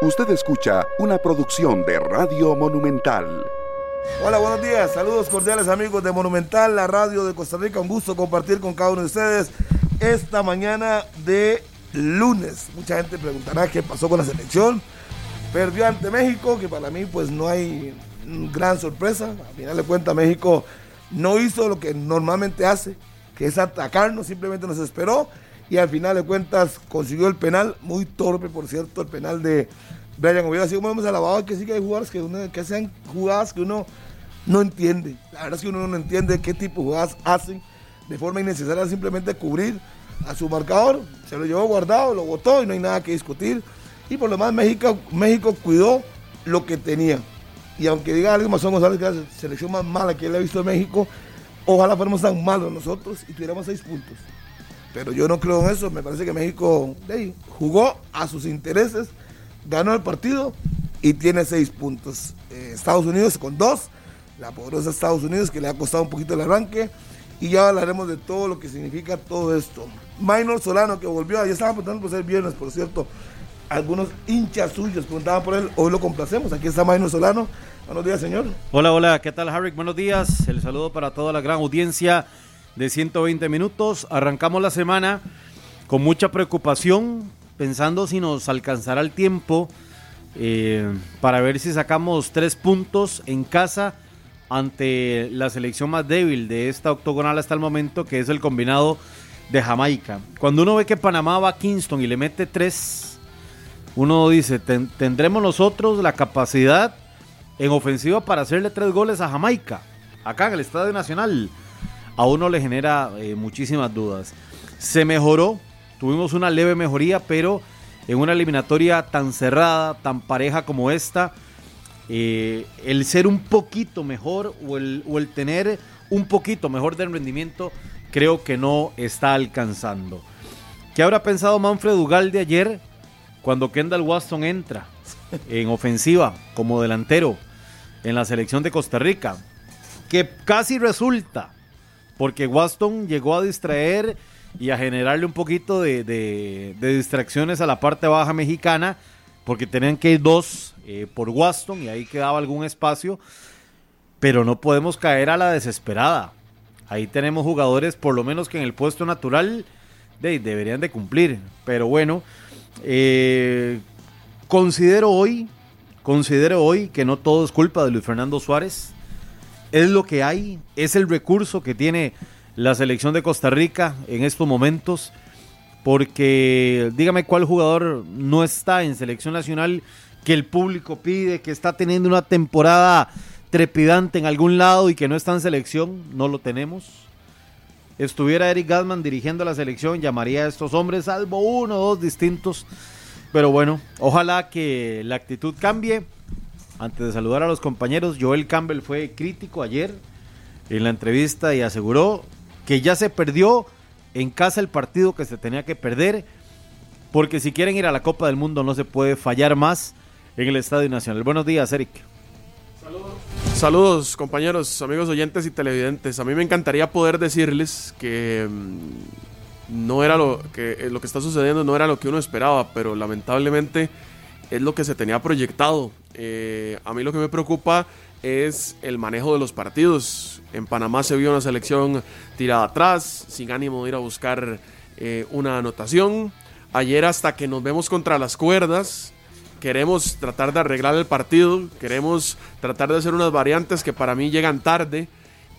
Usted escucha una producción de Radio Monumental. Hola, buenos días. Saludos cordiales amigos de Monumental, la radio de Costa Rica. Un gusto compartir con cada uno de ustedes esta mañana de lunes. Mucha gente preguntará qué pasó con la selección. Perdió ante México, que para mí pues no hay gran sorpresa. Al final de cuentas México no hizo lo que normalmente hace, que es atacarnos, simplemente nos esperó y al final de cuentas consiguió el penal, muy torpe por cierto, el penal de Brian Oviedo, así como hemos alabado que sí que hay jugadores que, uno, que hacen jugadas que uno no entiende, la verdad es que uno no entiende qué tipo de jugadas hacen de forma innecesaria simplemente cubrir a su marcador, se lo llevó guardado, lo botó y no hay nada que discutir. Y por lo demás México, México cuidó lo que tenía. Y aunque diga Alex Mazón González que es la selección más mala que él ha visto en México, ojalá fuéramos tan malos nosotros y tuviéramos seis puntos. Pero yo no creo en eso. Me parece que México jugó a sus intereses, ganó el partido y tiene seis puntos. Eh, Estados Unidos con dos, la poderosa Estados Unidos que le ha costado un poquito el arranque. Y ya hablaremos de todo lo que significa todo esto. Minor Solano que volvió, ya estaba preguntando por ser viernes, por cierto. Algunos hinchas suyos preguntaban por él, hoy lo complacemos. Aquí está Minor Solano. Buenos días, señor. Hola, hola, ¿qué tal, Harry? Buenos días. El saludo para toda la gran audiencia de 120 minutos. Arrancamos la semana con mucha preocupación, pensando si nos alcanzará el tiempo eh, para ver si sacamos tres puntos en casa ante la selección más débil de esta octogonal hasta el momento, que es el combinado de Jamaica. Cuando uno ve que Panamá va a Kingston y le mete tres, uno dice, tendremos nosotros la capacidad en ofensiva para hacerle tres goles a Jamaica, acá en el Estadio Nacional a uno le genera eh, muchísimas dudas. Se mejoró, tuvimos una leve mejoría, pero en una eliminatoria tan cerrada, tan pareja como esta, eh, el ser un poquito mejor o el, tener un poquito mejor de rendimiento, creo que no está alcanzando. ¿Qué habrá pensado Manfred de ayer cuando Kendall Waston entra en ofensiva como delantero en la selección de Costa Rica? Que casi resulta porque Waston llegó a distraer y a generarle un poquito de, distracciones a la parte baja mexicana, porque tenían que ir dos eh, por Waston y ahí quedaba algún espacio, pero no podemos caer a la desesperada. Ahí tenemos jugadores, por lo menos que en el puesto natural deberían de cumplir, pero bueno, eh, considero hoy, considero hoy que no todo es culpa de Luis Fernando Suárez es lo que hay, es el recurso que tiene la selección de Costa Rica en estos momentos, porque dígame cuál jugador no está en selección nacional que el público pide, que está teniendo una temporada trepidante en algún lado y que no está en selección, no lo tenemos. Estuviera Eric Gatman dirigiendo la selección, llamaría a estos hombres, salvo uno o dos distintos. Pero bueno, ojalá que la actitud cambie antes de saludar a los compañeros, Joel Campbell fue crítico ayer en la entrevista y aseguró que ya se perdió en casa el partido que se tenía que perder, porque si quieren ir a la Copa del Mundo no se puede fallar más en el Estadio Nacional. Buenos días, Eric. Saludos. Compañeros, amigos oyentes y televidentes. A mí me encantaría poder decirles que mm, no era lo que eh, lo que está sucediendo no era lo que uno esperaba, pero lamentablemente es lo que se tenía proyectado. Eh, a mí lo que me preocupa es el manejo de los partidos. En Panamá se vio una selección tirada atrás, sin ánimo de ir a buscar eh, una anotación. Ayer hasta que nos vemos contra las cuerdas, queremos tratar de arreglar el partido, queremos tratar de hacer unas variantes que para mí llegan tarde.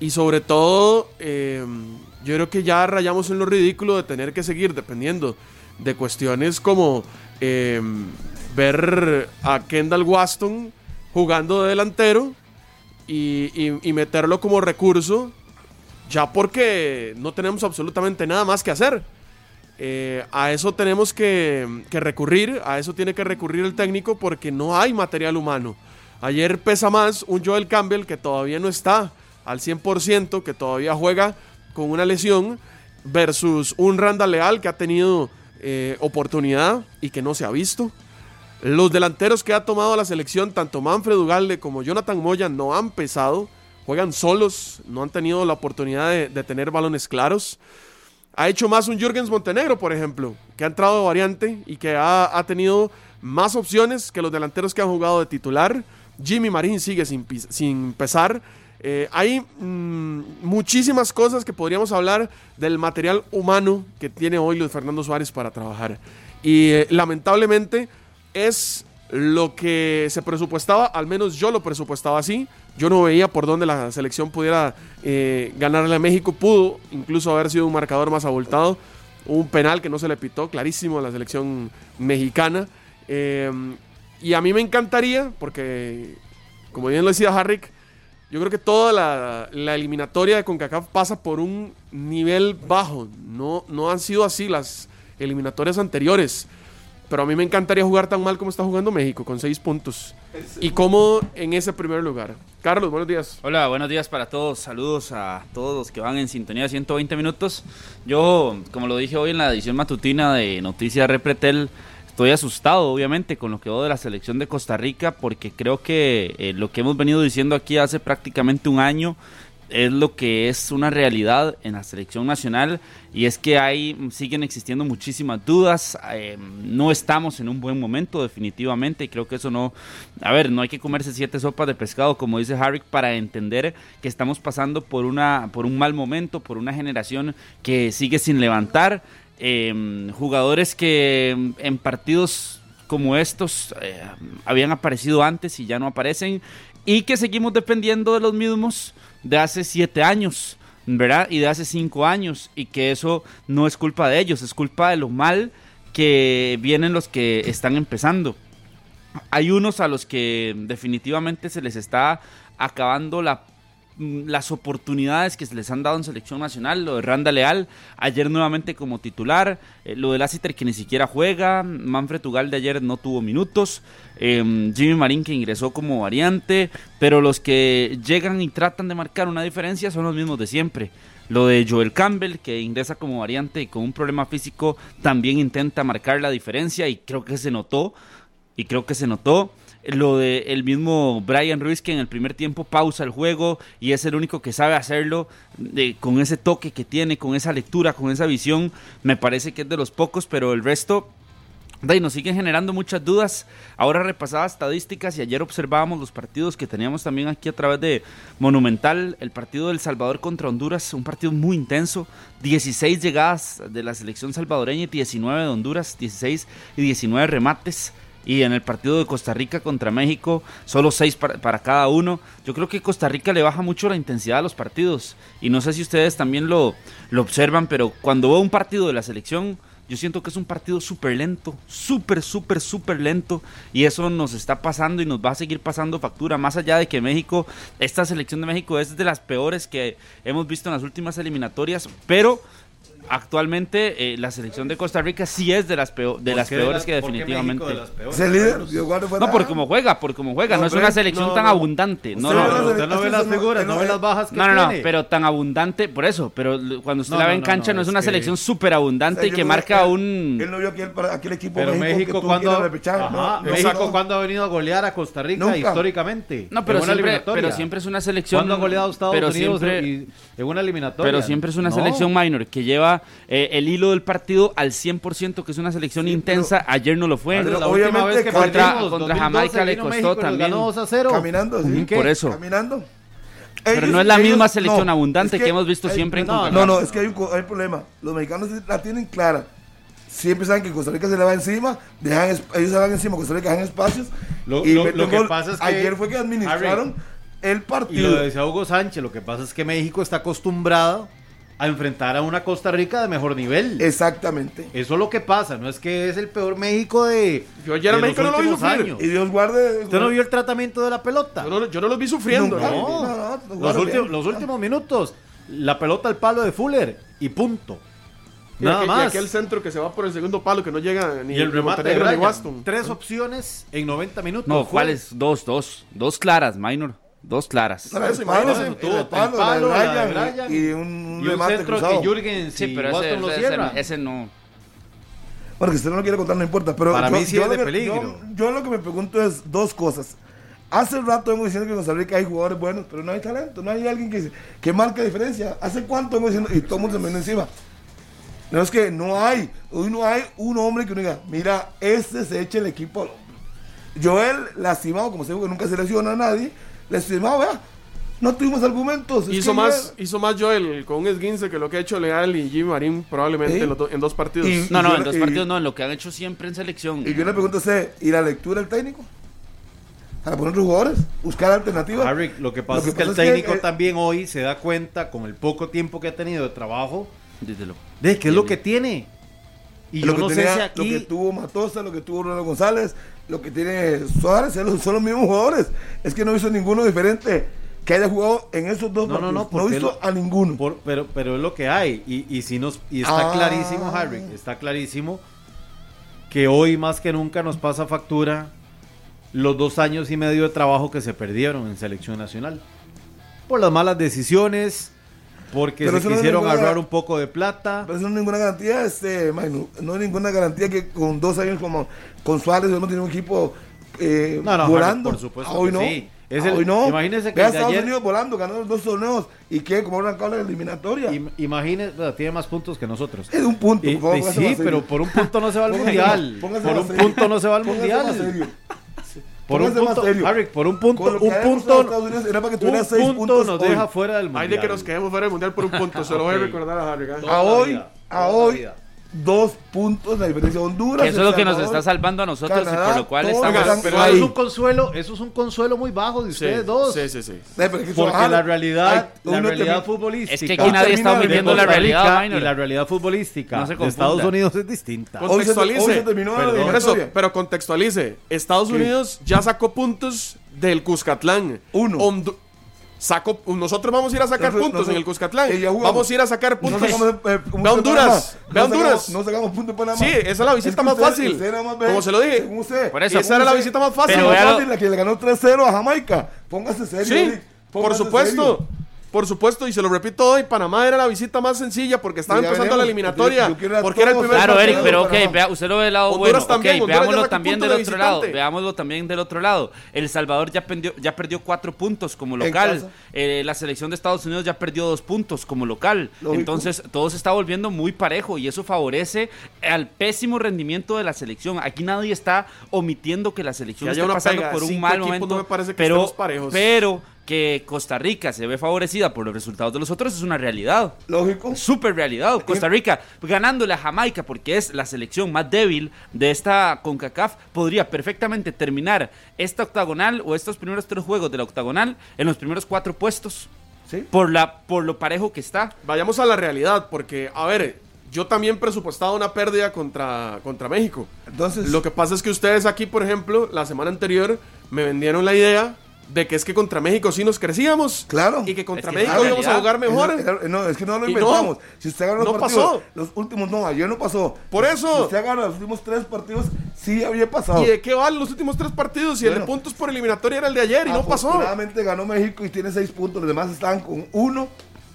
Y sobre todo, eh, yo creo que ya rayamos en lo ridículo de tener que seguir dependiendo de cuestiones como ver a Kendall Waston jugando de delantero y, meterlo como recurso, ya porque no tenemos absolutamente nada más que hacer. Eh, a eso tenemos que, recurrir, a eso tiene que recurrir el técnico porque no hay material humano. Ayer pesa más un Joel Campbell que todavía no está al 100%, que todavía juega con una lesión, versus un Randall Leal que ha tenido eh, oportunidad y que no se ha visto. Los delanteros que ha tomado la selección, tanto Manfred Ugalde como Jonathan Moya, no han pesado. Juegan solos, no han tenido la oportunidad de, tener balones claros. Ha hecho más un Jürgens Montenegro, por ejemplo, que ha entrado de variante y que ha, tenido más opciones que los delanteros que han jugado de titular. Jimmy Marín sigue sin, sin pesar. Eh, hay mm, muchísimas cosas que podríamos hablar del material humano que tiene hoy Luis Fernando Suárez para trabajar. Y eh, lamentablemente es lo que se presupuestaba, al menos yo lo presupuestaba así. Yo no veía por dónde la selección pudiera eh, ganarle a México. Pudo incluso haber sido un marcador más abultado. Un penal que no se le pitó, clarísimo, a la selección mexicana. y a mí me encantaría, porque como bien lo decía Harrick, yo creo que toda la, eliminatoria de CONCACAF pasa por un nivel bajo. No, no han sido así las eliminatorias anteriores. Pero a mí me encantaría jugar tan mal como está jugando México, con seis puntos. Y como en ese primer lugar. Carlos, buenos días. Hola, buenos días para todos. Saludos a todos los que van en sintonía de 120 minutos. Yo, como lo dije hoy en la edición matutina de Noticias Repretel, Estoy asustado, obviamente, con lo que veo de la selección de Costa Rica, porque creo que eh, lo que hemos venido diciendo aquí hace prácticamente un año es lo que es una realidad en la selección nacional y es que hay siguen existiendo muchísimas dudas eh, no estamos en un buen momento definitivamente y creo que eso no a ver no hay que comerse siete sopas de pescado como dice Harry para entender que estamos pasando por una por un mal momento por una generación que sigue sin levantar Em, jugadores que en partidos como estos eh, habían aparecido antes y ya no aparecen y que seguimos dependiendo de los mismos de hace siete años, ¿verdad? Y de hace cinco años y que eso no es culpa de ellos, es culpa de lo mal que vienen los que están empezando. Hay unos a los que definitivamente se les está acabando la las oportunidades que se les han dado en selección nacional, lo de Randa Leal, ayer nuevamente como titular, eh, lo de Lassiter que ni siquiera juega, Manfred Ugal de ayer no tuvo minutos, em, Jimmy Marín que ingresó como variante, pero los que llegan y tratan de marcar una diferencia son los mismos de siempre. Lo de Joel Campbell, que ingresa como variante y con un problema físico, también intenta marcar la diferencia y creo que se notó. Y creo que se notó lo de el mismo Brian Ruiz que en el primer tiempo pausa el juego y es el único que sabe hacerlo de, con ese toque que tiene, con esa lectura, con esa visión, me parece que es de los pocos, pero el resto nos siguen generando muchas dudas. Ahora repasaba estadísticas y ayer observábamos los partidos que teníamos también aquí a través de Monumental. El partido del Salvador contra Honduras, un partido muy intenso. 16 llegadas de la selección salvadoreña y 19 de Honduras, 16 y 19 remates y en el partido de Costa Rica contra México, solo seis para, cada uno. Yo creo que Costa Rica le baja mucho la intensidad a los partidos. Y no sé si ustedes también lo, lo observan, pero cuando veo un partido de la selección, yo siento que es un partido súper lento, súper, súper, súper lento. Y eso nos está pasando y nos va a seguir pasando factura. Más allá de que México, esta selección de México es de las peores que hemos visto en las últimas eliminatorias. Pero actualmente eh, la selección de Costa Rica sí es de las, de las peores que definitivamente. ¿Es el líder? No, por cómo juega, por cómo juega. No, es una selección tan abundante. No, no, usted no ve las figuras, no ve las bajas que No, no, no, pero tan abundante, por eso. Pero cuando usted la ve en cancha, no, es una selección súper abundante y que marca un. Él no vio aquel, aquel equipo pero México, cuando. México cuando ha venido a golear a Costa Rica históricamente. No, pero siempre, pero siempre es una selección. Cuando ha goleado a Estados Unidos en una eliminatoria. Pero siempre es una selección minor que lleva eh, el hilo del partido al 100%, que es una selección intensa. Ayer no lo fue. la última vez que contra, contra Jamaica le costó también. Caminando, ¿sí? Por eso. Caminando. Pero no es la misma selección abundante que, hemos visto siempre en no, no, no, es que hay un, hay un problema. Los mexicanos la tienen clara siempre saben que Costa Rica se le va encima, dejan, ellos se van encima, Costa Rica dejan espacios. Lo, y lo, que pasa es que ayer fue que administraron el partido. Y lo decía Hugo Sánchez, lo que pasa es que México está acostumbrado a enfrentar a una Costa Rica de mejor nivel. Exactamente. Eso es lo que pasa, no es que es el peor México de. Yo ayer a México no lo vi sufrir. Y Dios guarde. ¿Usted no vio el tratamiento de la pelota? Yo no, yo no los vi sufriendo. No, los, últimos, los últimos minutos, la pelota al palo de Fuller y punto. Nada más. Y aquel centro que se va por el segundo palo que no llega ni y el remate de ni Waston. Tres opciones en 90 minutos. No, ¿cuáles? Dos, dos. Dos claras, minor. Dos claras. No, ese palo, el palo, palo Ryan, y un, y un centro que Jürgen sí, pero ese, lo cierra. Ese, no. Bueno, que usted no lo quiere contar, no importa. Pero Para yo, mí sí yo es de que, peligro. Yo, yo, lo que me pregunto es dos cosas. Hace rato vengo diciendo que en Costa Rica hay jugadores buenos, pero no hay talento. No hay alguien que, que marca diferencia. ¿Hace cuánto vengo diciendo? Y todo el mundo se me viene encima. No es que no hay, hoy no hay un hombre que uno diga, mira, este se echa el equipo. Joel, lastimado, como se dijo que nunca se lesiona a nadie, lastimado, vea, no tuvimos argumentos. Hizo más, ya- hizo más Joel con un esguince que lo que ha hecho Leal y Jimmy Marín probablemente Sí. los do- en dos partidos. Y- No, no, yo en dos y- partidos no, en lo que han hecho siempre en selección. Y yo le pregunto a usted, ¿y la lectura del técnico? Para poner otros jugadores, buscar alternativas. Harry, lo que pasa Lo que es que el pasa es que, técnico eh, también hoy se da cuenta con el poco tiempo que ha tenido de trabajo Desde lo- de qué es lo que tiene. Y lo yo que no tenía- sé si Lo que aquí tuvo Matosa, lo que tuvo Ronald González, lo que tiene Suárez, son los- mismos jugadores. Es que no hizo ninguno diferente que haya jugado en esos dos No, no, partidos. no, porque hizo lo- a ninguno. Por- pero, pero es lo que hay. Y, y, si nos, y está Ah. clarísimo, Harry, está clarísimo que hoy más que nunca nos pasa factura los dos años y medio de trabajo que se perdieron en selección nacional. Por las malas decisiones, porque Pero se no es quisieron ahorrar un poco de plata. Pero eso no es ninguna garantía, este, Mike, no, no hay ninguna garantía que con dos años como con Suárez hemos tenido un equipo eh, No, no, volando. por supuesto hoy no. sí. Es el- hoy no. imagínese que Estados ayer- Unidos volando, los dos torneos y que como arrancado la eliminatoria. Im- Imagínese, bueno, tiene más puntos que nosotros. es un punto. Y- y sí, pero por un punto no se va al mundial. Por un punto no se va al mundial. Por un punto, serio. Harry, por un punto, Con lo que un punto, Unidos era para que un tuviera seis punto puntos nos hoy. deja fuera del Hay mundial. de que nos quedemos fuera del mundial por un punto. Se lo voy a recordar a Harry. ¿eh? A hoy, vida, a hoy. Dos puntos la diferencia de Honduras. Que eso es lo que nos está salvando a nosotros Canadá, y por lo cual estamos... Pero ahí. eso es un consuelo, eso es un consuelo muy bajo de Sí, ustedes dos. sí, sí, sí. Eh, Porque la realidad, Hay- la realidad futbolística. Es que aquí nadie está omitiendo la realidad, y la realidad futbolística No se de. Estados Unidos es distinta. Con- Hoy se, Contextualice. hoy se terminó la Perdón. Por eso, eliminatoria. pero contextualice. Estados Unidos ya sacó puntos del Cuscatlán. Uno. Hondu- sacó, nosotros vamos a ir a sacar Nosotros- puntos en el Cuscatlán. Eh. Vamos a ir a sacar No puntos. sacamos, eh, puntos Ve de Honduras. Ve No Honduras. sacamos- No sacamos puntos de Panamá. Sí, esa es la visita que más usted- fácil. usted nada más Como se lo dije. usted. Por eso. Esa era la visita más fácil. Pero más fácil la que le ganó 3-0 a Jamaica. Póngase serio. Sí, por supuesto. serio. Por supuesto, y se lo repito hoy, Panamá era la visita más sencilla porque estaba empezando la eliminatoria. Yo- yo porque era el primer Claro. Eric, pero ok, vea, usted lo ve del lado Honduras bueno. también, ok, Honduras ya veámoslo también del de otro lado. Veámoslo también del otro lado. El Salvador ya perdió, ya perdió cuatro puntos como local. Eh, la selección de Estados Unidos ya perdió dos puntos como local. Lógico. Entonces, todo se está volviendo muy parejo y eso favorece al pésimo rendimiento de la selección. Aquí nadie está omitiendo que la selección está pasando pega. por un Cinco mal momento. no me parece que pero, parejos. pero que Costa Rica se ve favorecida por los resultados de los otros es una realidad. Lógico. Super realidad. Costa Rica ganándole a Jamaica porque es la selección más débil de esta CONCACAF podría perfectamente terminar esta octagonal o estos primeros tres juegos de la octagonal en los primeros cuatro puestos Sí. por la por lo parejo que está. Vayamos a la realidad, porque, a ver, yo también presupuestaba una pérdida contra, contra México. Entonces, Lo que pasa es que ustedes aquí, por ejemplo, la semana anterior me vendieron la idea de que es que contra México sí nos crecíamos. Claro. Y que contra Es que México íbamos a jugar mejor. Era- no, es que no lo inventamos. no, si usted agarra los no partidos, pasó. los últimos no, ayer no pasó. Por eso. Si usted agarra los últimos tres partidos, sí había pasado. ¿Y de qué valen los últimos tres partidos? Y el de Bueno. puntos por eliminatoria era el de ayer y no pasó. Afortunadamente ganó México y tiene seis puntos. Los demás están con uno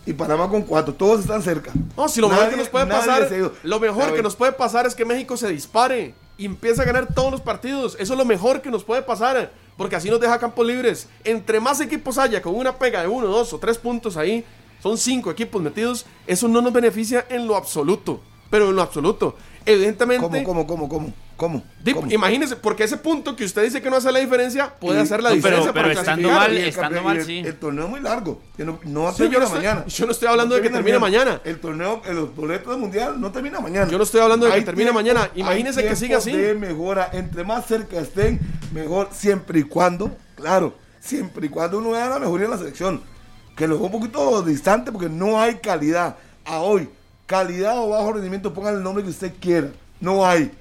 y Panamá con cuatro. Todos están cerca. No, si lo mejor Nadie- que nos puede pasar, lo mejor que nos puede pasar es que México se dispare y empiece a ganar todos los partidos. Eso es lo mejor que nos puede pasar, porque así nos deja campos libres. Entre más equipos haya con una pega de uno, dos o tres puntos ahí, son cinco equipos metidos, eso no nos beneficia en lo absoluto, pero en lo absoluto. Evidentemente, ¿Cómo, cómo, cómo, cómo? ¿Cómo? ¿Cómo? Imagínese, porque ese punto que usted dice que no hace la diferencia, puede hacer la no, diferencia pero para estando mal, estando mal, el- sí. El torneo es muy largo. que no, no Sí, yo no termina estoy- mañana. yo no estoy hablando de que termine mañana. El torneo, el- los boletos del mundial no termina mañana. Yo no estoy hablando de que termine tiempo- mañana. hay Imagínese que siga así. de mejora. Entre más cerca estén, mejor. Siempre y cuando, claro, siempre y cuando uno vea la mejoría en la selección. Que lo veo un poquito distante porque no hay calidad. A hoy, calidad o bajo rendimiento, pongan el nombre que usted quiera. No hay.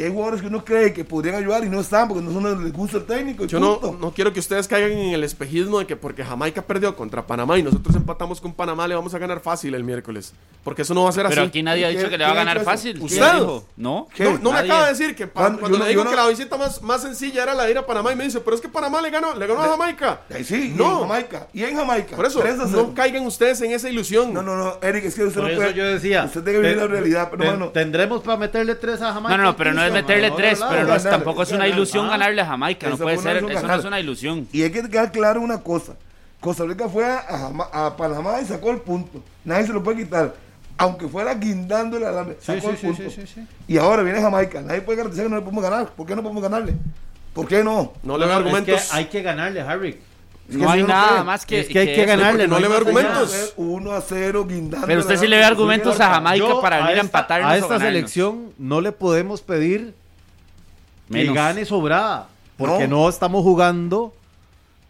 Y hay jugadores que uno cree que podrían ayudar y no están porque no son del gusto del técnico. y Yo no, punto. no quiero que ustedes caigan en el espejismo de que porque Jamaica perdió contra Panamá y nosotros empatamos con Panamá le vamos a ganar fácil el miércoles. Porque eso no va a ser Pero así. aquí nadie ha ¿Quién- dicho que le va a ganar fácil. ¿Usted? ¿Quién dijo? ¿No? ¿Qué? No, no me acaba de decir que cuando Yo no- le digo no- que la visita más, más sencilla era la de ir a Panamá y me dice, pero es que Panamá le ganó, le ganó a Jamaica. Ahí sí, y no, en Jamaica. Y en Jamaica. por eso, 3 a 0. no caigan ustedes en esa ilusión. No, no, no, Eric, es que usted Por no eso puede. yo decía. Usted tiene que vivir ten- la realidad, pero ten-. Tendremos para meterle tres a Jamaica. No, no, no, pero no es Meterle tres, no, pero no, no es, ganar, tampoco es una ilusión Ah. ganarle a Jamaica, no puede ser, eso no es una ilusión. Y hay que quedar claro una cosa. Costa Rica fue a, Jama- a Panamá y sacó el punto. Nadie se lo puede quitar. aunque fuera guindándole a la Sí, sacó sí, el sí, punto. sí, sí, sí. Y ahora viene Jamaica. Nadie puede garantizar que no le podemos ganar. ¿Por qué no podemos ganarle? ¿Por qué no? No le veo Es que argumentos. hay que ganarle, Harry. Es que No hay nada más que. es que hay que ganarle, no le veo argumentos. 1 a 0 guindando. Pero usted sí le ve argumentos a Jamaica Yo para venir a, esta- empatarnos A o esta selección no le podemos pedir Menos. que gane sobrada, porque No. no. estamos jugando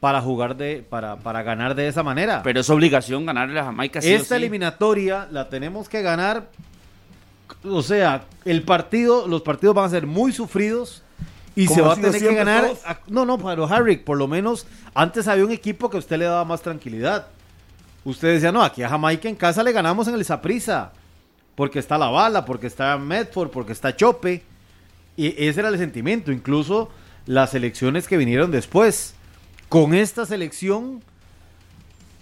para jugar de para, para ganar de esa manera. Pero es obligación ganarle a Jamaica. sí o Esta sí. eliminatoria la tenemos que ganar. O sea, el partido, los partidos van a ser muy sufridos y se va a tener que ganar. todos. a- no, no, pero Harry, por lo menos antes había un equipo que a usted le daba más tranquilidad. Usted decía, no, aquí a Jamaica en casa le ganamos en el Saprisa. Porque está la bala, porque está Medford, porque está Chope. Y ese era el sentimiento. Incluso las elecciones que vinieron después. Con esta selección,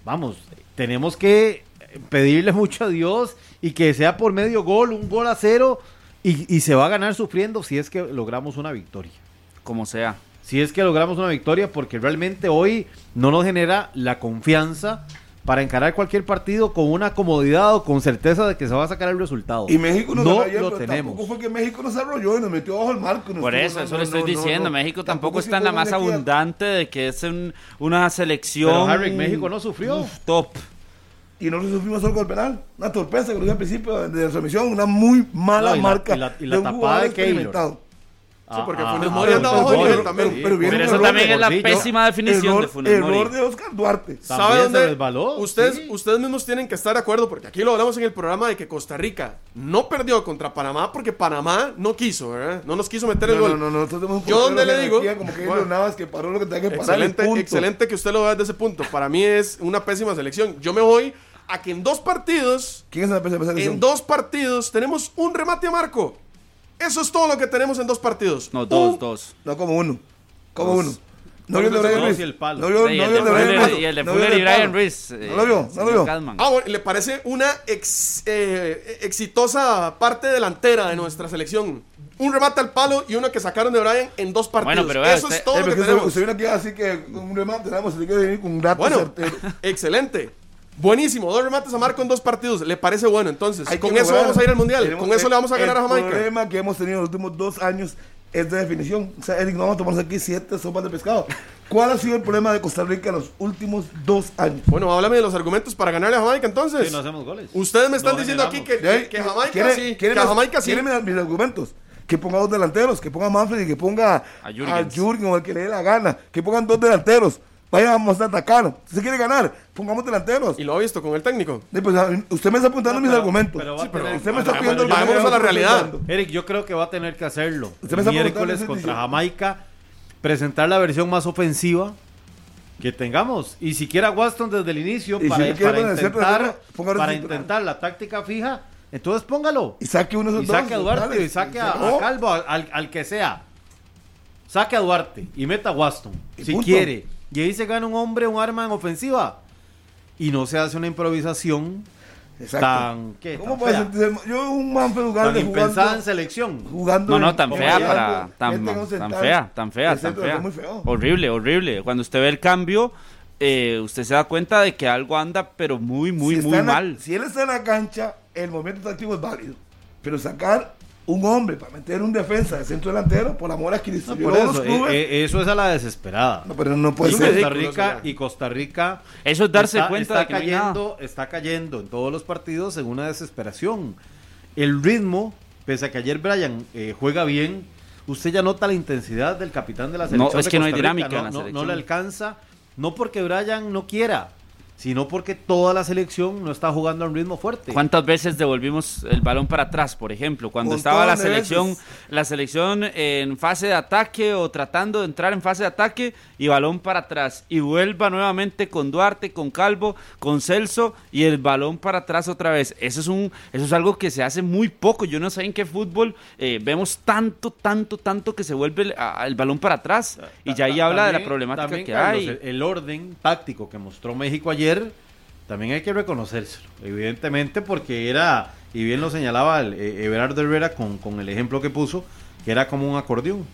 vamos, tenemos que pedirle mucho a Dios y que sea por medio gol, un gol a cero. Y, y se va a ganar sufriendo si es que logramos una victoria. Como sea. Si es que logramos una victoria, porque realmente hoy no nos genera la confianza para encarar cualquier partido con una comodidad o con certeza de que se va a sacar el resultado. Y México no ayer, lo pero tenemos. Tampoco fue que México nos arrolló y nos metió bajo el marco. Por eso, no, eso no, le estoy no, diciendo. no. México tampoco, está en la más abundante de que es un- una selección. Pero, Harry, México no sufrió. Uf, top. Y nosotros sufrimos solo con el penal. Una torpeza que lo dije al principio de la transmisión. Una muy mala No, y la- marca. y la- y la de un tapada de experimentado. Sí, porque Ah, Funes ah, Mori ah, anda pero- bajo nivel también. pero- pero Pero eso error también es la pésima definición error, de Funes Mori. error de Oscar Duarte. ¿Sabe dónde? Ustedes, sí. ustedes mismos tienen que estar de acuerdo, porque aquí lo hablamos en el programa de que Costa Rica no perdió contra Panamá porque Panamá no quiso, ¿verdad? No nos quiso meter el No, gol. no, no, no, Yo donde le digo- jerarquía Como que Bueno. Keylor Navas que paró lo que tenía que parar. Excelente, excelente que usted lo vea desde ese punto. Para mí es una pésima selección. Yo me voy a que en dos partidos, ¿Quién es la selección? en dos partidos, tenemos un remate a marco. Eso es todo lo que tenemos en dos partidos. No, dos, Un- dos. No, como uno. Como Dos. uno. No vio el de Brian Ruiz. y el palo. No vio, Sí, no el vio de el de Brian Fuller Ruiz. y el de No vio Fuller y del Brian. Ruiz. No lo vio, no lo vio. Ah, bueno, le parece una ex- eh, exitosa parte delantera de nuestra selección. Un remate al palo y uno que sacaron de Brian en dos partidos. Bueno, pero vea, Eso es usted- todo Eh, lo que tenemos. usted viene aquí así que un remate, tenemos, así que venir con un dato Bueno, certero. excelente. Buenísimo, dos remates a Marco en dos partidos. ¿Le parece bueno entonces? Hay con eso vamos a ir al Mundial. Tenemos- con eso le vamos a el- ganar a El Jamaica. problema que hemos tenido en los últimos dos años es de definición. O sea, Eric, no vamos a tomarnos aquí siete sopas de pescado. ¿Cuál ha sido el problema de Costa Rica en los últimos dos años? Bueno, háblame de los argumentos para ganarle a Jamaica entonces. Sí, no hacemos goles. Ustedes me están No diciendo aquí que, que, que Jamaica ¿quiere- sí, quiere que a Jamaica sí. mis, mis argumentos. Que ponga dos delanteros, que ponga Manfred y que ponga A a. Jürgen o el que le dé la gana. Que pongan dos delanteros. Vayamos a atacar. Si se quiere ganar, pongamos delanteros. Y lo ha visto con el técnico. Sí, pues, a- usted me está apuntando No, mis pero- argumentos. pero va Sí, a pero tener- usted me está Ah, pidiendo bueno, el vámonos a la realidad. Eric, yo creo que va a tener que hacerlo. Usted me está miércoles contra Jamaica, presentar la versión más ofensiva que tengamos. Y siquiera Waston desde el inicio Y si para, para intentar, para intentar la táctica fija. Entonces póngalo. Y saque uno de Y esos saque a Duarte dale. y saque a, acabó. Calvo, al, al que sea. Saque a Duarte y meta a Waston, Y si punto. quiere. Y ahí se gana un hombre, un arma en ofensiva. Y no se hace una improvisación Exacto. tan, ¿qué? ¿Cómo puede sentirse? Yo, un tan Ugalde impensada en jugando, selección. jugando. No, no, tan fea jugando, para. Tan, central. fea, tan fea, El tan fea. fue muy feo. Horrible, horrible. Cuando usted ve el cambio, eh, usted se da cuenta de que algo anda, pero muy, muy, Si muy la- mal. si él está en la cancha, el movimiento táctico es válido. Pero sacar un hombre para meter un defensa de centro delantero, por amor a Cristo. No, por no los eso, clubes- eh, eh, eso es a la desesperada. no, pero no puede y, es ser. Costa Rica, y Costa Rica Eso es darse está, cuenta está de que no cayendo, está cayendo en todos los partidos en una desesperación. El ritmo, pese a que ayer Brian eh, juega bien, usted ya nota la intensidad del capitán de la No, selección. es de que no hay Rica, dinámica en la no, no- selección. no le alcanza, no porque Brian no quiera, sino porque toda la selección no está jugando a un ritmo fuerte. ¿Cuántas veces devolvimos el balón para atrás, por ejemplo? Cuando estaba la selección, veces. la selección en fase de ataque o tratando de entrar en fase de ataque y balón para atrás. Y vuelva nuevamente con Duarte, con Calvo, con Celso y el balón para atrás otra vez. Eso es un, eso es algo que se hace muy poco. Yo no sé en qué fútbol eh, vemos tanto, tanto, tanto que se vuelve el, a- el balón para atrás. Y ya ahí habla de la problemática también, que Carlos, hay. El orden táctico que mostró México ayer, también hay que reconocérselo, evidentemente porque era, y bien lo señalaba el, eh, Everardo Herrera con, con el ejemplo que puso, que era como un acordeón.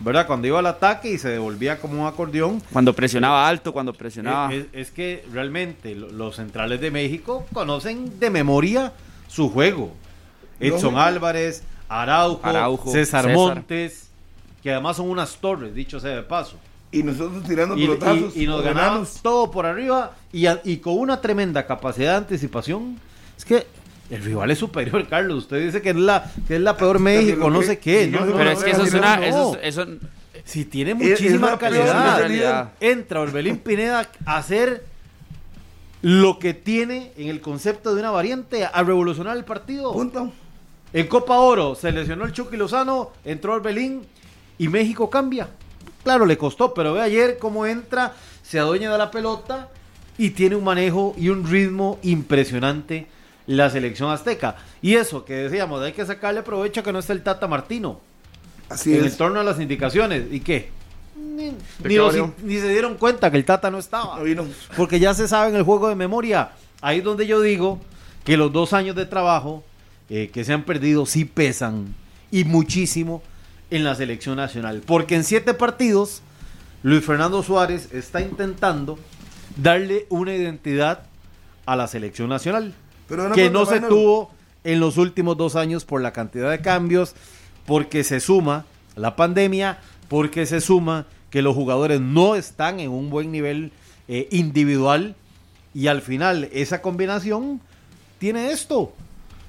¿Verdad? Cuando iba al ataque y se devolvía como un acordeón. Cuando presionaba alto, cuando presionaba. Es, es que realmente lo- los centrales de México conocen de memoria su juego. Edson Lógico. Álvarez, Araujo, Araujo, César, César. Montes, que además son unas torres, dicho sea de paso. Y nosotros tirando Y, pelotazos. y- y nos ganamos. ganamos todo por arriba y, a- y con una tremenda capacidad de anticipación. Es que el rival es superior, Carlos. Usted dice que es la, que es la peor México, pero no que- sé qué. No, Pero no, es que eso es una. no. Eso, es- eso- Si tiene Es- es muchísima peor calidad. realidad. Entra Orbelín Pineda a hacer lo que tiene en el concepto de una variante, a revolucionar el partido. Punto. En Copa Oro se lesionó el Chucky Lozano, entró Orbelín y México cambia. Claro, le costó, pero ve ayer cómo entra, se adueña de la pelota y tiene un manejo y un ritmo impresionante la selección azteca. Y eso que decíamos, hay que sacarle provecho a que no está el Tata Martino Así en es. el torno a las indicaciones. ¿Y qué? Ni, se dieron cuenta que el Tata no estaba. No vino. Porque ya se sabe en el juego de memoria. Ahí es donde yo digo que los dos años de trabajo eh, que se han perdido sí pesan y muchísimo en la selección nacional. Porque en siete partidos, Luis Fernando Suárez está intentando darle una identidad a la selección nacional. Pero que no se tuvo en los últimos dos años por la cantidad de cambios, porque se suma la pandemia, porque se suma que los jugadores no están en un buen nivel eh, individual y al final esa combinación tiene esto.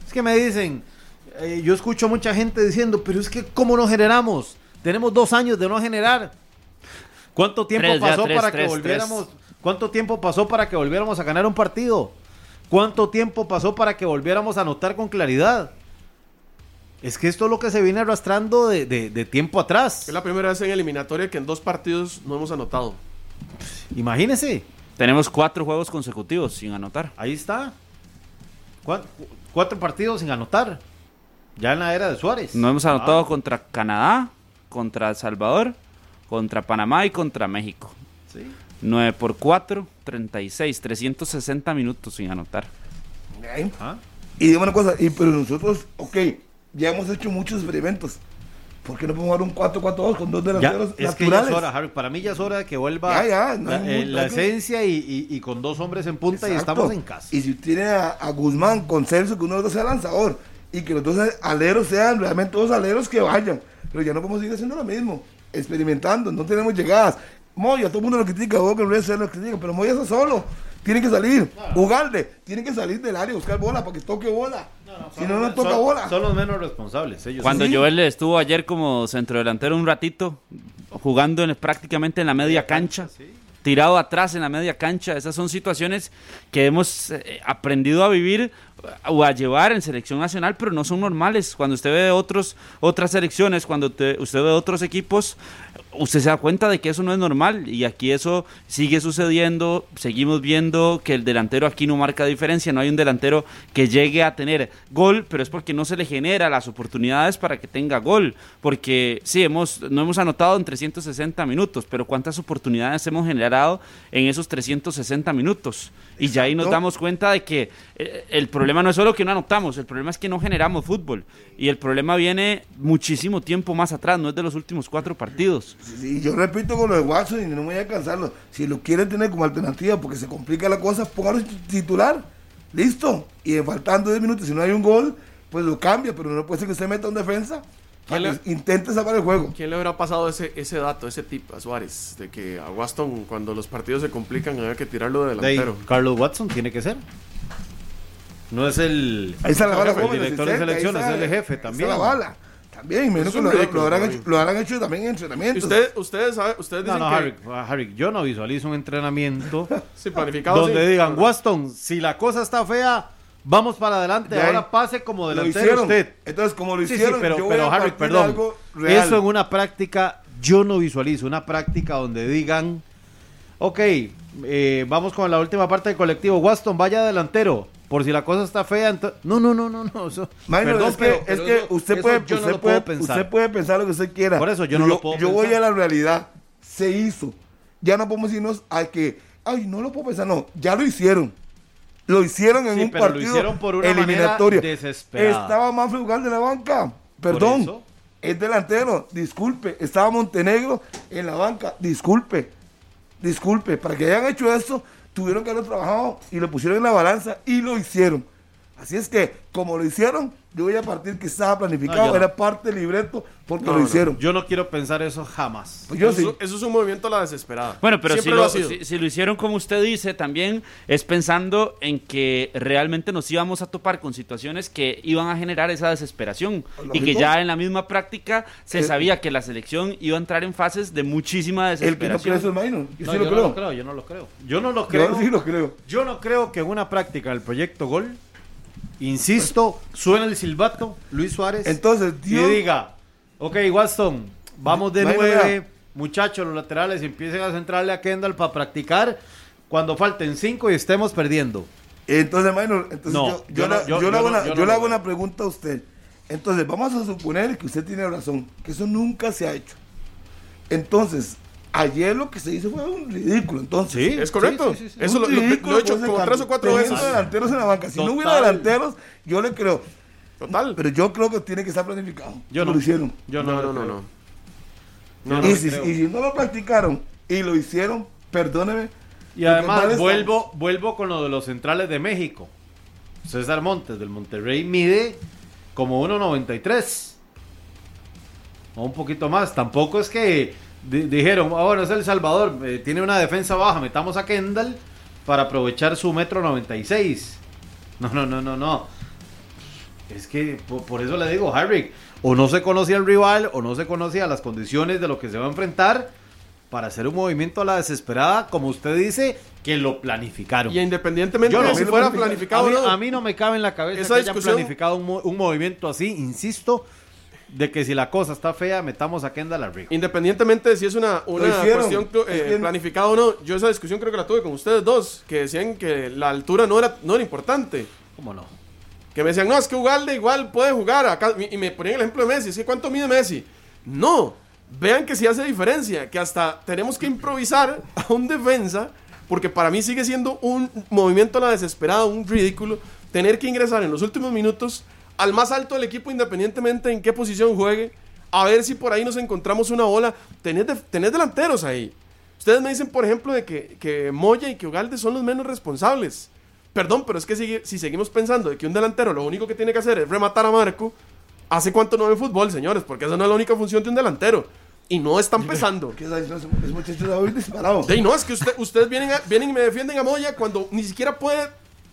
Es que me dicen, eh, yo escucho mucha gente diciendo, pero es que ¿cómo no generamos? Tenemos dos años de no generar. ¿Cuánto tiempo Tres, ya, pasó tres, para tres, que volviéramos? ¿Cuánto tiempo pasó para que volviéramos a ganar un partido? ¿Cuánto tiempo pasó para que volviéramos a anotar con claridad? Es que esto es lo que se viene arrastrando de, de- de tiempo atrás. Es la primera vez en eliminatoria que en dos partidos no hemos anotado. Imagínese, Tenemos cuatro juegos consecutivos sin anotar. ahí está. Cuat- Cuatro partidos sin anotar. Ya en la era de Suárez. No hemos anotado Ah, contra Canadá, contra El Salvador, contra Panamá y contra México. sí. 9 por 4, 36, 360 minutos sin anotar. Bien. Ah. Y dime una cosa, y, pero nosotros, ok, ya hemos hecho muchos experimentos. ¿Por qué no podemos jugar un 4-4-2 con dos Ya, delanteros es que ya naturales? es hora, Harry. Para mí ya es hora de que vuelva Ya, ya, no la, eh, la esencia y, y- y con dos hombres en punta y Exacto. estamos en casa. Y si tiene a, a Guzmán con Celso, que uno de los dos sea lanzador, y que los dos aleros sean realmente dos aleros que vayan. Pero ya no podemos seguir haciendo lo mismo, experimentando, no tenemos llegadas. Moya, todo el mundo lo critica, Boca Luis se lo critica, pero Moya está solo. Tiene que salir. Ugalde, tiene que salir del área, buscar bola para que toque bola. si no, no toca son, bola. son los menos responsables. Ellos Cuando Sí. Joel estuvo ayer como centrodelantero un ratito, jugando en, prácticamente en la media cancha, tirado atrás en la media cancha, esas son situaciones que hemos eh, aprendido a vivir eh, o a llevar en selección nacional, pero no son normales. Cuando usted ve otros, otras selecciones, cuando te- usted ve otros equipos, usted se da cuenta de que eso no es normal y aquí eso sigue sucediendo, seguimos viendo que el delantero aquí no marca diferencia, no hay un delantero que llegue a tener gol, pero es porque no se le genera las oportunidades para que tenga gol, porque sí, hemos, no hemos anotado en 360 minutos, pero ¿cuántas oportunidades hemos generado en esos 360 minutos? Y ya ahí nos damos cuenta de que eh, el problema no es solo que no anotamos, el problema es que no generamos fútbol. Y el problema viene muchísimo tiempo más atrás, no es de los últimos cuatro partidos. Y yo repito con lo de Watson y no me voy a cansarlo. Si lo quieren tener como alternativa porque se complica la cosa, póngalo titular. Listo. Y faltando 10 minutos, si no hay un gol, pues lo cambia. Pero no puede ser que usted meta un defensa para ¿Quién que intente salvar el juego. ¿Quién le habrá pasado ese, ese dato, ese tip a Suárez? De que a Waston, cuando los partidos se complican, había que tirarlo de De ahí, delantero. Carlos Watson tiene que ser. No es el, Ahí está la bala, el director de ahí selección, es el jefe ahí también. Está la bala. También, menos Es que un lo, ridículo, lo habrán ¿no? hecho, lo habrán hecho también en entrenamientos. Usted, ustedes, saben- ustedes No, dicen no, que Harry, Harry, yo no visualizo un entrenamiento sí, planificado donde sí. digan, Waston, si la cosa está fea, vamos para adelante, ahora pase como lo delantero hicieron. usted. Entonces, como lo Sí, sí, hicieron, pero, yo voy pero a Harry, perdón, algo real. eso en una práctica, yo no visualizo una práctica donde digan, ok, eh, vamos con la última parte del colectivo, Waston, vaya delantero, por si la cosa está fea, ento- no, no, no, no, no, eso- perdón, es que, pero- es que eso- usted, eso puede, no usted, lo puede, pensar. usted puede pensar lo que usted quiera. Por eso yo no lo puedo Yo voy a la realidad. Se hizo. Ya no podemos irnos a que, ay, no lo puedo pensar. No, ya lo hicieron. Lo hicieron en Sí, un pero lo partido hicieron por una eliminatorio. manera desesperada. Estaba Manfred Ugalde de la banca. Perdón. eso. Es delantero. Disculpe. Estaba Montenegro en la banca. Disculpe. Disculpe. Para que hayan hecho esto, tuvieron que haber trabajado y lo pusieron en la balanza y lo hicieron. Así es que, como lo hicieron, yo voy a partir que estaba planificado, No, no. era parte del libreto porque No, lo no. hicieron. Yo no quiero pensar eso jamás. Pues yo eso, sí. eso es un movimiento a la desesperada. Bueno, pero si lo, ha sido. si, si lo hicieron como usted dice, también es pensando en que realmente nos íbamos a topar con situaciones que iban a generar esa desesperación y Lógico. que ya en la misma práctica se Eh, sabía que la selección iba a entrar en fases de muchísima El que no cree desesperación. eso es Maynor. Yo No, sí yo lo no creo. lo creo, yo no lo creo. Yo no lo creo. Yo sí lo creo. Yo no creo que en una práctica del proyecto Gol, insisto, suena el silbato, Luis Suárez, Entonces, y Dios, diga, ok, Watson, vamos de nueve, muchachos, los laterales empiecen a centrarle a Kendall para practicar cuando falten cinco y estemos perdiendo. entonces Maynor, entonces No, yo, yo yo no- la- yo- yo le yo hago no- una- yo le hago una pregunta a usted. Entonces, vamos a suponer que usted tiene razón, que eso nunca se ha hecho. Entonces, ayer lo que se hizo fue un ridículo. Entonces, Es correcto. sí, sí, sí. Eso lo, lo- ridículo lo he hecho como tres o cuatro veces. delanteros en la banca. Si no hubiera delanteros, yo le creo. Total. Pero yo creo que tiene que estar planificado. Yo no. lo hicieron. Yo no, no, no, no, y, si, creo. y si no lo practicaron y lo hicieron, perdóneme. Y además vuelvo, vuelvo con lo de los centrales de México. César Montes del Monterrey mide como 1.93. O un poquito más. Tampoco es que dijeron, ah, bueno, es El Salvador, eh, tiene una defensa baja, metamos a Kendall para aprovechar su metro 96. No, no, no, no, no. Es que por, por eso le digo, Harry, o no se conocía el rival, o no se conocía las condiciones de lo que se va a enfrentar para hacer un movimiento a la desesperada, como usted dice, que lo planificaron. Y independientemente Yo no. de si fuera planificado a, mí, no. a mí no me cabe en la cabeza Esa que hayan planificado un movimiento así, insisto, de que si la cosa está fea, metamos a Kendall arriba. Independientemente de si es una, una cuestión eh, planificada o no, yo esa discusión creo que la tuve con ustedes dos, que decían que la altura no era, no era importante. ¿Cómo no? Que me decían, no, es que Ugalde igual puede jugar. Acá, y me ponían el ejemplo de Messi. Es que ¿cuánto mide Messi? No. Vean que sí hace diferencia. Que hasta tenemos que improvisar a un defensa. Porque para mí sigue siendo un movimiento a la desesperada, un ridículo. Tener que ingresar en los últimos minutos al más alto del equipo, independientemente en qué posición juegue. A ver si por ahí nos encontramos una bola. Tenés, de- tenés delanteros ahí. Ustedes me dicen, por ejemplo, de que, que Moya y que Ugalde son los menos responsables. Perdón, pero es que si, si seguimos pensando de que un delantero lo único que tiene que hacer es rematar a Marco, ¿hace cuánto no ven fútbol, señores? Porque esa no es la única función de un delantero. Y no están pesando. ¿Qué está diciendo ese- ese muchacho disparado? De no, es que usted- ustedes vienen, a- vienen y me defienden a Moya cuando ni siquiera puede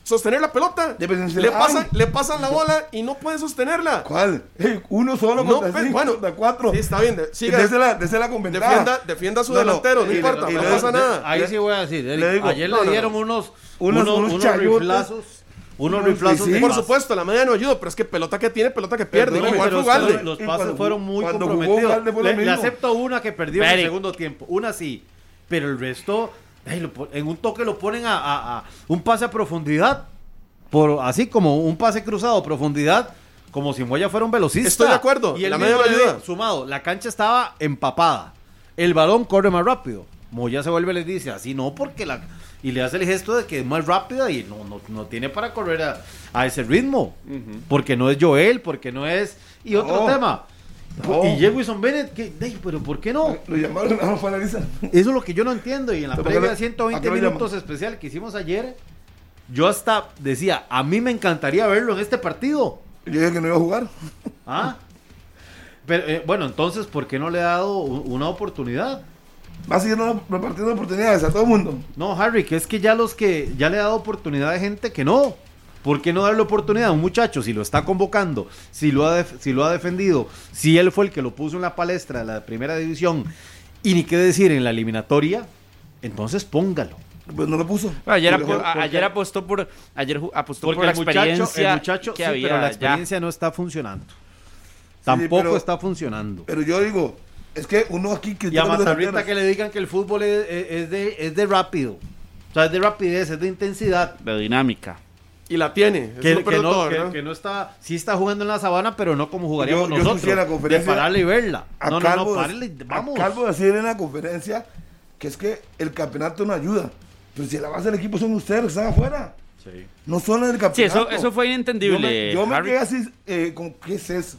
sostener la pelota. Le pasan, le pasan la bola y no puede sostenerla. ¿Cuál? Uno solo No, contra cinco, bueno, contra cuatro. Sí, está bien. de- siga. Désela, désela con ventaja. defienda, defienda a su No, delantero, no, importa, y no pasa nada. Ahí sí voy a decir, Eric, le digo, ayer no, le dieron no. unos, Unos- unos, unos unos chayotes. riflazos, unos riflazos sí. Por supuesto, la media no ayuda, pero es que pelota que tiene, pelota que pierde. Perdóneme, igual Ugalde. los- pases fueron jugó- muy jugó comprometidos. Lo Le, acepto una que perdió en el segundo tiempo, una sí, pero el resto, en un toque lo ponen a, a- a un pase a profundidad, por así como un pase cruzado a profundidad, como si Moya fuera un velocista. Estoy de acuerdo, Y el la media ayuda. Sumado, la cancha estaba empapada, el balón corre más rápido. Moya se vuelve y le dice, así no, porque la... Y le hace el gesto de que es más rápida y no, no, no tiene para correr a, a ese ritmo. Porque no es Joel, porque no es... Y otro tema. No. Y Jefferson Bennett, ¿qué? Ey, pero ¿por qué no? Lo llamaron a Ariza. Eso es lo que yo no entiendo. Y en la ¿Pero previa por de qué- 120 a qué lo minutos especial que hicimos ayer, yo hasta decía, a mí me encantaría verlo en este partido. Yo dije que no iba a jugar. ¿Ah? Pero, eh, bueno, entonces, ¿por qué no le ha dado una oportunidad? Va siguiendo repartiendo oportunidades a todo el mundo. No, Harry, que es que ya los que ya le ha dado oportunidad a gente que no. ¿Por qué no darle oportunidad a un muchacho si lo está convocando, si lo ha, def- si lo ha defendido, si él fue el que lo puso en la palestra de la primera división y ni qué decir en la eliminatoria? Entonces póngalo. Pues no lo puso. Ayer, Y lo- apo- a- porque- ayer apostó por ayer apostó Porque por la muchacho, experiencia el muchacho que sí, había pero la ya. experiencia no está funcionando. Tampoco pero- está funcionando. Pero yo digo, es que uno aquí que Y a Matarrita que le digan que el fútbol es, es- es de, es de rápido. O sea, es de rapidez, es de intensidad. de dinámica. Y la tiene. Que, lo que no, que- ¿verdad? que no está, sí está jugando en la sabana, pero no como jugaríamos Yo- yo nosotros. la de conferencia pararle y verla. A No, no, Calvo, no, párale, vamos. A Calvo decir en la conferencia que es que el campeonato no ayuda. Pero si la base del equipo son ustedes los que están afuera. Sí. No son el campeonato. Sí, eso, eso fue Yo inentendible. me, yo me quedé así, eh, con, ¿qué es eso?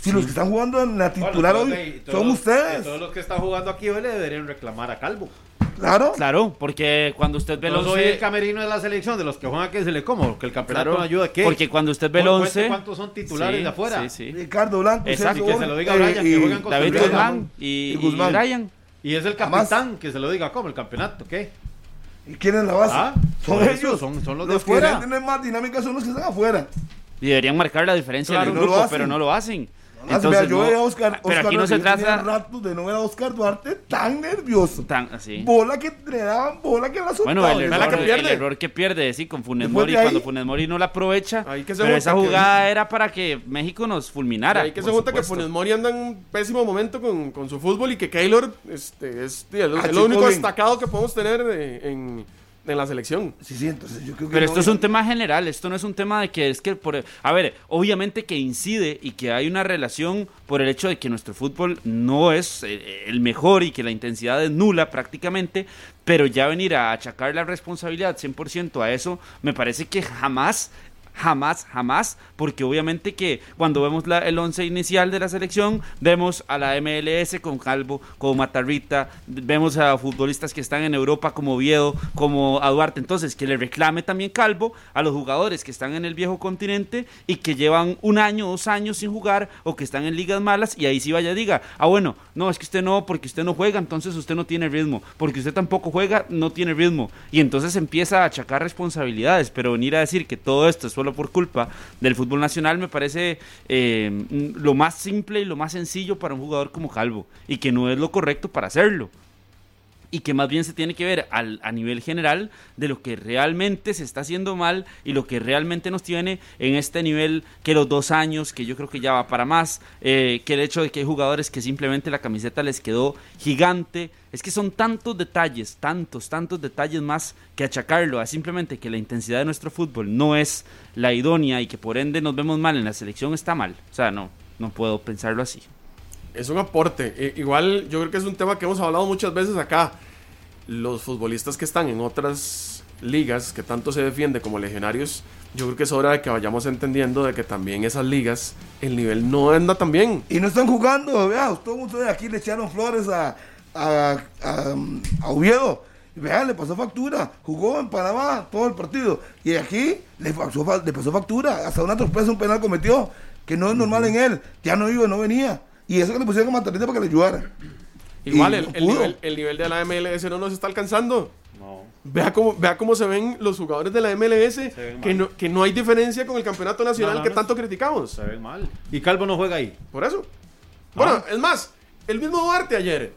Si los que están jugando en la Bueno, titular todos- hoy todos son ustedes. Todos los que están jugando aquí hoy le deberían reclamar a Calvo. Claro. Claro, porque cuando usted ve el No soy el 11... camerino de la selección, de los que juegan que se le como, que el campeonato Claro, no ayuda. ¿qué? porque cuando usted ve el Cu- cuente 11... ¿Cuántos son titulares Sí, de afuera? Sí, sí. Ricardo Blanco, Exacto, que se lo diga Brian, que y- juegan con David. Guzmán y, Y y Guzmán. Brian. Y es el capitán, que se lo diga como el campeonato, ¿qué? ¿Y quién es la base? Ah, son ellos. son- son los de los que afuera. deben tener más dinámica son los que están afuera. Y deberían marcar la diferencia Claro, en el grupo, pero no lo hacen. Ah, vea, yo no- veía a Oscar, pero Oscar aquí no se trata ratos de no ver a Oscar Duarte tan nervioso. tan así. Bola que le daban, bola que la soltaba. Bueno, el la error, que pierde. el error que pierde, sí, con Funes Mori, de cuando Funes Mori no la aprovecha. Ahí que se pero esa que- jugada era para que México nos fulminara. Ahí que se junta que. Funes Mori anda en un pésimo momento con, con su fútbol y que Keylor este, es, es Ah, es lo chico, único bien. destacado que podemos tener eh, en, en la selección. Sí, sí, entonces yo creo que Pero no- esto es un tema general, esto no es un tema de que es que por a ver, obviamente que incide y que hay una relación por el hecho de que nuestro fútbol no es eh, el mejor y que la intensidad es nula prácticamente, pero ya venir a achacar la responsabilidad 100% a eso me parece que jamás Jamás, jamás, porque obviamente que cuando vemos la- el once inicial de la selección, vemos a la MLS con Calvo, como Matarrita, vemos a futbolistas que están en Europa como Oviedo, como a Duarte. Entonces, que le reclame también Calvo a los jugadores que están en el viejo continente y que llevan un año, dos años sin jugar o que están en ligas malas y ahí sí vaya diga, ah bueno, no, es que usted no, porque usted no juega, entonces usted no tiene ritmo, porque usted tampoco juega, no tiene ritmo. Y entonces empieza a achacar responsabilidades, pero venir a decir que todo esto es solo por culpa del fútbol nacional me parece eh, lo más simple y lo más sencillo para un jugador como Calvo y que no es lo correcto para hacerlo y que más bien se tiene que ver al, a nivel general de lo que realmente se está haciendo mal y lo que realmente nos tiene en este nivel que los dos años, que yo creo que ya va para más, eh, que el hecho de que hay jugadores que simplemente la camiseta les quedó gigante, es que son tantos detalles, tantos, tantos detalles más que achacarlo a simplemente que la intensidad de nuestro fútbol no es la idónea y que por ende nos vemos mal en la selección está mal. O sea, no, no puedo pensarlo así. Es un aporte. I- igual yo creo que es un tema que hemos hablado muchas veces acá. Los futbolistas que están en otras ligas que tanto se defiende como legionarios, yo creo que es hora de que vayamos entendiendo de que también esas ligas el nivel no anda tan bien. Y no están jugando, vea, todo el mundo de aquí le echaron flores a, a, a, a Oviedo. Vea, le pasó factura. Jugó en Panamá todo el partido. Y aquí le pasó, le pasó factura. Hasta una sorpresa, un penal cometió. Que no es normal en él. Ya no iba, no venía. Y eso que le pusieron como Matarrita para que le ayudara. Igual Y el, no el nivel, el nivel de la MLS no nos está alcanzando. No. Vea cómo, vea cómo se ven los jugadores de la MLS, ven que mal. no, que no hay diferencia con el campeonato nacional No, no, que tanto criticamos. Se ven mal. Y Calvo no juega ahí. Por eso. Bueno, es más, el mismo Duarte ayer.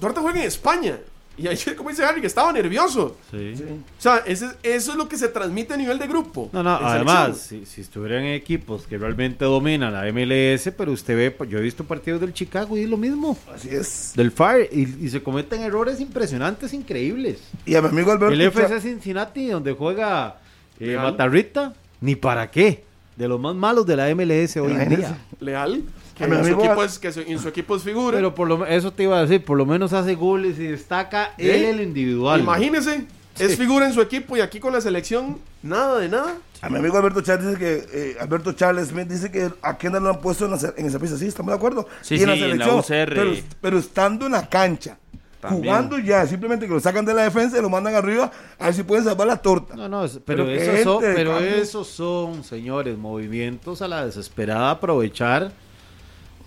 Duarte juega en España. Y ayer, como dice Harry, que estaba nervioso. Sí. O sea, ese- eso es lo que se transmite a nivel de grupo. No, no, además, si, si estuvieran en equipos que realmente dominan la MLS, pero usted ve, yo he visto partidos del Chicago y es lo mismo, Así es. del Fire, y, y se cometen errores impresionantes, increíbles. Y a mi amigo Alberto. El FC Cincinnati, donde juega eh. Matarrita, ni para qué, de los más malos de la MLS hoy en día. Leal, que, en su, equipo es, que su- en su equipo es figura. Pero por lo, eso te iba a decir, por lo menos hace goles y destaca ¿Eh? él el individual. Imagínese, es figura en su equipo y aquí con la selección, nada de nada. A mi amigo Alberto Charles dice que eh, Alberto Charles Smith dice que a Kendall lo han puesto en, la en esa pista, sí, estamos de acuerdo. Sí, Y sí, en la UCR. Pero, pero estando en la cancha, También. jugando ya, simplemente que lo sacan de la defensa y lo mandan arriba a ver si pueden salvar la torta. No, no, pero, Pero esos son, pero esos son, señores, movimientos a la desesperada aprovechar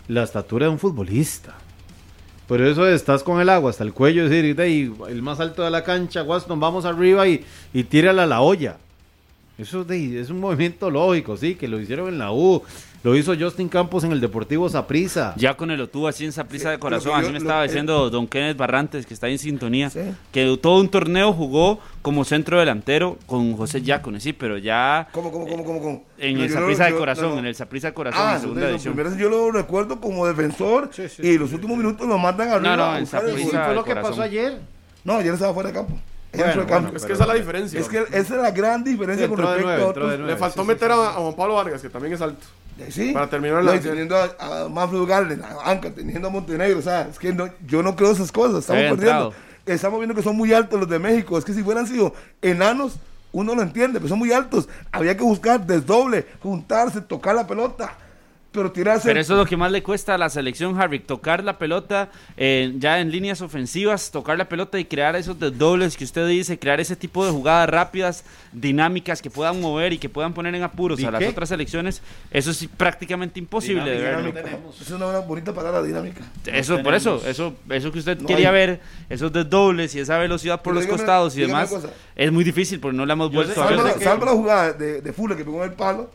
la estatura de un futbolista. Por eso estás con el agua hasta el cuello, es decir, el más alto de la cancha, Waston, vamos arriba y, y tírala a la olla. Eso es un movimiento lógico, sí, que lo hicieron en la U, lo hizo Justin Campos en el Deportivo Saprissa. Ya con el Otú así en esa prisa de corazón, yo- así me lo- estaba eh, diciendo don Kenneth Barrantes, que está en sintonía, Sí. que todo un torneo jugó como centro delantero con José Yacone, sí, pero ya ¿Cómo, cómo, cómo, cómo? cómo? en No, el yo no- Saprissa de corazón, no, no. en el Saprissa de corazón, Ah, en segunda edición. yo lo recuerdo como defensor Sí, sí, y los últimos minutos lo mandan arriba. no, a en gol. fue lo que pasó ayer. No, ayer estaba fuera de campo. Bueno, Es que esa es la diferencia. Es que esa es la gran diferencia Sí, con de respecto nueve, a de otros. nueve. Le faltó sí, meter a Juan Pablo Vargas, que también es alto. Eh, Sí. Para terminar no, la- y teniendo a, a Manfred Garden, a Anca, teniendo a Montenegro, o sea, es que no- yo no creo esas cosas, estamos perdiendo. Estamos viendo que son muy altos los de México, es que si fueran sido enanos, uno lo entiende, pero son muy altos. Había que buscar desdoble, juntarse, tocar la pelota. Pero tirarse. Pero eso es lo que más le cuesta a la selección, Harry, tocar la pelota eh, ya en líneas ofensivas, tocar la pelota y crear esos dobles que usted dice, crear ese tipo de jugadas rápidas, dinámicas que puedan mover y que puedan poner en apuros ¿Y a las qué? otras selecciones. Eso es prácticamente imposible de no tenemos. Es una bonita palabra dinámica. Eso, No por eso, eso, eso que usted No quería hay. ver, esos dobles y esa velocidad por Pero los dígame- costados y demás, es muy difícil porque no le hemos Yo vuelto sé- a ver. La, que- salva la jugada de, de Fuller que pegó en el palo.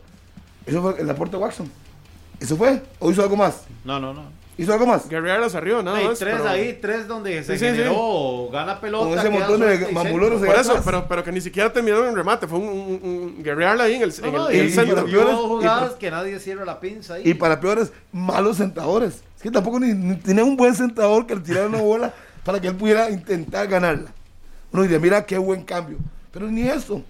Eso fue el aporte de Watson. ¿Eso fue? ¿O hizo algo más? No, no, no. ¿Hizo algo más? Guerreras arriba, nada Hay más. tres pero- ahí, tres donde se Sí, sí, sí. generó, gana pelota. Con ese montón de centro. Por eso, pero, pero que ni siquiera terminaron en remate, fue un, un, un guerrearla ahí en el, en No, no, el, en el y- y- centro. y- Y hubo peores- jugadas que nadie cierra la pinza ahí. Y para peores, malos sentadores. Es que tampoco ni, ni tenía un buen sentador que le tirara una bola para que él pudiera intentar ganarla. Uno diría, mira qué buen cambio. Pero ni eso.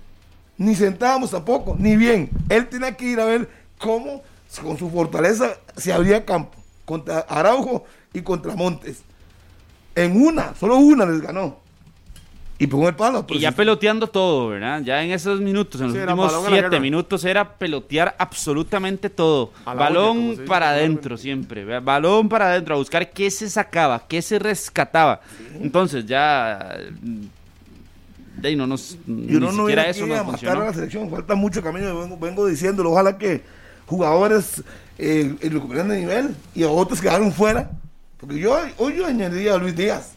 Ni sentábamos tampoco, ni bien. Él tenía que ir a ver cómo, con su fortaleza, se abría campo. Contra Araujo y contra Montes. En una, solo una les ganó. Y pegó el palo. Y pues, ya peloteando todo, ¿verdad? Ya en esos minutos, en los Sí, últimos siete minutos era pelotear absolutamente todo. Olla, Balón para adentro siempre, ¿verdad? balón para adentro, a buscar qué se sacaba, qué se rescataba. Entonces ya... De ahí no nos... Y Ni uno no siquiera eso a matar a la selección, falta mucho camino, vengo, vengo diciéndolo, ojalá que jugadores eh, recuperen de nivel y a otros quedaron fuera, porque yo hoy yo añadiría a Luis Díaz,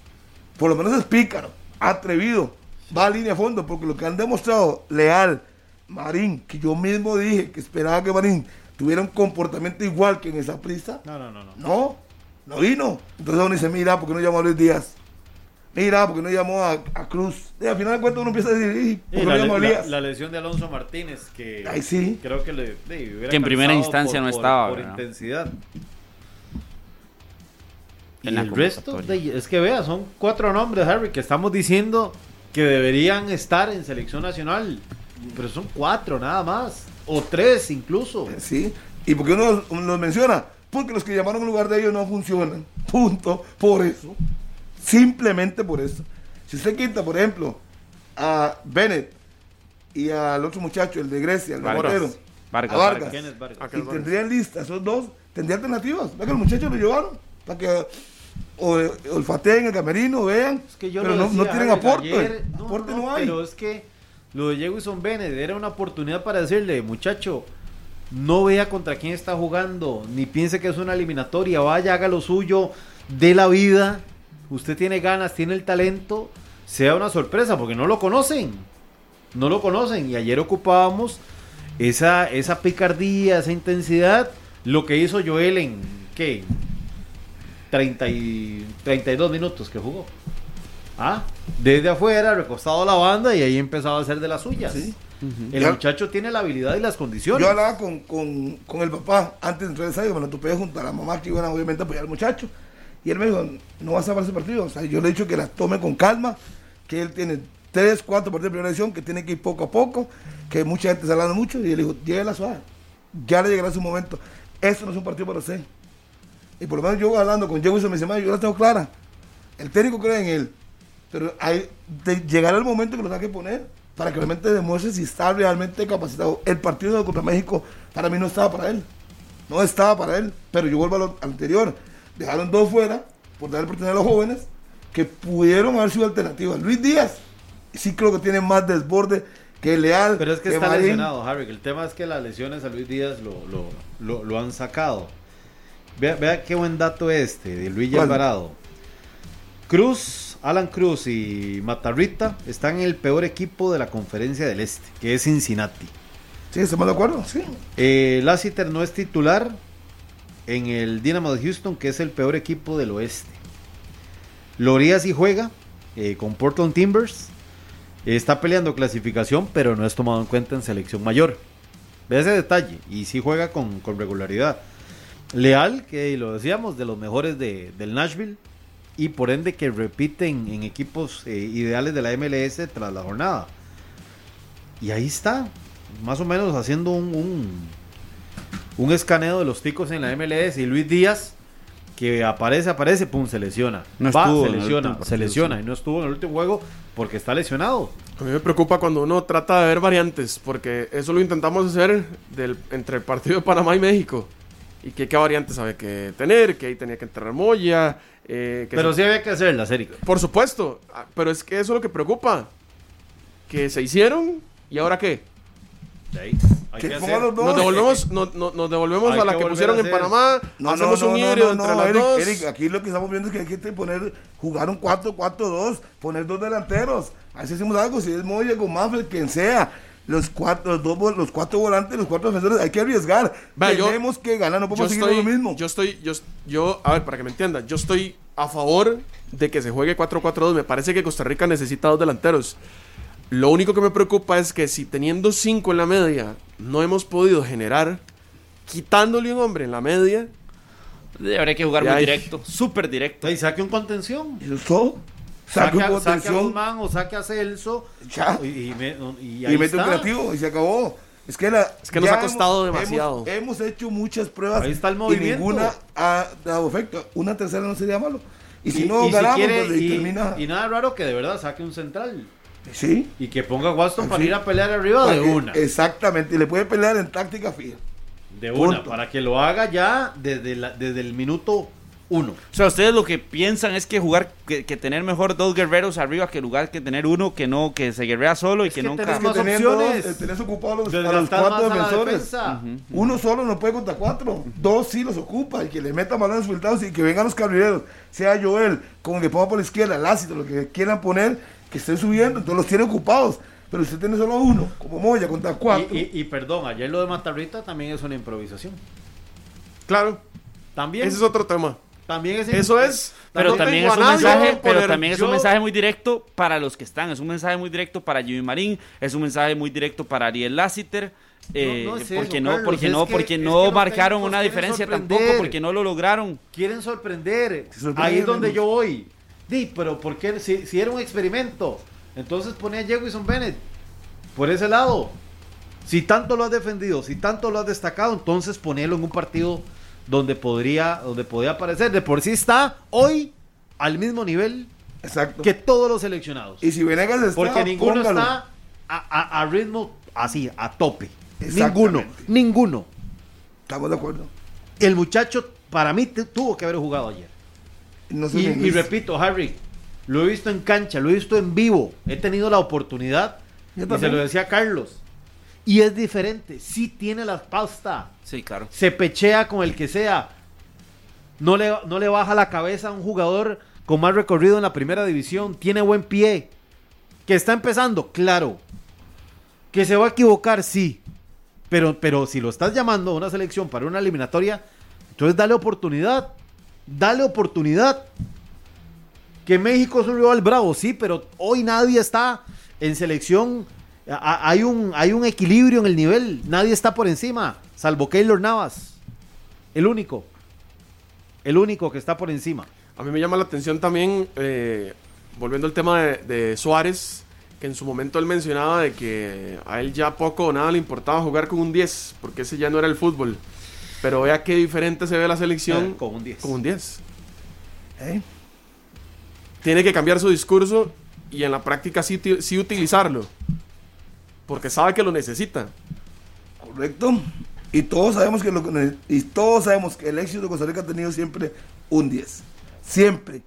por lo menos es pícaro, atrevido, va a línea a fondo, porque lo que han demostrado Leal, Marín, que yo mismo dije que esperaba que Marín tuviera un comportamiento igual que en esa prisa, No, no, no, no. no, no vino. Entonces uno dice, mira, ¿por qué no llamó a Luis Díaz? Mira, ¿por qué no llamó a, a Cruz? Y al final de cuentas uno empieza a decir, "Ih, ¿por qué no la, llamó a la- Elías? la lesión de Alonso Martínez, que Ay, sí. creo que, le, sí, hubiera Que en primera instancia por- no estaba, Por intensidad. Y En la el resto, de- es que vea, son cuatro nombres, Harry, que estamos diciendo que deberían estar en selección nacional. Pero son cuatro nada más. O tres incluso. Sí. ¿Y por qué uno los, los menciona? Porque los que llamaron en lugar de ellos no funcionan. Punto. Por eso. Simplemente por eso. Si usted quita, por ejemplo, a Bennett y al otro muchacho, el de Grecia, el de Vargas. Botero, Vargas, a Vargas, Vargas. Y tendrían lista esos dos, tendría alternativas. Vea que los muchachos lo llevaron para que o, olfateen el camerino, vean, Es que yo pero no, tienen aporte. ayer. No, aporte no, no, hay. Pero es que lo de Jewison Bennett era una oportunidad para decirle, muchacho, no vea contra quién está jugando, ni piense que es una eliminatoria, vaya, haga lo suyo, de la vida. Usted tiene ganas, tiene el talento, sea una sorpresa, porque no lo conocen. No lo conocen. Y ayer ocupábamos esa, esa picardía, esa intensidad, lo que hizo Joel en, ¿qué? 30 y 32 minutos que jugó. Ah, desde afuera, recostado a la banda y ahí empezaba a hacer de las suyas. Sí. El Ya- muchacho tiene la habilidad y las condiciones. Yo hablaba con, con, con el papá antes de entrar al estadio, me lo topé junto a la mamá que iban a, obviamente a apoyar al muchacho. Y él me dijo, no vas a para ese partido. O sea, yo le he dicho que la tome con calma, que él tiene tres, cuatro partidos de primera edición, que tiene que ir poco a poco, que mucha gente está hablando mucho. Y él dijo, llévela suave. Ya le llegará su momento. Esto no es un partido para usted. Y por lo menos yo hablando con Diego y me dice, "Ma, yo la tengo clara. El técnico cree en él. Pero hay, de- llegará el momento que lo tenga que poner para que realmente demuestre si está realmente capacitado. El partido de contra México para mí no estaba para él. No estaba para él. Pero yo vuelvo a lo anterior. Dejaron dos fuera por dar oportunidad a los jóvenes que pudieron haber sido alternativas. Luis Díaz sí creo que tiene más desborde que Leal. Pero es que está Marín. lesionado, Harry. El tema es que las lesiones a Luis Díaz lo, lo, lo- lo han sacado. Vea, vea qué buen dato este de Luis. Alvarado. Cruz, Alan Cruz y Matarrita están en el peor equipo de la conferencia del Este, que es Cincinnati. Sí, estamos de acuerdo. Sí. Eh, Lassiter no es titular en el Dynamo de Houston, que es el peor equipo del oeste. Lorías sí juega eh, con Portland Timbers. Está peleando clasificación, pero no es tomado en cuenta en selección mayor. Ve ese detalle. Y sí juega con, con regularidad. Leal, que lo decíamos, de los mejores de, del Nashville. Y por ende que repiten en equipos eh, ideales de la MLS tras la jornada. Y ahí está, más o menos haciendo un, un escaneo de los ticos en la MLS. Y Luis Díaz, que aparece, aparece, pum, se lesiona. No Va, estuvo se lesiona, se lesiona. sí. Y no estuvo en el último juego porque está lesionado. A mí me preocupa cuando uno trata de ver variantes, porque eso lo intentamos hacer del, entre el partido de Panamá y México. y que qué variantes había que tener, que ahí tenía que entrar Moya. eh, que Pero se- sí había que hacerla, serio. Por supuesto, ah, pero es que eso es lo que preocupa. Que se hicieron y ahora qué. Que los dos. Nos devolvemos, no- no- nos devolvemos Hay a la que que pusieron en. Panamá, No, hacemos no, un no, híbrido no, entre no, las Eric, dos. Eric, aquí lo que estamos viendo es que hay que poner, jugar un 4-4-2, poner dos delanteros. Así hacemos algo, si es Moya con Manfred, quien sea. Los cuatro, los dos, los cuatro volantes, los cuatro defensores, hay que arriesgar. Yo- Tenemos que ganar, no yo podemos seguir estoy, lo mismo. yo estoy, yo, yo, a ver, para que me entiendan, yo estoy a favor de que se juegue 4-4-2. Me parece que Costa Rica necesita dos delanteros. Lo único que me preocupa es que si teniendo cinco en la media no hemos podido generar, quitándole un hombre en la media, Habría que jugar muy hay- directo, súper directo. Ahí saque un contención. Eso. Saque Saque, un saque a contención Guzmán o saque a Celso. Ya. Y, y me- y y ahí mete un está. creativo y se acabó. Es que, la, Es que nos ha costado hemos- demasiado. Hemos, hemos hecho muchas pruebas Ahí está el y movimiento. ninguna ha dado efecto. Una tercera no sería malo. Y si Y- no y ganamos, quiere- pues, y y- termina. y nada raro que de verdad saque un central. Sí. Y que ponga a Waston para Sí. ir a pelear arriba de que- una. Exactamente. Y le puede pelear en táctica fija. De una, punto. para que lo haga ya desde, la- desde el minuto uno. O sea, ustedes lo que piensan es que jugar, que, que tener mejor dos guerreros arriba que lugar que tener uno que no, que se guerrea solo y que, que nunca. tenés Es que más teniendo opciones. dos, tenés ocupados los, a los cuatro defensores. Uno solo no puede contra cuatro. Dos sí los ocupa. Y que le meta balones filtrados y que vengan los carrileros. Sea Joel, con el que ponga por la izquierda, Lácito, lo que quieran poner, que estén subiendo. Entonces los tiene ocupados. Pero usted tiene solo uno, como Moya, contra cuatro. Y, y- y perdón, ayer lo de Matarrita también es una improvisación. claro, También, ese es otro tema. también es Eso es. Pero no también es un mensaje, pero poner. también es Yo- un mensaje muy directo para los que están, es un mensaje muy directo para Jimmy Marín, es un mensaje muy directo para Ariel Lassiter. eh, no es porque eso, no, Carlos, porque es no, que- porque es no marcaron una quieren diferencia sorprender. tampoco, porque no lo lograron. quieren sorprender. Ahí es donde yo voy. Di, pero ¿por qué? Si, si era un experimento, entonces ponía a Jefferson Bennett por ese lado. Si tanto lo has defendido, si tanto lo has destacado, entonces ponelo en un partido donde podría, donde podría aparecer. De por sí está hoy al mismo nivel Exacto. que todos los seleccionados. Y si Venegas está, Porque ninguno póngalo. está a, a- a ritmo así, a tope. Ninguno, ninguno. Estamos de acuerdo. El muchacho, para mí, tu- tuvo que haber jugado ayer. No sé Y, repito, Harry, lo he visto en cancha, lo he visto en vivo, he tenido la oportunidad, y se lo decía a Carlos, y es diferente, sí tiene la pasta, Sí, claro. se pechea con el que sea, no le, no le baja la cabeza a un jugador con más recorrido en la primera división, tiene buen pie, que está empezando, claro, que se va a equivocar, sí, pero, pero si lo estás llamando a una selección para una eliminatoria, entonces dale oportunidad, dale oportunidad. Que México es un rival bravo, sí, pero hoy nadie está en selección. Hay un, hay un equilibrio en el nivel, nadie está por encima, salvo Keylor Navas, el único, el único que está por encima. A mí me llama la atención también, eh, volviendo al tema de, de Suárez, que en su momento él mencionaba de que a él ya poco o nada le importaba jugar con un 10, porque ese ya no era el fútbol. Pero vea qué diferente se ve la selección Eh, con un 10. con un 10. ¿Eh? Tiene que cambiar su discurso y en la práctica sí, sí utilizarlo, porque sabe que lo necesita. Correcto. Y todos sabemos que lo y todos sabemos que el éxito de Costa Rica ha tenido siempre un 10. Siempre.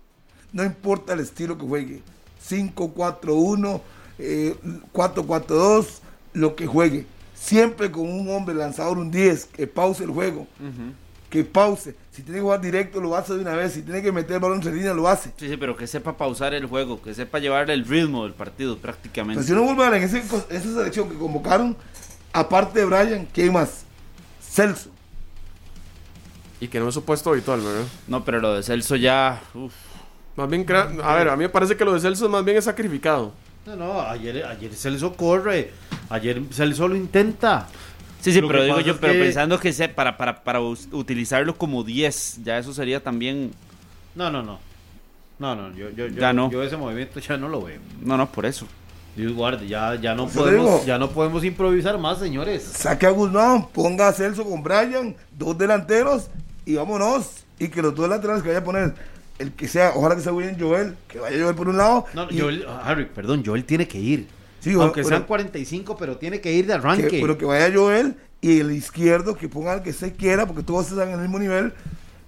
No importa el estilo que juegue. 5-4-1, eh, 4-4-2, lo que juegue. Siempre con un hombre lanzador, un 10, que pause el juego. Que pause. Si tiene que jugar directo, lo hace de una vez. Si tiene que meter el balón en línea, lo hace. Sí, sí, pero que sepa pausar el juego, que sepa llevar el ritmo del partido prácticamente. Pero si uno vuelve a ver en ese co- esa selección que convocaron, aparte de Brian, ¿quién más? Celso. Y que no es su puesto habitual, ¿verdad? No, pero lo de Celso ya. uf. Más bien, a ver, a mí me parece que lo de Celso más bien es sacrificado. No, no, ayer, ayer Celso corre, ayer Celso lo intenta. Sí, sí, Lo pero digo yo, pero que- pensando que sea para, para, para us- utilizarlo como 10, ya eso sería también. No, no, no. No, no, yo, yo, yo, Ya no. yo ese movimiento ya no lo veo. No, no, por eso. Dios guarde, ya, ya no podemos, digo. ya no podemos improvisar más, señores. Saque a Guzmán, ponga a Celso con Brian, dos delanteros y vámonos. Y que los dos laterales que vaya a poner, el que sea, ojalá que sea William Joel, que vaya Joel por un lado. No, y- Joel, Harry, perdón, Joel tiene que ir. Sí, Aunque bueno, sean 45, pero tiene que ir de arranque. que, pero que vaya Joel y el izquierdo que ponga al que se quiera, porque todos están en el mismo nivel.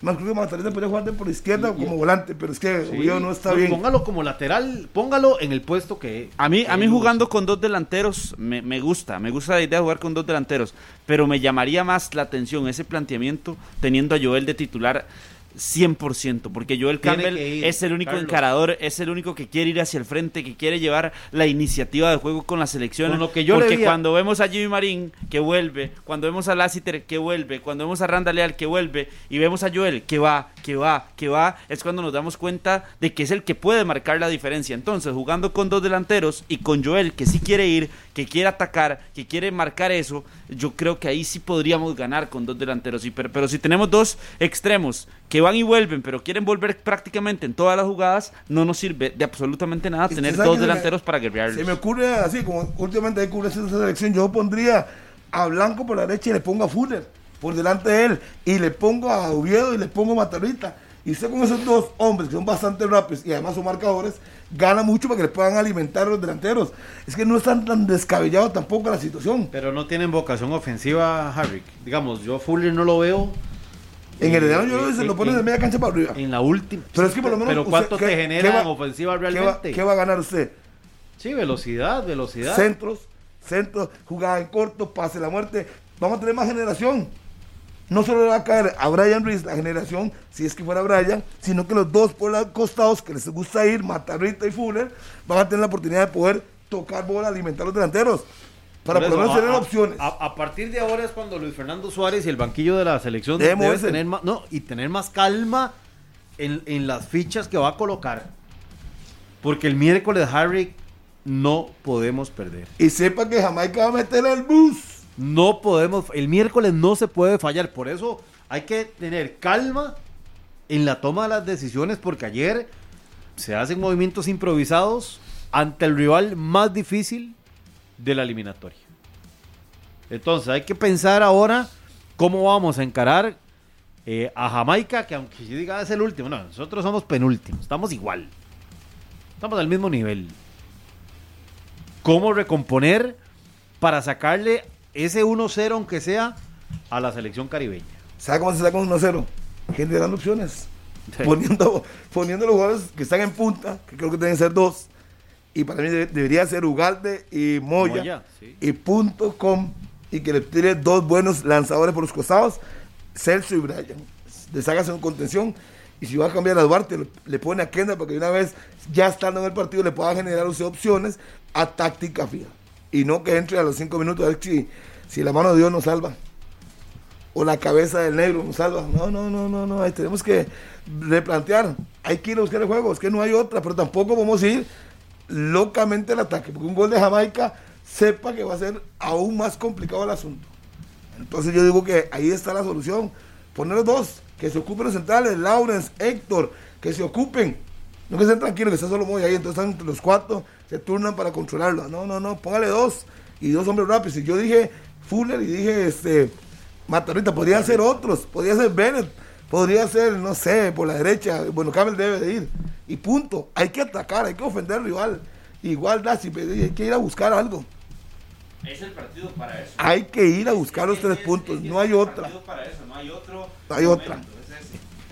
Más creo que podría jugar de por izquierda o como volante, pero es que Sí, no está bien. Póngalo como lateral, póngalo en el puesto que. A mí, a mí jugando con dos delanteros me, me gusta, me gusta la idea de jugar con dos delanteros, pero me llamaría más la atención ese planteamiento teniendo a Joel de titular 100%, porque Joel Campbell es el único Carlos. encarador, es el único que quiere ir hacia el frente, que quiere llevar la iniciativa de juego con la selección. Con lo que yo le porque cuando vemos a Jimmy Marín que vuelve, cuando vemos a Lassiter que vuelve, cuando vemos a Randa Leal que vuelve y vemos a Joel que va, que va, que va, es cuando nos damos cuenta de que es el que puede marcar la diferencia. Entonces, jugando con dos delanteros y con Joel que sí quiere ir, que quiere atacar, que quiere marcar eso, yo creo que ahí sí podríamos ganar con dos delanteros. Y, pero, pero si tenemos dos extremos que van y vuelven, pero quieren volver prácticamente en todas las jugadas, no nos sirve de absolutamente nada ¿Usted tener dos que delanteros para guerrearlos. Se me ocurre así, como últimamente hay ocurre esa selección, yo pondría a Blanco por la derecha y le pongo a Fuller por delante de él, y le pongo a Oviedo y le pongo a Matarrita. Y usted con esos dos hombres que son bastante rápidos y además son marcadores, gana mucho para que le puedan alimentar a los delanteros. Es que no es tan, tan descabellado tampoco la situación. Pero no tienen vocación ofensiva, Harry. Digamos, yo Fuller no lo veo. En eh, el Herediano yo eh, se lo eh, ponen de media cancha para arriba. En la última. Pero es que por lo menos. Pero usted- ¿cuánto ¿qué- te qué genera va- en ofensiva qué va- realmente? ¿Qué va a ganar usted? Sí, velocidad, velocidad. centros, centros, jugada en corto, pase la muerte. Vamos a tener más generación. No solo le va a caer a Brian Reese la generación, si es que fuera Brian, sino que los dos por los costados que les gusta ir, Matarrita y Fuller, van a tener la oportunidad de poder tocar bola, alimentar a los delanteros. Para por, lo menos tener a- opciones. A, a partir de ahora es cuando Luis Fernando Suárez y el banquillo de la selección Debe tener más, no, y tener más calma en, en las fichas que va a colocar. Porque el miércoles, Harry, no podemos perder. y sepa que Jamaica va a meter el bus. No podemos, el miércoles no se puede fallar. Por eso hay que tener calma en la toma de las decisiones, porque ayer se hacen movimientos improvisados ante el rival más difícil de la eliminatoria. Entonces hay que pensar ahora cómo vamos a encarar eh, a Jamaica, que aunque yo diga es el último, no, nosotros somos penúltimos, estamos igual. Estamos al mismo nivel. ¿Cómo recomponer para sacarle ese 1-0, aunque sea, a la selección caribeña? ¿Sabe cómo se saca un 1-0? Generando opciones. Poniendo, poniendo los jugadores que están en punta, que creo que deben ser dos. Y para mí de- debería ser Ugalde y Moya. Moya, sí. Y punto com. Y que le tire dos buenos lanzadores por los costados. Celso y Brian. Deshágase en contención. Y si va a cambiar a Duarte, le, pone a Kenda para que de una vez, ya estando en el partido, le pueda generar opciones a táctica fija. Y no que entre a los cinco minutos a ver si, si la mano de Dios nos salva o la cabeza del negro nos salva. No, no, no, no, no. Ahí tenemos que replantear. Hay que ir a buscar el juego. Es que no hay otra, pero tampoco vamos a ir locamente al ataque. Porque un gol de Jamaica sepa que va a ser aún más complicado el asunto. Entonces yo digo que ahí está la solución. Poner los dos, que se ocupen los centrales, Lawrence, Héctor, que se ocupen. No que estén tranquilos, que está solo muy ahí. Entonces están entre los cuatro, se turnan para controlarlo. No, no, no, póngale dos y dos hombres rápidos. Y yo dije Fuller y dije este Matarrita, podría ser otros, podría ser Bennett, podría ser, no sé, por la derecha. Bueno, Campbell debe de ir. Y punto. Hay que atacar, hay que ofender al rival. Igual da, si hay que ir a buscar algo. Es el partido para eso. Hay que ir a buscar los tres puntos, no hay otra. no hay otro. No hay otra.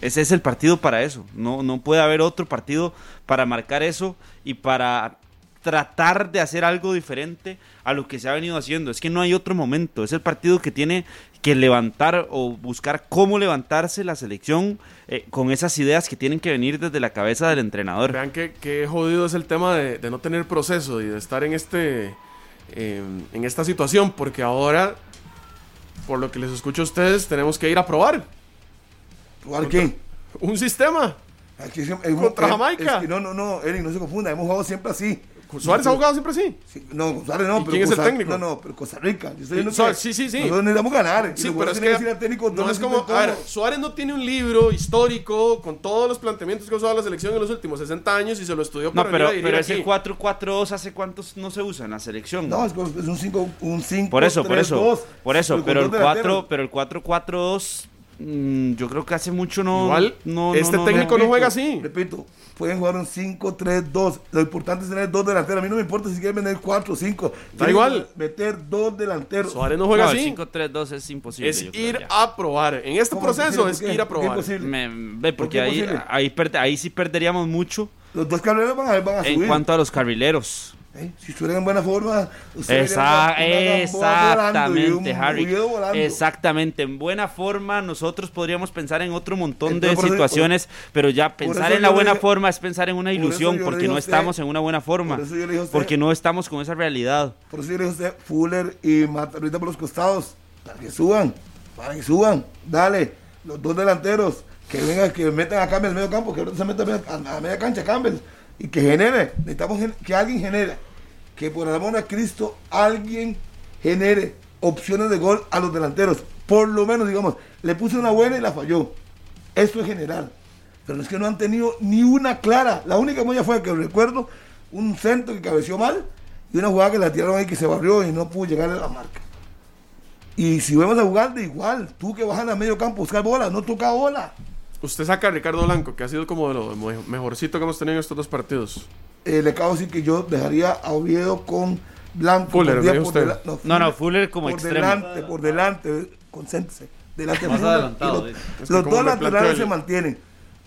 Ese es el partido para eso. No, no puede haber otro partido para marcar eso y para tratar de hacer algo diferente a lo que se ha venido haciendo. Es que no hay otro momento. Es el partido que tiene que levantar o buscar cómo levantarse la selección eh, con esas ideas que tienen que venir desde la cabeza del entrenador. Vean que, que jodido es el tema de, de no tener proceso y de estar en este eh, en esta situación, porque ahora, por lo que les escucho a ustedes, tenemos que ir a probar ¿Jugar quién? un sistema. Aquí siempre- hemos- Contra Jamaica. es no, no, no, Eric, no se confunda, hemos jugado siempre así. Suárez ha jugado siempre así. Sí, no, Suárez no, ¿Y pero quién es el Costa- técnico? No, no, pero Costa Rica. Yo estoy diciendo Sí, que sí, sí, sí. Nosotros necesitamos ganar. Sí, pero es que decir al técnico, no no es como, a ver. Suárez no tiene un libro histórico con todos los planteamientos que ha usado la selección en los últimos 60 años y se lo estudió No, para pero, venir a pero ese aquí. 4-4-2 hace cuántos no se usa en la selección. No, es, es un 5, un 5, Por eso, por eso, por eso, con pero el dos 4, delanteros. pero el 4-4-2 Mm, yo creo que hace mucho no. Igual, no, este no, no, técnico no, Repito, juega así. Repito, pueden jugar un 5-3-2. Lo importante es tener dos delanteros. A mí no me importa si quieren meter 4 o 5. Da igual. Meter dos delanteros. Suárez no juega No, así. 5-3-2 es imposible. Es ir ya. a probar. En este ¿Cómo proceso es ¿Por ir a ¿Por probar. Me- ve, ¿Por porque qué ahí, ahí, perde- ahí sí perderíamos mucho Los dos carrileros van a, van a subir. en cuanto a los carrileros. ¿Eh? Si estuvieran en buena forma, ustedes Esa- exactamente, un Harry. Exactamente. En buena forma, nosotros podríamos pensar en otro montón Entonces, de eso- situaciones, pero ya pensar en la buena forma es pensar en una ilusión, porque digo no usted- estamos en una buena forma. por eso yo le digo a usted- Porque no estamos con esa realidad. Por eso yo le dije a usted, Fuller y Mata ahorita por los costados, para que suban, para que suban, dale, los dos delanteros, que vengan, que metan a Campbell en medio campo, que ahorita se meta a media, cancha Campbell, y que genere, necesitamos que alguien genere, que por amor a Cristo alguien genere opciones de gol a los delanteros, por lo menos, digamos, le puse una buena y la falló, eso es general, pero es que no han tenido ni una clara, la única moya fue que recuerdo, un centro que cabeció mal, y una jugada que la tiraron ahí que se barrió y no pudo llegar a la marca. Y si vamos a jugar de igual, tú que vas a medio campo buscar bola, no toca bola. Usted saca a Ricardo Blanco, que ha sido como de lo me- mejorcito que hemos tenido en estos dos partidos. Eh, le acabo de decir que yo dejaría a Oviedo con Blanco. Fuller, dijo usted. dela- No, no, Fuller como por extremo. delante, por delante, concéntrese. Delante Más Fuller, adelantado, y Los, dice. Es que los dos laterales se mantienen.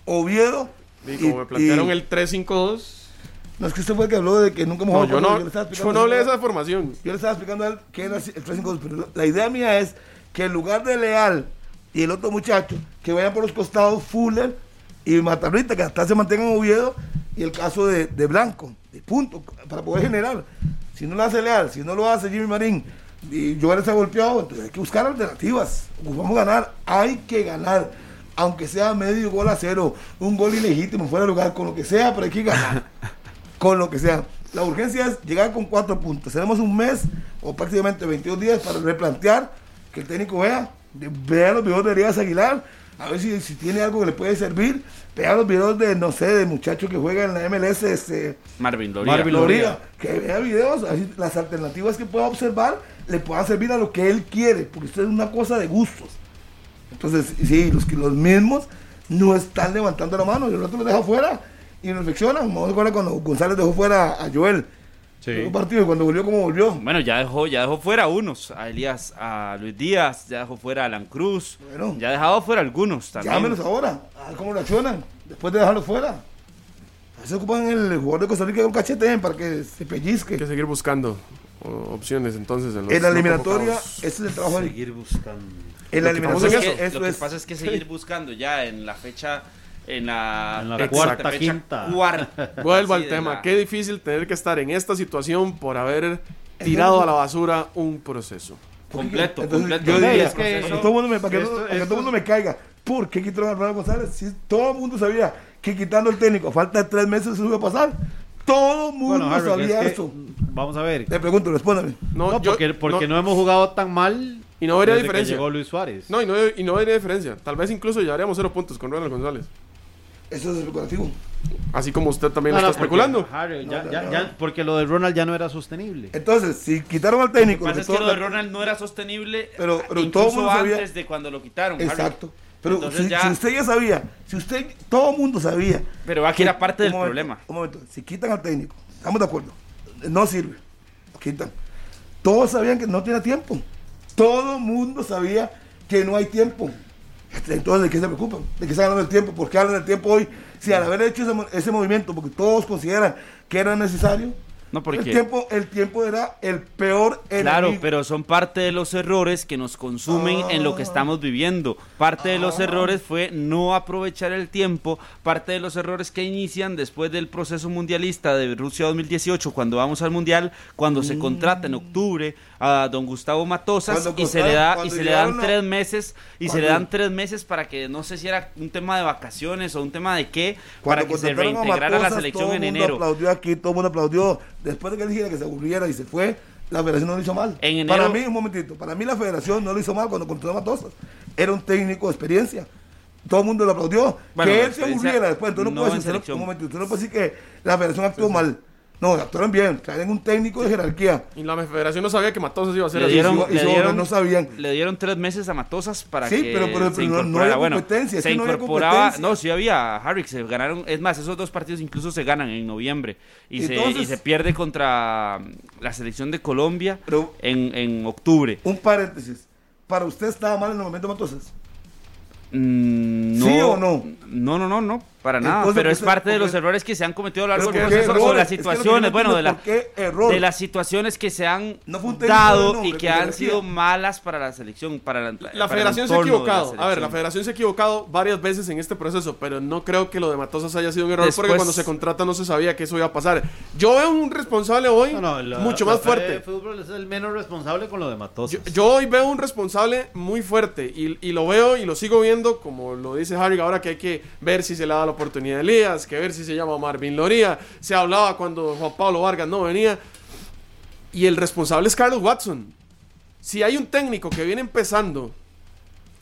Oviedo. Y como me plantearon y- el 3-5-2. No es que usted fue el que habló de que nunca hemos No, jugado yo no, le estaba yo explicando no hablé de esa formación. Yo le estaba explicando a él que era el 3-5-2, pero la idea mía es que en lugar de Leal y el otro muchacho, que vayan por los costados Fuller y Matarrita, que hasta se mantengan en Oviedo, y el caso de, de Blanco, de punto, para poder generar. Si no lo hace Leal, si no lo hace Jimmy Marín, y Joel está golpeado, entonces hay que buscar alternativas. Vamos a ganar, hay que ganar. Aunque sea medio gol a cero, un gol ilegítimo, fuera de lugar, con lo que sea, pero hay que ganar con lo que sea. La urgencia es llegar con cuatro puntos. Tenemos un mes o prácticamente 22 días para replantear que el técnico vea, vea los videos de Aguilar, a ver si, si tiene algo que le puede servir. Vea los videos de, no sé, de muchachos que juegan en la MLS, este, Marvin Loría. Marvin Loría, que vea videos, así las alternativas que pueda observar le puedan servir a lo que él quiere, porque esto es una cosa de gustos. Entonces, sí, los, que- los mismos no están levantando la mano, y el otro lo deja fuera y infeccionan. Vamos a cuando González dejó fuera a Joel. Sí. Un partido cuando volvió como volvió. Bueno, ya dejó, ya dejó fuera a unos, a Elías, a Luis Díaz, ya dejó fuera a Alan Cruz, Bueno. ya ha dejado fuera algunos también. Llámenos ahora, a ver cómo reaccionan, después de dejarlo fuera. A si ocupan el jugador de Costa Rica con cachete para que se pellizque. Hay que seguir buscando opciones entonces. En, los En la eliminatoria, ese es el trabajo Seguir buscando. En la que pasa Lo eliminatoria, que, es eso lo que es. pasa es que seguir buscando ya en la fecha, en la, En la exacta cuarta, fecha quinta. cuarta. Vuelvo al tema. la- Qué difícil tener que estar en esta situación por haber tirado a la basura un proceso. Completo, Entonces, completo. Yo diría, es que- para que todo el mundo me, para que, esto- que todo el mundo me caiga. ¿Por qué quitaron a Ronald González? Si todo el mundo sabía que quitando el técnico a falta de tres meses eso iba a pasar. Todo el mundo Bueno, Harry, sabía es que- eso. vamos a ver. Le pregunto, respóndame. No, No, yo- porque, porque no, no- hemos jugado tan mal Y no que diferencia. llegó Luis Suárez. No, y no, y no habría diferencia. Tal vez incluso llevaríamos cero puntos con Ronald González. Eso es especulativo. Así como usted también No, lo no, está porque, especulando. Harry, ya- No, ya- no, ya- no. porque lo de Ronald ya no era sostenible. Entonces, si quitaron al Lo técnico. que pasa lo es que que todo- lo de Ronald no era sostenible Pero- pero todo el incluso mundo sabía- antes de cuando lo quitaron. Harry. Exacto. Pero Entonces si, ya- si usted ya sabía, si usted, todo el mundo sabía. Pero aquí era parte del momento, problema. Un momento, si quitan al técnico, estamos de acuerdo, no sirve, lo quitan. Todos sabían que no tiene tiempo. Todo el mundo sabía que no hay tiempo. Entonces, ¿de qué se preocupan? ¿De qué se hablan del tiempo? ¿Por qué hablan del tiempo hoy? Si al haber hecho ese, mo- ese movimiento, porque todos consideran que era necesario, No, porque- el, tiempo, el tiempo era el peor Claro, enemigo. pero son parte de los errores que nos consumen en lo que Ah. estamos viviendo. Parte de los Ah. errores fue no aprovechar el tiempo. Parte de los errores que inician después del proceso mundialista de Rusia 2018, cuando vamos al mundial, cuando se contrata en octubre a don Gustavo Matosas. Cuando y se le da y se le dan a- tres meses y se le dan tres meses para que no sé si era un tema de vacaciones o un tema de qué Cuando para que se contrataron a reintegrara la Matosas, selección todo en mundo enero. aplaudió aquí, todo el mundo aplaudió. Después de que él dijera que se aburriera y se fue, la federación no lo hizo mal. En enero- Para mí, un momentito, para mí la federación no lo hizo mal cuando contrató a Matosas. Era un técnico de experiencia. Todo el mundo lo aplaudió. Bueno, que él se aburriera después. Entonces no, no puede decir, un momentito, usted no puede decir que la federación actuó mal. No, actuaron bien, traen un técnico de jerarquía. Y la federación no sabía que Matosas iba a ser Le así. dieron, y le dieron- no sabían. le dieron tres meses a Matosas para Sí, que pero- pero- se pero no- no incorporara. había bueno, competencia, es se que no había incorporaba, competencia. no, sí había, Harry, se ganaron, es más, esos dos partidos incluso se ganan en noviembre y, se, y se pierde contra mm, la selección de Colombia Pero- en, en octubre. Un paréntesis. ¿Para usted estaba mal en el momento Matosas? Mm, ¿Sí o no? No, no, no, no, para nada. Entonces, pero ¿por es parte de los errores que se han cometido a lo largo del ¿por qué proceso, o errores? las Es que que yo situaciones, no bueno, de, la, de las situaciones que se han No dado nombre, y que han sido malas para la selección, para la, La federación se ha equivocado. A ver, la federación se ha equivocado varias veces en este proceso, pero no creo que lo de Matosas haya sido un error porque cuando se contrata no se sabía que eso iba a pasar. Yo veo un responsable hoy No, no, la- mucho la más fuerte. fútbol es el menos responsable con lo de Matosas. Yo, yo hoy veo un responsable muy fuerte y, y lo veo y lo sigo viendo, como lo dice Harry, ahora que hay que ver si se le da la oportunidad a Elías, que ver si se llama Marvin Loría. Se hablaba cuando Juan Pablo Vargas no venía. Y el responsable es Carlos Watson. Si hay un técnico que viene empezando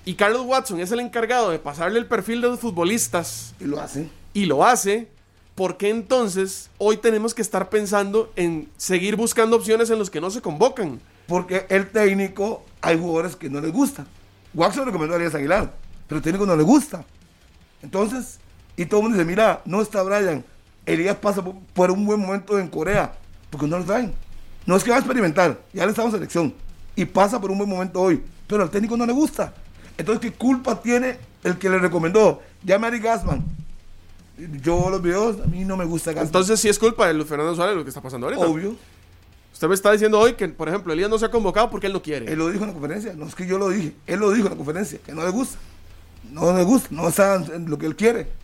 y Carlos Watson es el encargado de pasarle el perfil de los futbolistas Y lo hacen. y lo hace, ¿por qué entonces hoy tenemos que estar pensando en seguir buscando opciones en los que no se convocan? Porque el técnico, hay jugadores que no les gusta. Waxo recomendó a Elías Aguilar, pero el técnico no le gusta. Entonces, y todo el mundo dice, mira, no está Brian. Elías pasa por, un buen momento en Corea, porque no lo traen. No es que va a experimentar, ya le estamos en selección. Y pasa por un buen momento hoy, pero al técnico no le gusta. Entonces, ¿qué culpa tiene el que le recomendó? Llame a Eric Gassman. Yo los videos, a mí no me gusta Gassman. Entonces sí es culpa de Luis Fernando Suárez lo que está pasando ahorita. obvio. Usted me está diciendo hoy que, por ejemplo, Elías no se ha convocado porque él no quiere. Él lo dijo en la conferencia, no es que yo lo dije, él lo dijo en la conferencia, que no le gusta. No le gusta, no está en lo que él quiere.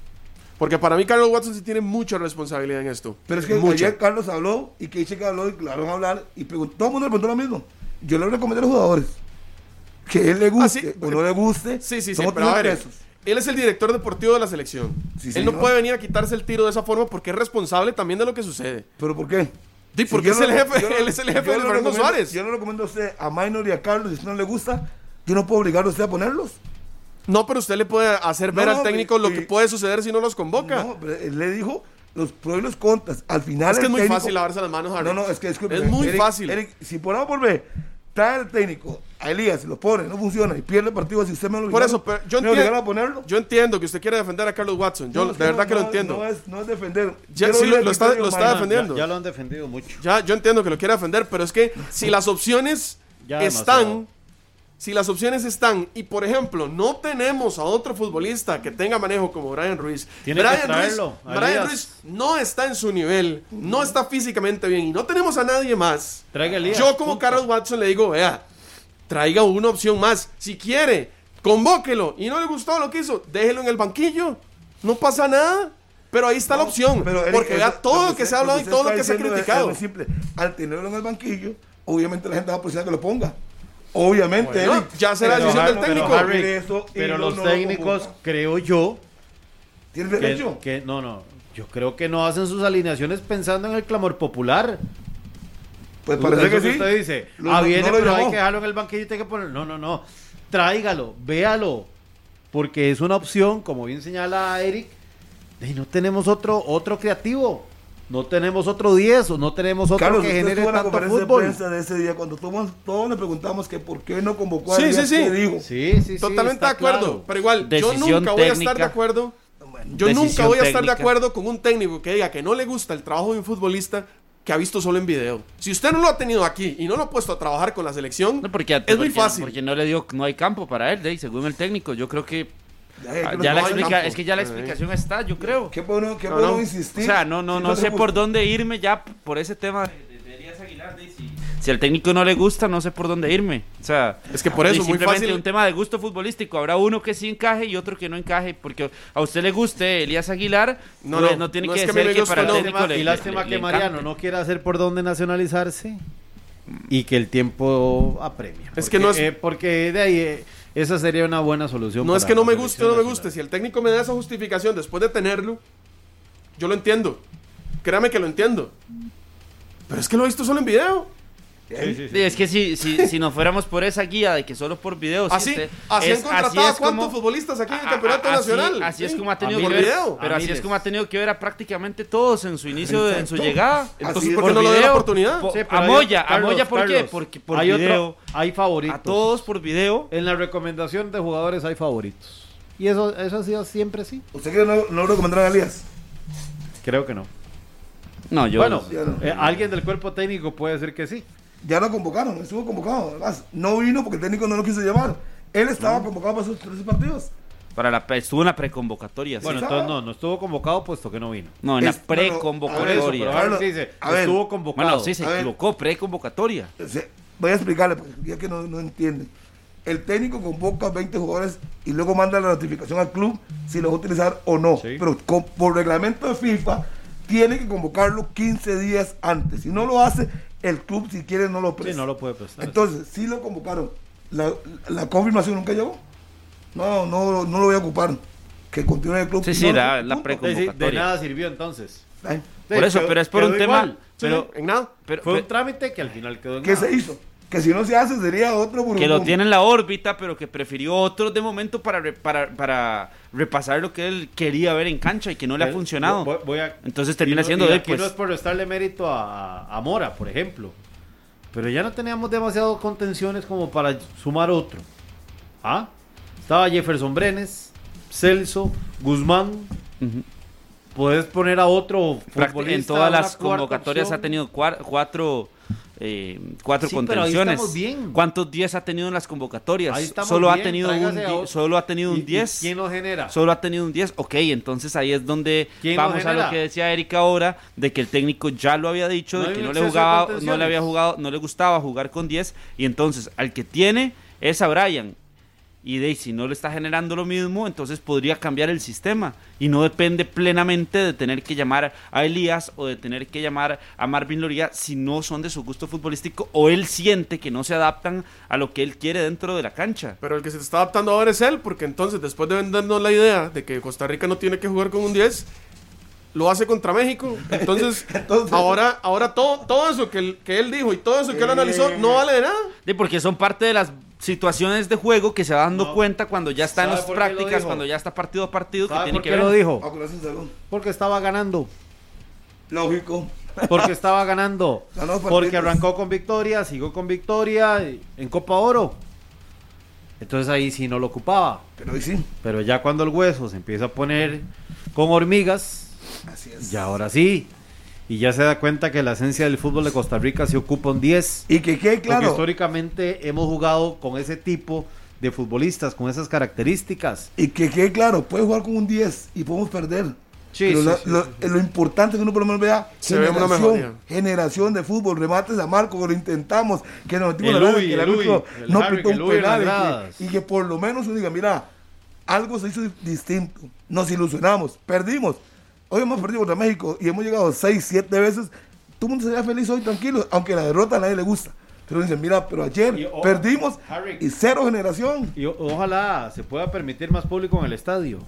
Porque para mí Carlos Watson sí tiene mucha responsabilidad en esto. Pero es que Mucha. ayer Carlos habló y que que habló y claro a hablar y preguntó, todo el mundo le preguntó lo mismo. Yo le recomendé a los jugadores que él le guste Ah, sí. o no le guste. Sí, sí, sí, pero a ver, pesos. él es el director deportivo de la selección. Sí, él señor. no puede venir a quitarse el tiro de esa forma porque es responsable también de lo que sucede. ¿Pero por qué? Sí, Si porque yo es no- el jefe, yo él es el jefe de Fernando Suárez. Yo no recomiendo a usted a Minor y a Carlos, y si no le gusta, yo no puedo obligar a usted a ponerlos. No, pero usted le puede hacer ver No, al técnico lo que puede suceder si no los convoca. No, pero él le dijo los pros y los contras. Al final es que el es muy técnico- fácil lavarse las manos, Harry. No, no, es que disculpe, Es muy Eric- fácil. Eric, si por B trae el técnico a Elías y lo pone, no funciona y pierde el partido, si usted me lo Por eso, pero yo entiendo. a ponerlo. Yo entiendo que usted quiere defender a Carlos Watson. Yo No, de verdad no, que lo entiendo. No es, no es defender. Ya, sí, lo está- lo está defendiendo. Ya, ya lo han defendido mucho. Ya, yo entiendo que lo quiera defender, pero es que si las opciones Ya están, demasiado. Si las opciones están, y por ejemplo, no tenemos a otro futbolista que tenga manejo como Brian Ruiz. Tiene que Brian, traerlo, Ruiz, Brian. Ruiz no está en su nivel, no está físicamente bien, y no tenemos a nadie más. Elías, Yo como punto. Carlos Watson le digo, vea, traiga una opción más. Si quiere, convóquelo. Y no le gustó lo que hizo, déjelo en el banquillo. No pasa nada. Pero ahí está la opción. Pero, Eric, porque vea todo lo que usted- se ha hablado y todo lo que se ha es- criticado. Es simple. Al tenerlo en el banquillo, obviamente la gente va a presionar que lo ponga. Obviamente, Bueno, Eric. ya será Pero, decisión del técnico. Pero, Harry, Mire eso y pero no- los no lo técnicos, creo yo, Tiene que, derecho. que- no, no, yo creo que no hacen sus alineaciones pensando en el clamor popular. Pues parece Eso que sí. Usted dice, Lo- ah, no viene, lo pero hay que dejarlo en el banquillo y tiene que poner. No, no, no. Tráigalo, véalo. Porque es una opción, como bien señala Eric, y no tenemos otro, otro creativo. No tenemos otro 10 o no tenemos otro Carlos, que genere en la tanto conferencia de fútbol. prensa de ese día cuando todos, todos le preguntamos que por qué no convocó a Sí, sí, sí. ¿qué dijo? Sí, sí, sí. Totalmente de acuerdo. claro. Pero igual, yo nunca voy a estar de acuerdo. Yo Decisión nunca voy a estar de acuerdo con un técnico que diga que no le gusta el trabajo de un futbolista que ha visto solo en video. Si usted no lo ha tenido aquí y no lo ha puesto a trabajar con la selección, No, porque, es muy fácil. Porque no le dio, no hay campo para él, de según el técnico. Yo creo que Ya, es que no- ya no la explica, es que ya la explicación está, yo creo. Qué bueno, qué No, bueno no. O insistir. sea, no, no, Si no sé por dónde irme ya por ese tema de, de Elías Aguilar. de si, si al técnico no le gusta, no sé por dónde irme. O sea, Es que por eso muy simplemente fácil. un tema de gusto futbolístico. Habrá uno que sí encaje y otro que no encaje. Porque a usted le guste Elías Aguilar, No, no, no, tiene no que es que ser me que, para el no. técnico le y lástima le- que le Mariano encante. no quiera hacer por dónde nacionalizarse y que el tiempo apremia. Es que no es- Porque, eh, porque de ahí eh, esa sería una buena solución. No es que no me guste o no me guste. Si el técnico me da esa justificación después de tenerlo, yo lo entiendo. Créame que lo entiendo. Pero es que lo he visto solo en video. Sí, sí, sí. Sí, es que si, si, si nos fuéramos por esa guía de que solo por video. si Así, usted- así han es- contratado es a cuántos como- futbolistas aquí en el a- campeonato a- así- nacional. Así es Sí. como ha tenido que ver. video. Pero así es como ha tenido que ver a prácticamente todos en su inicio, en su llegada. Entonces, Así ¿por qué no le dio la oportunidad? po- Sí, a Moya, Carlos, a Moya, ¿por qué? Porque por hay video. otro- hay favoritos. A todos por video. En la recomendación de jugadores hay favoritos. Y eso, eso ha sido siempre así. ¿Usted cree que no, no recomendaron a Elías? Creo que no. No, yo. bueno, no. eh, alguien del cuerpo técnico puede decir que sí. Ya lo convocaron, estuvo convocado. Además, no vino porque el técnico no lo quiso llamar. Él estaba convocado para esos tres partidos. para la, pre- estuvo en la preconvocatoria. Bueno, Sí, entonces no, no estuvo convocado puesto que no vino. no, en la es- preconvocatoria. Ahora sí estuvo convocado. Bueno, sí, se A equivocó, preconvocatoria. Voy a explicarle, porque ya que no, no entiende. El técnico convoca 20 jugadores y luego manda la notificación al club si los va a utilizar o no. Sí. Pero con- por reglamento de FIFA, tiene que convocarlo 15 días antes. Si no lo hace, el club, si quiere, no lo Sí, presta. no lo puede prestar. Entonces, si lo convocaron, la, la confirmación nunca llegó. No, no, no lo voy a ocupar. Que continúe el club. Sí, sí, No, la- la Sí, sí, de nada sirvió entonces. Ay, Por eso, pero es por un tema. igual. Pero, Sí, en nada. pero- Fue pero- un trámite que al final quedó en ¿Qué nada. se hizo? Que si no se hace sería otro que lo tiene en la órbita, pero que prefirió otros de momento para, re- para, para repasar lo que él quería ver en cancha y que no le ha funcionado. voy- voy a- Entonces termina no- siendo de pues. no es por restarle mérito a, a Mora, por ejemplo. Pero ya no teníamos demasiadas contenciones como para sumar otro. ¿Ah? Estaba Jefferson Brenes, Celso, Guzmán. Ujú. Puedes poner a otro futbolista, en todas las convocatorias opción. ha tenido cuatro, eh, cuatro Sí, pero ahí contenciones. bien. ¿Cuántos 10 ha tenido en las convocatorias? Solo ha bien, tenido un solo ha tenido ¿Y- un y 10. ¿Quién lo genera? Solo ha tenido un 10. Ok, entonces ahí es donde ¿Quién lo vamos a lo que decía Erika ahora, de que el técnico ya lo había dicho, No de que no le jugaba, no le había jugado, no le gustaba jugar con 10, y entonces al que tiene es a Brian. Y de ahí, si no le está generando lo mismo, entonces podría cambiar el sistema. Y no depende plenamente de tener que llamar a Elías o de tener que llamar a Marvin Loría si no son de su gusto futbolístico o él siente que no se adaptan a lo que él quiere dentro de la cancha. Pero el que se está adaptando ahora es él, porque entonces después de vendernos la idea de que Costa Rica no tiene que jugar con un 10, lo hace contra México. Entonces, Entonces- ahora, ahora todo, todo eso que él, que él dijo y todo eso que él analizó no vale de nada. De porque son parte de las situaciones de juego que se va dando No. cuenta cuando ya está en ¿Sabe las prácticas, cuando ya está partido a partido, que ¿Sabe tiene por que qué ver. lo dijo? Ah. Porque estaba ganando. Lógico. Porque estaba ganando. Porque arrancó con victoria, siguió con victoria en Copa Oro. Entonces ahí sí no lo ocupaba. Pero sí. Pero ya cuando el hueso se empieza a poner con hormigas, Así es. ya ahora sí. Y ya se da cuenta que la esencia del fútbol de Costa Rica se ocupa un 10. Y que quede Porque claro. históricamente hemos jugado con ese tipo de futbolistas, con esas características. Y que quede claro, puede jugar con un 10 y podemos perder. Sí, Pero sí, la- sí, lo, sí. lo importante es que uno por lo menos vea Se ve generación, mejoría. generación de fútbol, remates a Marco, que lo intentamos, que nos metimos El la Uy, que el Uy, el no Harry, pitó un Uy penal y que, y que por lo menos uno diga, mira, algo se hizo distinto, nos ilusionamos, perdimos, hoy hemos perdido contra México y hemos llegado 6, 7 veces, todo el mundo sería feliz hoy tranquilo, aunque la derrota a nadie le gusta. Pero dicen, mira, pero ayer Y, perdimos Harry. y cero generación. Y o- ojalá se pueda permitir más público en el estadio.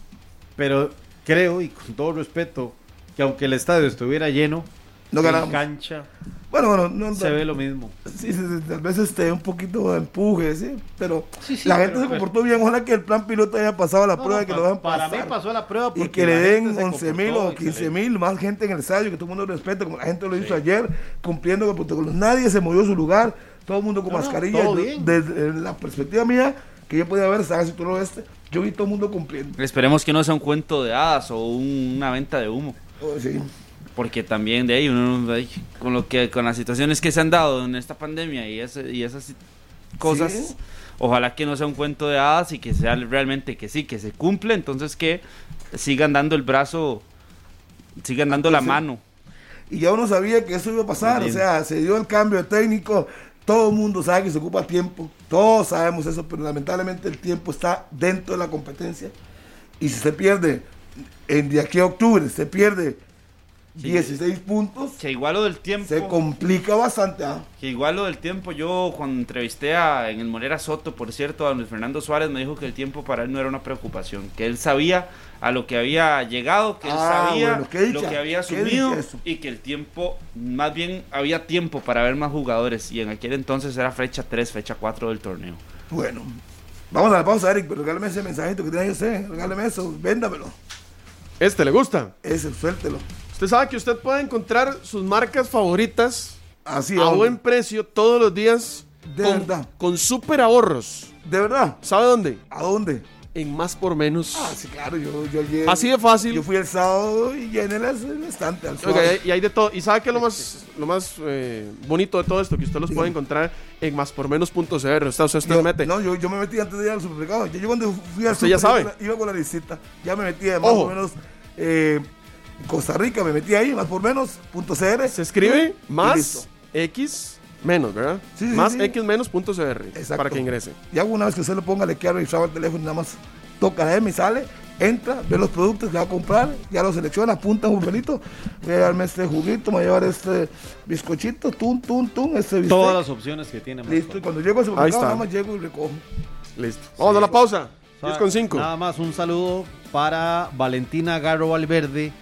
Pero creo, y con todo respeto, que aunque el estadio estuviera lleno, No en ganamos. cancha Bueno, bueno, no, se ve lo mismo. Sí, sí, sí, tal vez este, un poquito de empuje, sí, pero Sí, sí, la pero- gente se pero- comportó bien. Ojalá que el plan piloto haya pasado la No, prueba no, y que pa- lo dejan para pasar. mí pasó la prueba y porque que le den gente se 11 mil o 15 excelente. mil más gente en el estadio, que todo el mundo respete, como la gente lo hizo ayer, cumpliendo con el protocolo. Nadie se movió de su lugar, todo el mundo con No, mascarilla. todo Yo- bien. Desde la perspectiva mía, que yo podía ver, estaba en el sector oeste, yo vi todo el mundo cumpliendo. Esperemos que no sea un cuento de hadas o un- una venta de humo. Oh, sí. Porque también de ahí uno ay, con lo que con las situaciones que se han dado en esta pandemia y, ese- y esas cosas, Sí. ojalá que no sea un cuento de hadas y que sea realmente que sí, que se cumple, entonces que sigan dando el brazo, sigan dando la Sí. mano. y ya uno sabía que eso iba a pasar, o sea, se dio el cambio de técnico, todo el mundo sabe que se ocupa tiempo, todos sabemos eso, pero lamentablemente el tiempo está dentro de la competencia y si se pierde en de aquí a octubre, se pierde 16 puntos. Que igual lo del tiempo. Se complica bastante. ¿ah? Que igual lo del tiempo, yo cuando entrevisté a, en el Morera Soto, por cierto, a Luis Fernando Suárez, me dijo que el tiempo para él no era una preocupación, que él sabía a lo que había llegado, que él Ah, sabía bueno, qué dicha, lo que había asumido y que el tiempo, más bien había tiempo para ver más jugadores y en aquel entonces era fecha 3, fecha 4 del torneo. Bueno, vamos a la pausa, Eric. Pero regálame ese mensajito que tiene ahí usted. Regálame eso, véndamelo. ¿Este le gusta? Ese, suéltelo. Usted sabe que usted puede encontrar sus marcas favoritas Así, a hombre. buen precio todos los días De con, verdad. con super ahorros. ¿De verdad? ¿Sabe dónde? ¿A dónde? En más por menos. Ah, sí, claro. Yo, yo ayer- Así de fácil. Yo fui el sábado y llené el estante al Oiga, y hay de todo. ¿Y sabe qué es lo más, lo más eh, bonito de todo esto? Que usted los puede encontrar en máspormenos.cr. Usted, usted, usted Yo- mete. No, yo, yo me metí antes de ir al supermercado. Yo, yo cuando fui al Usted ya sabe. Iba con la visita. Ya me metí de más Ojo. o menos. Eh, Costa Rica, me metí ahí, más por menos, punto CR. Se escribe Y más. X menos, ¿verdad? Sí, sí, más sí. X menos punto CR Exacto. para que ingrese. Ya una vez que usted lo ponga, le queda registrado el teléfono y nada más toca la M y sale, entra, ve los productos que va a comprar, ya lo selecciona, apunta un papelito, voy a llevarme este juguito, me voy a llevar este bizcochito, tun, tun, tun, este bistec. Todas las opciones que tiene. Listo, y cuando llego al Ahí supermercado, está. nada más llego y recojo. Listo. Vamos a la pausa. 10 con 5. Nada más un saludo para Valentina Garro Valverde.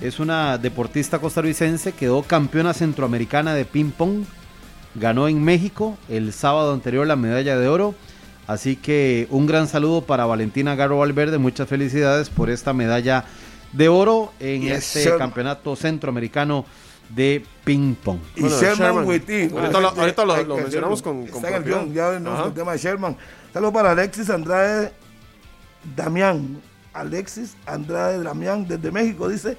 Es una deportista costarricense, quedó campeona centroamericana de ping-pong. Ganó en México el sábado anterior la medalla de oro. Así que un gran saludo para Valentina Garro Valverde. Muchas felicidades por esta medalla de oro en Yes, este sir. campeonato centroamericano de ping-pong. Y Bueno, Sherman, Sherman. Witty. Ahorita lo- ahorita lo- hay lo que mencionamos con- con Está en el propiedad. guion, ya venimos Ajá. con el tema de Sherman. Saludos para Alexis Andrade Damián. Alexis Andrade Damián desde México dice,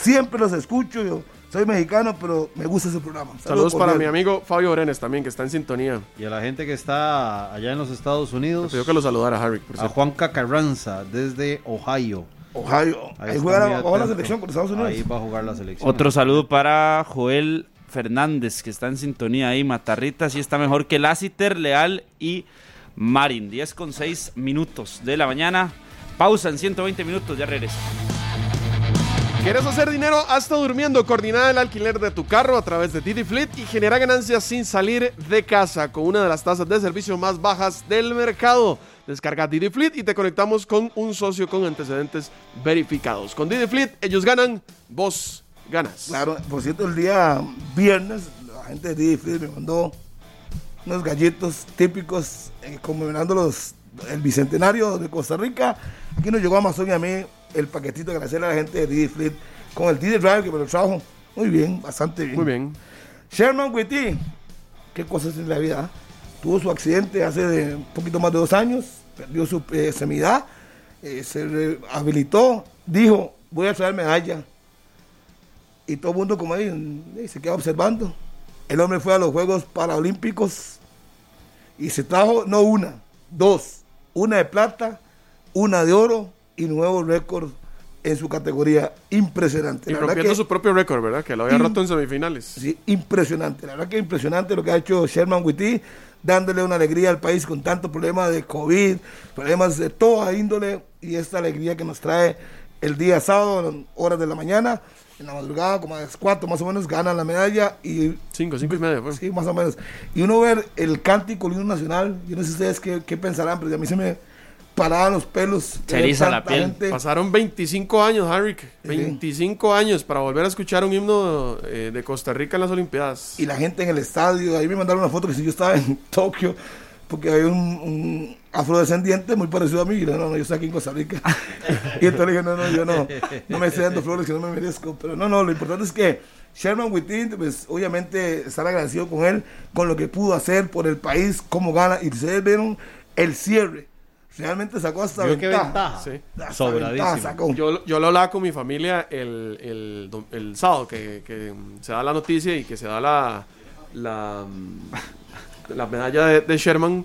siempre los escucho, yo soy mexicano, pero me gusta ese programa. Saludos para mi amigo Fabio Brenes también, que está en sintonía. Y a la gente que está allá en los Estados Me Unidos, pidió que lo saludara, Harry. Por a cierto. Juan Carranza desde Ohio. Ohio. Ahí, está juega la, selección con Estados Unidos. Ahí va a jugar la selección. Otro saludo para Joel Fernández, que está en sintonía ahí. Matarrita, sí está mejor que Lassiter, Leal y Marin. 10 con 6 minutos de la mañana. Pausa en 120 minutos, ya regreso. ¿Quieres hacer dinero hasta durmiendo? Coordina el alquiler de tu carro a través de Didi Fleet y genera ganancias sin salir de casa con una de las tasas de servicio más bajas del mercado. Descarga Didi Fleet y te conectamos con un socio con antecedentes verificados. Con Didi Fleet, ellos ganan, vos ganas. Claro, por cierto, el día viernes, la gente de DFL me mandó unos gallitos típicos eh, conmemorando los, el bicentenario de Costa Rica. Aquí nos llegó Amazon y a mí el paquetito que le hacía a la gente de DD Fleet con el DD Drive que me lo trajo. Muy bien, bastante bien. Muy bien. Sherman Witty, qué cosas en la vida. ¿ah? Tuvo su accidente hace de un poquito más de dos años, perdió su eh, semidad, eh, se rehabilitó, dijo, voy a traer medalla. Y todo el mundo como ahí se queda observando. El hombre fue a los Juegos Paralímpicos y se trajo no una, dos, una de plata, una de oro y nuevo récord en su categoría. Impresionante. Y La rompiendo que- su propio récord, ¿verdad? Que lo había roto en semifinales. Sí, impresionante. La verdad que impresionante lo que ha hecho Sherman Witty, dándole una alegría al país con tantos problemas de COVID, problemas de toda índole y esta alegría que nos trae el día sábado, en horas de la mañana, en la madrugada, como a las 4 más o menos, ganan la medalla y Cinco, cinco y medio. fue. sí, más o menos. Y uno ver el cántico el himno nacional, yo no sé ustedes qué, qué pensarán, pero a mí se me paraban los pelos. Se eriza la piel. Pasaron 25 años, Harry. 25 años para volver a escuchar un himno eh, de Costa Rica en las Olimpiadas. y la gente en el estadio. Ahí me mandaron una foto que si yo estaba en Tokio, porque había un, un afrodescendiente muy parecido a mí. Y yo, no, no, yo estoy aquí en Costa Rica. y entonces dije, no, no, yo no, no me estoy dando flores que no me merezco. Pero no, no, lo importante es que Sherman Wittin, pues obviamente estar agradecido con él, con lo que pudo hacer por el país, cómo gana. Y ustedes vieron el cierre. Realmente sacó hasta Vio qué ventaja. ventaja. Sí. Hasta Sobradísimo. ventaja sacó. Yo, yo lo hablaba con mi familia el, el, el sábado, que, que se da la noticia y que se da la, la, mm, la medalla de, de Sherman,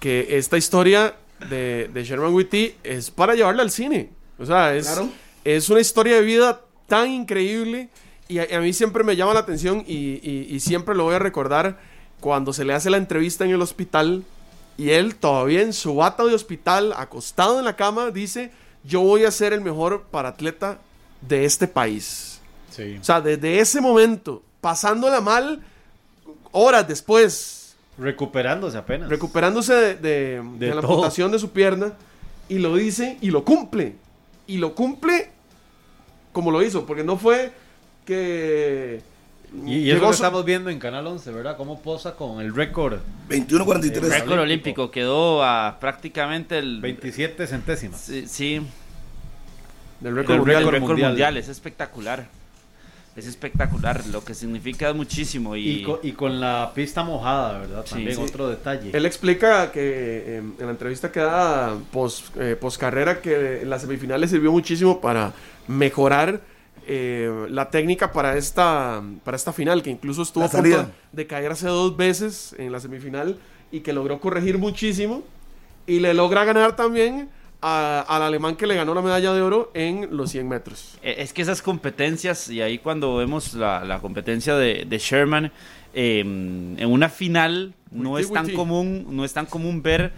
que esta historia de, de Sherman Witty es para llevarla al cine. O sea, es, Claro. es una historia de vida tan increíble y a, y a mí siempre me llama la atención y, y- y siempre lo voy a recordar cuando se le hace la entrevista en el hospital y él todavía en su bata de hospital, acostado en la cama, dice, yo voy a ser el mejor paratleta de este país. Sí. O sea, desde ese momento, pasándola mal, horas después, Recuperándose apenas. recuperándose de, de- De de la amputación de su pierna, y lo dice y lo cumple. Y lo cumple como lo hizo, porque no fue que... y, y eso lo su- estamos viendo en Canal 11, ¿verdad? Cómo posa con el récord 21-43. Récord olímpico quedó a prácticamente el 27 centésimas. Sí, sí, del el récord récord mundial. mundial. mundial. mundial es espectacular. Es espectacular, lo que significa es muchísimo y, Y, co- y con la pista mojada, ¿verdad? Sí, También sí. otro detalle. Él explica que eh, en la entrevista que da post, eh, carrera que en las semifinales sirvió muchísimo para mejorar eh, la técnica para esta, para esta final, que incluso estuvo a punto de caerse dos veces en la semifinal y que logró corregir muchísimo y le logra ganar también a- al alemán que le ganó la medalla de oro en los 100 metros. Eh, Es que esas competencias, y ahí cuando vemos la, la competencia de, de Sherman, eh, en una final no es tan común, no es tan común ver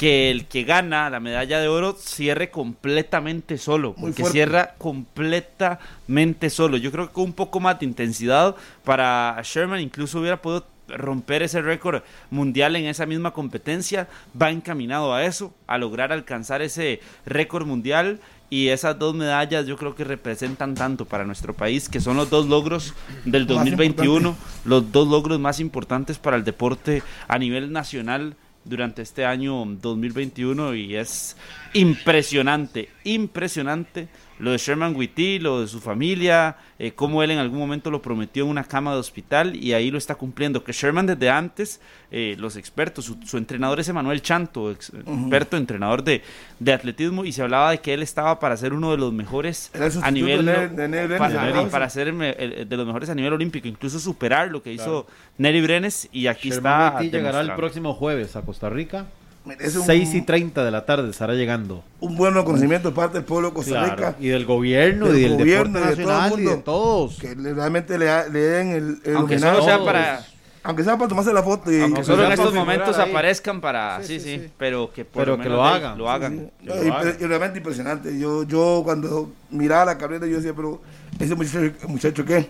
que el que gana la medalla de oro cierre completamente solo, Muy porque fuerte. cierra completamente solo. Yo creo que con un poco más de intensidad para Sherman incluso hubiera podido romper ese récord mundial en esa misma competencia, va encaminado a eso, a lograr alcanzar ese récord mundial y esas dos medallas yo creo que representan tanto para nuestro país, que son los dos logros del Más 2021, los dos logros más importantes para el deporte a nivel nacional durante este año 2021 y es impresionante, impresionante lo de Sherman Witty, lo de su familia, eh, cómo él en algún momento lo prometió en una cama de hospital y ahí lo está cumpliendo. Que Sherman desde antes, eh, los expertos, su, su entrenador es Emanuel Chanto, ex- experto, entrenador de, de atletismo, y se hablaba de que él estaba para ser uno de los mejores a nivel de Neri- de Neri Brenes, para, ser el me- el- de los mejores a nivel olímpico, incluso superar lo que hizo Neri Brenes y aquí Sherman está. Witty llegará el próximo jueves a Costa Rica. Merece un, 6 y 30 de la tarde estará llegando. un buen reconocimiento de parte del pueblo de Costa Claro, Rica. Y del gobierno, Del y del gobierno, deporte y de todo el nacional, y de mundo. todos. Que le- realmente le, le den el, el Aunque homenaje. sea para. Aunque sea para tomarse la foto. Y, Aunque que solo en estos momentos ahí. aparezcan para. Sí, Sí, sí, sí, pero que por Pero lo que lo hagan. Lo hagan. Sí, Que no, lo y, hagan. y realmente impresionante. Yo, yo cuando miraba la carrera, yo decía, pero ese muchacho, muchacho ¿qué?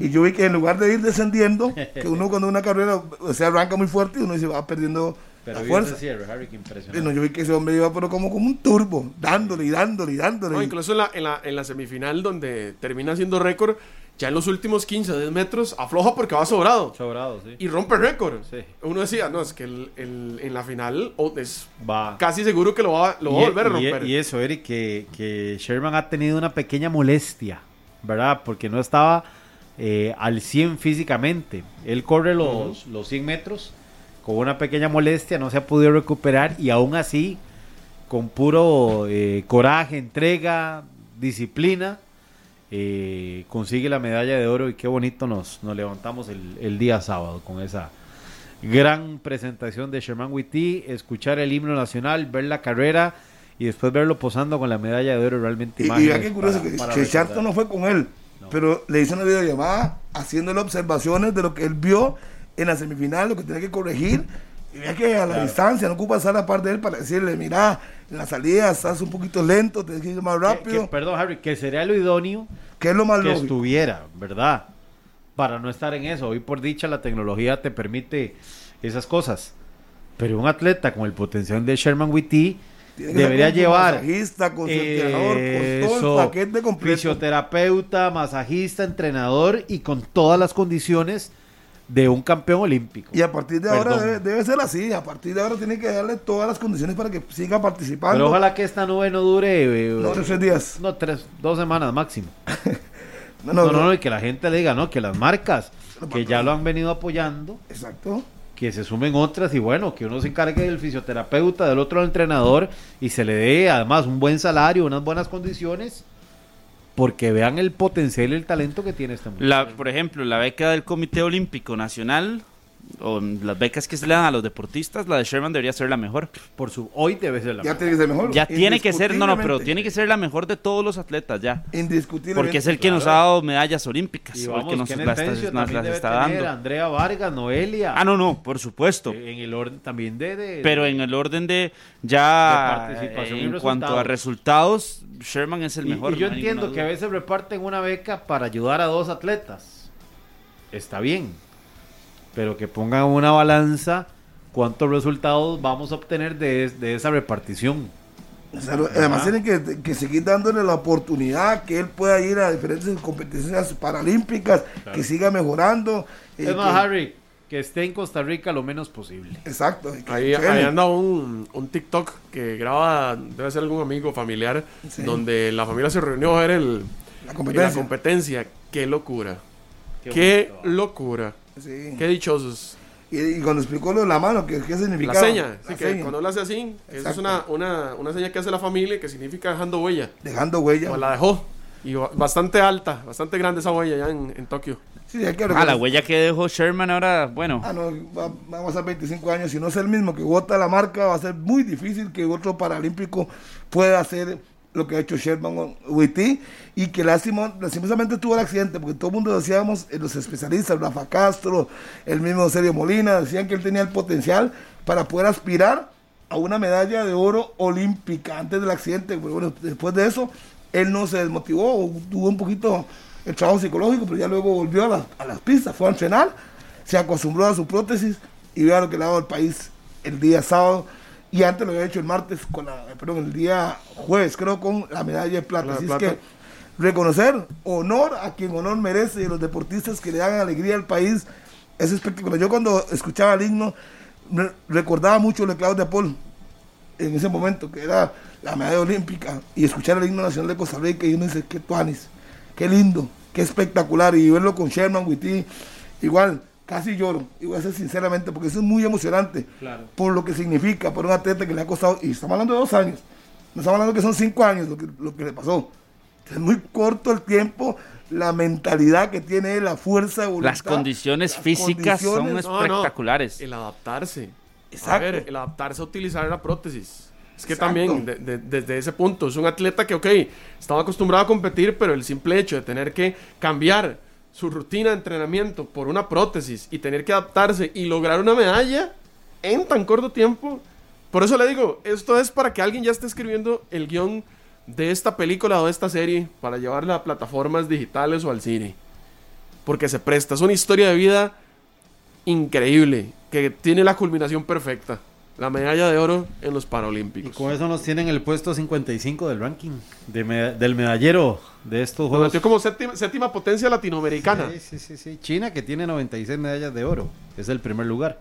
Y yo vi que en lugar de ir descendiendo, que uno cuando una carrera o sea, arranca muy fuerte y uno dice, va perdiendo Pero fuerza. ese cierre, Harry, impresionante. No, yo vi que ese hombre iba pero como, como un turbo, dándole y dándole y dándole. No, incluso en la, en, la, en la semifinal donde termina siendo récord, ya en los últimos 15 o 10 metros afloja porque va sobrado. Sobrado, sí. Y rompe récord. Sí. Uno decía, no, es que el- el- en la final oh, es Va. casi seguro que lo va, lo va a volver a y, romper. y eso, Eric, que, que Sherman ha tenido una pequeña molestia, ¿verdad? Porque no estaba eh, al 100 físicamente. Él corre los, los 100 metros con una pequeña molestia, no se ha podido recuperar y aún así, con puro eh, coraje, entrega, disciplina, eh, consigue la medalla de oro y qué bonito nos, nos levantamos el, el día sábado con esa gran presentación de Sherman Witty, escuchar el himno nacional, ver la carrera y después verlo posando con la medalla de oro realmente Y, y qué curioso para- que, para que recordar. Charlton no fue con él, pero le hizo una videollamada haciéndole observaciones de lo que él vio en la semifinal, lo que tenía que corregir. Y vea que a la distancia no ocupa estar a la par de él para decirle, mira, en la salida estás un poquito lento, tienes que ir más rápido, que- perdón, Harry, que sería lo idóneo que es lo más que lógico. estuviera, ¿verdad? Para no estar en eso. Hoy por dicha la tecnología te permite esas cosas. Pero un atleta con el potencial de Sherman Witty debería llevar masajista, con su entrenador, con todo eso, el paquete completo. fisioterapeuta, masajista, entrenador y con todas las condiciones de un campeón olímpico. Y a partir de ahora debe, debe ser así. A partir de ahora tiene que darle todas las condiciones para que siga participando. Pero ojalá que esta nube no dure eh, No, tres días. no, tres, dos semanas máximo. No, No, no, no, no. y que la gente le diga, no, que las marcas que ya lo han venido apoyando, Exacto. que se sumen otras y bueno, que uno se encargue del fisioterapeuta, del otro entrenador y se le dé además un buen salario, unas buenas condiciones, porque vean el potencial y el talento que tiene este muchacho. La, por ejemplo, la beca del Comité Olímpico Nacional o las becas que se le dan a los deportistas, la de Sherman debería ser la mejor. Por su, hoy debe ser la Ya mejor. tiene que ser mejor. Ya tiene que ser, no, no, pero tiene que ser la mejor de todos los atletas ya. Indiscutiblemente. Porque es el que nos ha dado medallas olímpicas, Y o el que nos las, nos está dando. Andrea Vargas, Noelia. Ah, no, no, por supuesto. En el orden también de... de- Pero en el orden de ya De participación en cuanto a resultados, Sherman es el Y- mejor. Y, yo no entiendo que a veces reparten una beca para ayudar a dos atletas. Está bien. Pero que pongan una balanza cuántos resultados vamos a obtener de, es- de esa repartición. O sea, lo- además tienen que, que seguir dándole la oportunidad que él pueda ir a diferentes competiciones paralímpicas, que siga mejorando. eh, es más, que- Harry, que esté en Costa Rica lo menos posible. Exacto. Ahí, ahí anda un, un TikTok que graba, debe ser algún amigo familiar, Sí. donde la familia se reunió a ver el, La la competencia. competencia. Qué locura. Qué locura. Sí. Qué dichosos. Y, y cuando explicó lo de la mano, ¿qué, qué La significaba? seña, sí, La que seña. cuando él hace así, esa es una, una, una seña que hace la familia que significa dejando huella. Dejando huella. Pues la dejó. Y ba- bastante alta, bastante grande esa huella allá en, en Tokio. Sí, hay que Ah, la huella que dejó Sherman ahora, bueno, Ah, no, va- vamos a 25 años. Si no es el mismo que vota la marca, va a ser muy difícil que otro paralímpico pueda hacer lo que ha hecho Sherman Witty. Y que lástima, lastimosamente tuvo el accidente, porque todo el mundo decíamos, eh, los especialistas, Rafa Castro, el mismo Sergio Molina, decían que él tenía el potencial para poder aspirar a una medalla de oro olímpica antes del accidente. Pero bueno, después de eso, él no se desmotivó, tuvo un poquito el trabajo psicológico, pero ya luego volvió a, las- a las pistas, fue a entrenar, se acostumbró a su prótesis y vea lo que le ha dado al país el día sábado. Y antes lo había hecho el martes, con la, perdón, el día jueves, creo, con la medalla de plata. La Así plata. es que reconocer, honor a quien honor merece y los deportistas que le dan alegría al país es espectacular. Yo cuando escuchaba el himno recordaba mucho el Claudio de Paul en ese momento, que era la medalla olímpica, y escuchar el himno nacional de Costa Rica y uno dice, qué tuanis, qué lindo, qué espectacular, y verlo con Sherman, Witty, igual, casi lloro, y voy a ser sinceramente, porque eso es muy emocionante, Claro. por lo que significa, por un atleta que le ha costado, y estamos hablando de dos años, no estamos hablando que son cinco años lo que, lo que le pasó, es muy corto el tiempo, la mentalidad que tiene la fuerza, voluntad, las condiciones las físicas son condiciones- No, no, espectaculares. El adaptarse. Exacto. A ver, el adaptarse a utilizar la prótesis. Es que Exacto. también, de- de- desde ese punto, es un atleta que, ok, estaba acostumbrado a competir, pero el simple hecho de tener que cambiar su rutina de entrenamiento por una prótesis y tener que adaptarse y lograr una medalla en tan corto tiempo. Por eso le digo, esto es para que alguien ya esté escribiendo el guion de esta película o de esta serie para llevarla a plataformas digitales o al cine. Porque se presta. Es una historia de vida increíble, que tiene la culminación perfecta. La medalla de oro en los Y Paralímpicos. con eso nos tienen el puesto 55 del ranking de del medallero de estos Nos Juegos. metió como séptima, séptima potencia latinoamericana. Sí, sí, sí, sí. China que tiene 96 medallas de oro, es el primer lugar.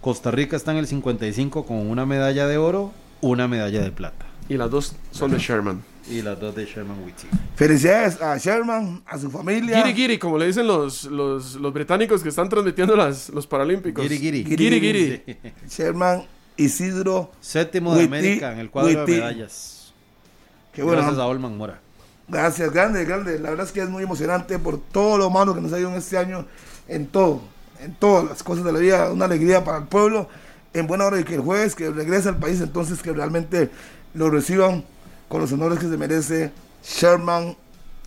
Costa Rica está en el 55 con una medalla de oro, una medalla de plata. Y las dos son de Sherman. Y las dos de Sherman Whitty. Felicidades a Sherman, a su familia. Giri Giri, como le dicen los, los, los británicos que están transmitiendo las, los Paralímpicos. Giri, giri. Giri, giri. Sherman Isidro. Séptimo de América en el cuadro de medallas. Qué bueno. Gracias a Olman Mora. Gracias, grande, grande. La verdad es que es muy emocionante por todo lo malo que nos ha ido en este año, en todo, en todas las cosas de la vida. Una alegría para el pueblo. En buena hora y que el jueves que regrese al país, entonces que realmente lo reciban con los honores que se merece Sherman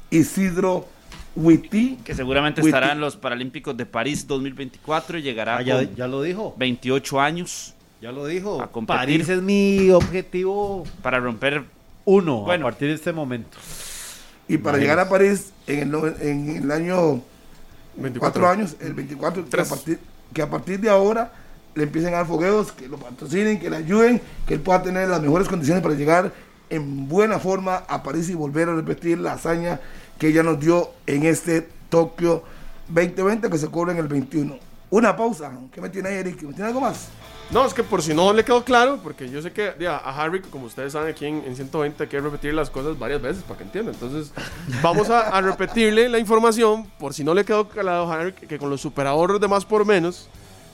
Isidro Witty. Que seguramente Witty. estará en los Paralímpicos de París 2024 y llegará Ah, ya, con ya lo dijo. 28 años Ya lo dijo. A competir. París es mi objetivo para romper uno Bueno. a partir de este momento. Y para llegar a París en el, en el año 24 cuatro años, el 24, que a, partir, que a partir de ahora le empiecen a dar fogueos, que lo patrocinen, que le ayuden, que él pueda tener las mejores condiciones para llegar en buena forma a París y volver a repetir la hazaña que ella nos dio en este Tokio 2020 que se cobra en el 21. Una pausa. ¿Qué me tiene ahí, Eric? ¿Me tiene algo más? No, es que por si no le quedó claro, porque yo sé que ya, a Harry, como ustedes saben, aquí en, en 120 hay que repetir las cosas varias veces para que entienda. Entonces, vamos a, repetirle la información, por si no le quedó claro a Harry, que, que con los super ahorros de más por menos,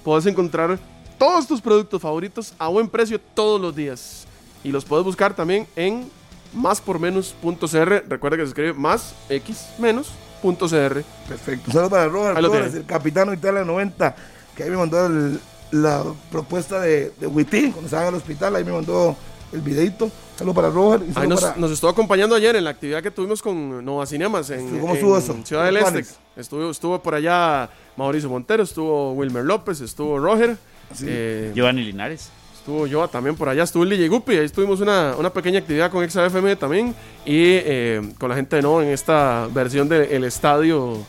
puedes encontrar todos tus productos favoritos a buen precio todos los días. Y los puedes buscar también en máspormenos.cr. Recuerda que se escribe más x menos punto cr. Perfecto. Un saludo para Robert Ahí lo Flores, el capitán Italia 90. que ahí me mandó el- la propuesta de, de Witty, cuando estaban al hospital, ahí me mandó el videito. Saludo para Roger y nos, para... nos estuvo acompañando ayer en la actividad que tuvimos con Nova Cinemas en, ¿Cómo en estuvo eso? Ciudad del ¿Los Este. Estuvo, estuvo por allá Mauricio Montero, estuvo Wilmer López, estuvo Roger, eh, Giovanni Linares. Estuvo yo también por allá, estuvo Lille Guppy, ahí tuvimos una, una pequeña actividad con XFM también y eh, con la gente de Nova en esta versión del estadio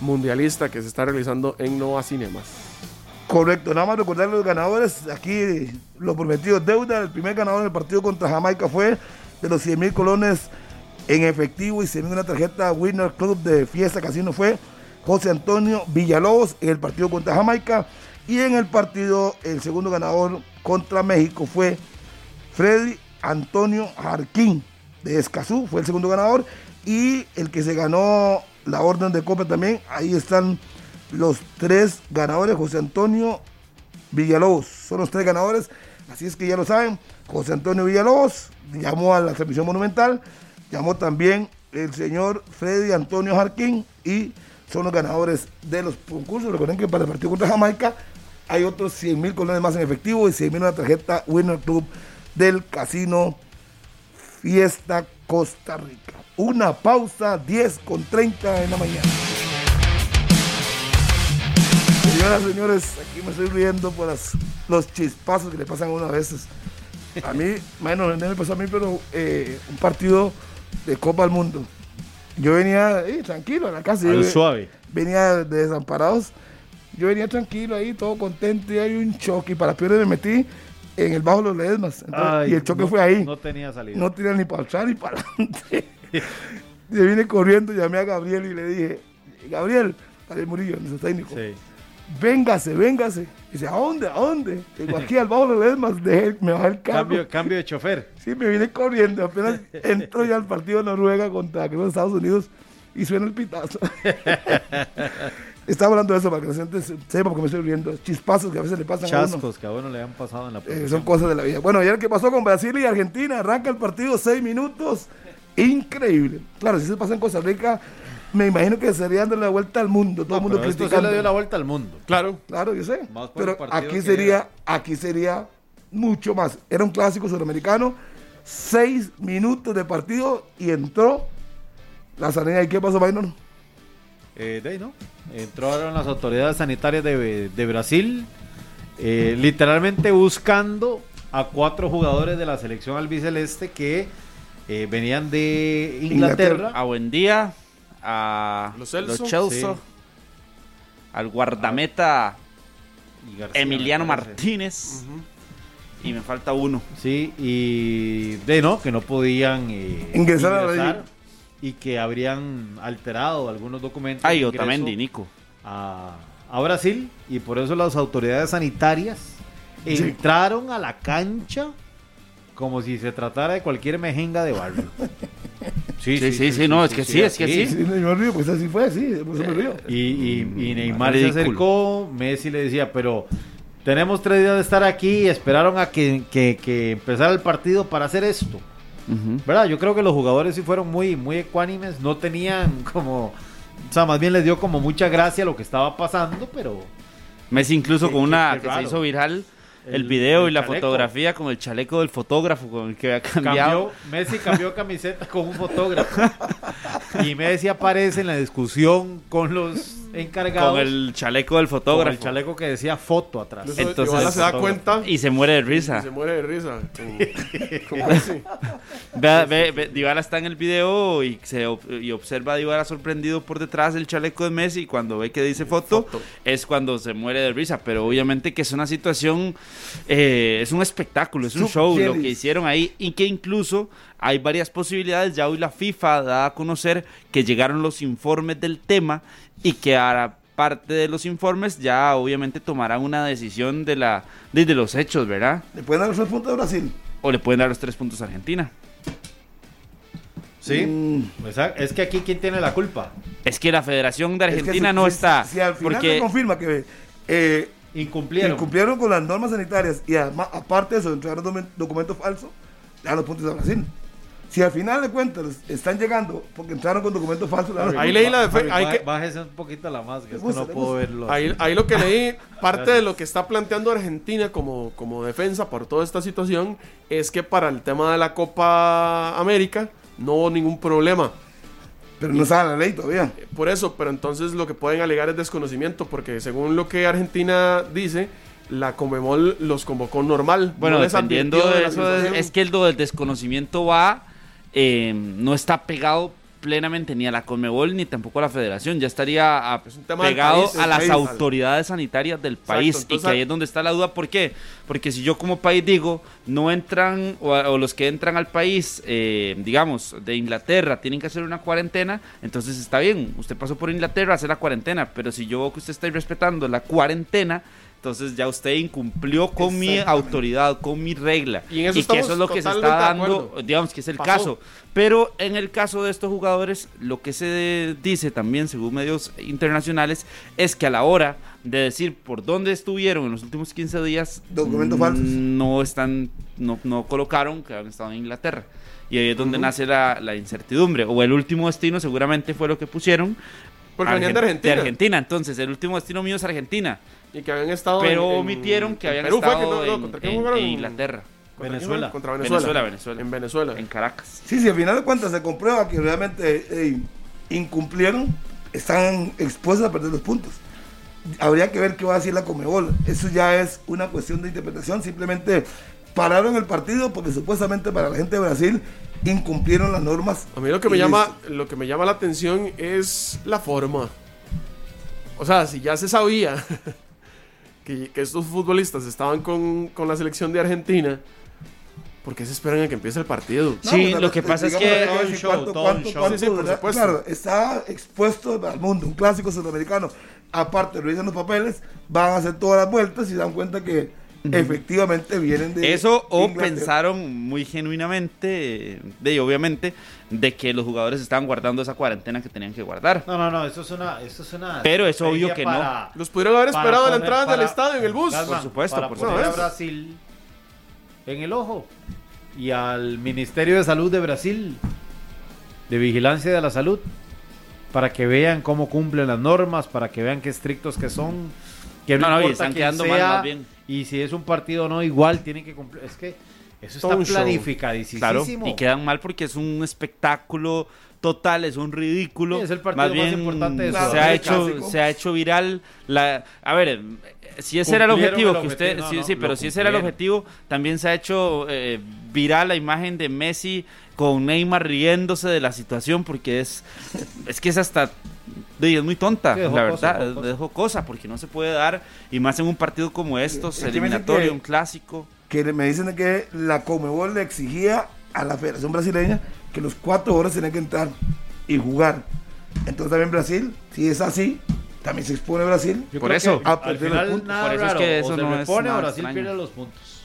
mundialista que se está realizando en Nova Cinemas. Correcto, nada más recordar los ganadores. Aquí lo prometido deuda. El primer ganador en el partido contra Jamaica fue de los 100 mil colones en efectivo y 100 mil una tarjeta Winner Club de Fiesta Casino fue José Antonio Villalobos en el partido contra Jamaica. Y en el partido, el segundo ganador contra México fue Freddy Antonio Jarquín de Escazú, fue el segundo ganador. Y el que se ganó la orden de copa también, ahí están los tres ganadores, José Antonio Villalobos, son los tres ganadores, así es que ya lo saben, José Antonio Villalobos llamó a la transmisión monumental, llamó también el señor Freddy Antonio Jarquín y son los ganadores de los concursos. Recuerden que para el partido contra Jamaica hay otros 100 mil colones más en efectivo y 100 mil una tarjeta Winner Club del Casino Fiesta Costa Rica. Una pausa, 10 con 30 en la mañana. Señoras, señores, aquí me estoy riendo por las- los chispazos que le pasan a uno a veces. A mí, bueno, no me pasó a mí, pero eh, un partido de Copa del Mundo. Yo venía eh, tranquilo a la casa. Al yo- suave. Venía de desamparados. Yo venía tranquilo ahí, todo contento, y hay un choque. Y para peor me metí en el bajo de los. Entonces, Ay, y el choque no- fue ahí. No tenía salida. No tenía ni para atrás ni para adelante. Yo vine corriendo, llamé a Gabriel y le dije, Gabriel, para el Murillo, nuestro técnico, Sí. véngase, véngase. Y dice, ¿a dónde? ¿A dónde? Digo, aquí al bajo de los Ledesmas, dejé- me bajé el carro. Cambio, cambio de chofer. Sí, me vine corriendo. Apenas entro ya al partido de Noruega contra creo, Estados Unidos y suena el pitazo. Estaba hablando de eso para que la gente se- sepa porque me estoy riendo. Chispazos que a veces le pasan a uno. Chascos que a uno le han pasado en la Eh, son cosas de la vida. Bueno, ayer que pasó con Brasil y Argentina, arranca el partido seis minutos. Increíble. Claro, si se pasa en Costa Rica, me imagino que sería dándole la vuelta al mundo. Todo No, el mundo pero esto criticando. le dio la vuelta al mundo. Claro, Claro, yo sé. Más Pero partido aquí sería, aquí sería mucho más. Era un clásico sudamericano, seis minutos de partido y entró la sanidad. ¿Y qué pasó, Maynor? Eh, de ahí, ¿no? Entraron las autoridades sanitarias de, de Brasil, eh, literalmente buscando a cuatro jugadores de la selección albiceleste que eh, venían de Inglaterra. Inglaterra. A Buendía, a Los Los Celso. Chelsea, Sí. al guardameta y García, Emiliano. Martínez. Y me falta uno. Sí, y de no, que no podían eh, Ingresar a la liga. Y que habrían alterado algunos documentos. Ay, ingreso Otamendi, Nico. a, a Brasil y por eso las autoridades sanitarias Sí. entraron a la cancha como si se tratara de cualquier mejenga de barrio. Sí, sí, sí, no, es que sí, es que sí. Sí, me río, pues así fue, sí, río. Y, y- y Neymar se acercó, Messi le decía, pero tenemos tres días de estar aquí y esperaron a que, que- que empezara el partido para hacer esto. ¿Verdad? Yo creo que los jugadores sí fueron muy, muy ecuánimes, no tenían como, o sea, más bien les dio como mucha gracia lo que estaba pasando, pero Messi incluso con una que se hizo viral el, El- video el y la chaleco. fotografía con el chaleco del fotógrafo con el que había cambiado. cambió, Messi cambió camiseta con un fotógrafo. Y Messi aparece en la discusión con los encargados Con el chaleco del con fotógrafo. el chaleco que decía foto atrás. Entonces, Ivana se da fotógrafo. cuenta Y se muere de y risa. se muere de risa. con- con Messi. Ve, ve, ve, Dybala está en el video y, se, y observa a Dybala sorprendido por detrás del chaleco de Messi y cuando ve que dice foto, Foto. es cuando se muere de risa. Pero obviamente que es una situación, eh, es un espectáculo, es un show lo que hicieron ahí y que incluso hay varias posibilidades. Ya hoy la FIFA da a conocer que llegaron los informes del tema y que a parte de los informes ya obviamente tomarán una decisión de, la, de, de los hechos, ¿verdad? ¿Le pueden dar los tres puntos de Brasil? O le pueden dar los tres puntos a Argentina. Sí, Mm. exacto. es que aquí quién tiene la culpa. Es que la Federación de Es que Argentina si- no si- está. Si al final se porque confirma que eh, Incumplieron. incumplieron con las normas sanitarias y además, aparte de eso, entregaron documentos falsos, le dan los puntos a Brasil. Si al final de cuentas están llegando porque entraron con documentos falsos, la- Ahí leí la defe- Javi, hay que- Bájese un poquito la máscara, es que no puedo verlo. Ahí, ahí lo que leí, parte de lo que está planteando Argentina como, como defensa por toda esta situación es que para el tema de la Copa América no hubo ningún problema. Pero no saben la ley todavía. Por eso, pero entonces lo que pueden alegar es desconocimiento, porque según lo que Argentina dice, la Comebol los convocó normal. Bueno, no les dependiendo de la eso, es, que el del desconocimiento va, eh, no está pegado plenamente ni a la Conmebol ni tampoco a la Federación, ya estaría a- tema del pegado país, a las país. autoridades sanitarias del país y entonces- que ahí es donde está la duda, ¿por qué? Porque si yo como país digo, no entran o, o los que entran al país, eh, digamos, de Inglaterra, tienen que hacer una cuarentena, entonces está bien, usted pasó por Inglaterra a hacer la cuarentena, pero si yo veo que usted está respetando la cuarentena, entonces ya usted incumplió con mi autoridad, con mi regla. Y en eso que eso es lo que se está dando, digamos que es el Pasó. caso. Pero en el caso de estos jugadores, lo que se dice también, según medios internacionales, es que a la hora de decir por dónde estuvieron en los últimos 15 días, Documentos mm, falsos. no están, no, no colocaron que habían estado en Inglaterra. Y ahí es donde nace la, la incertidumbre. O el último destino seguramente fue lo que pusieron. Porque venían de Argen- Argentina. De Argentina, entonces el último destino mío es Argentina. Y que habían estado Pero en- omitieron que habían Perú fue estado que no- no, en, ¿contra quién en- jugaron? en Inglaterra, ¿Contra quién Venezuela. Contra Venezuela. Venezuela, Venezuela. En Venezuela. en Caracas. Sí, si al final de cuentas se comprueba que realmente eh, incumplieron, están expuestos a perder los puntos. Habría que ver qué va a decir la Comebol. Eso ya es una cuestión de interpretación. Simplemente pararon el partido porque supuestamente para la gente de Brasil incumplieron las normas. A mí lo que me llama, listo. lo que me llama la atención es la forma. O sea, si ya se sabía que, que estos futbolistas estaban con, con la selección de Argentina, ¿por qué se esperan a que empiece el partido? Sí, pues, lo que pasa es que- hay todo un decir show, cuánto- todo un cuánto- show. cuánto, Sí, sí, por ¿verdad? supuesto. Claro, está expuesto al mundo, un clásico sudamericano. Aparte, revisan los papeles, van a hacer todas las vueltas y se dan cuenta que efectivamente vienen de. Eso o Inglaterra. pensaron muy genuinamente, de obviamente, de que los jugadores estaban guardando esa cuarentena que tenían que guardar. No, no, no, eso es una. Eso es una Pero es obvio que no. Los pudieron haber esperado en la entrada del estadio, en el bus. Calma, Por supuesto, para por poner supuesto. a Brasil en el ojo y al Ministerio de Salud de Brasil, de Vigilancia de la Salud, para que vean cómo cumplen las normas, para que vean qué estrictos que son, que no, No, no, y están quedando mal, más bien. Y si es un partido o no, igual tienen que cumplir. Es que eso Todo está show. planificadísimo. Claro, y quedan mal porque es un espectáculo total, es un ridículo. Sí, es el partido más más bien importante de se, Sudamérica. ha hecho, se ha hecho viral. La, a ver, si ese era el objetivo, el que usted, no, sí, no, sí, pero si ese era el objetivo, también se ha hecho eh, viral la imagen de Messi con Neymar riéndose de la situación porque es, es que es hasta de- es muy tonta, Sí, la verdad, cosa. dejó cosa porque no se puede dar y más en un partido como estos, eliminatorio, que- un clásico. Que me dicen que la Comebol le exigía a la Federación Brasileña que los cuatro horas tenían que entrar y jugar. Entonces también Brasil, si es así, también se expone Brasil. Yo Por eso. que A al final puntos. nada Por eso es que o eso se no no se es repone o nada Brasil extraño. pierde los puntos.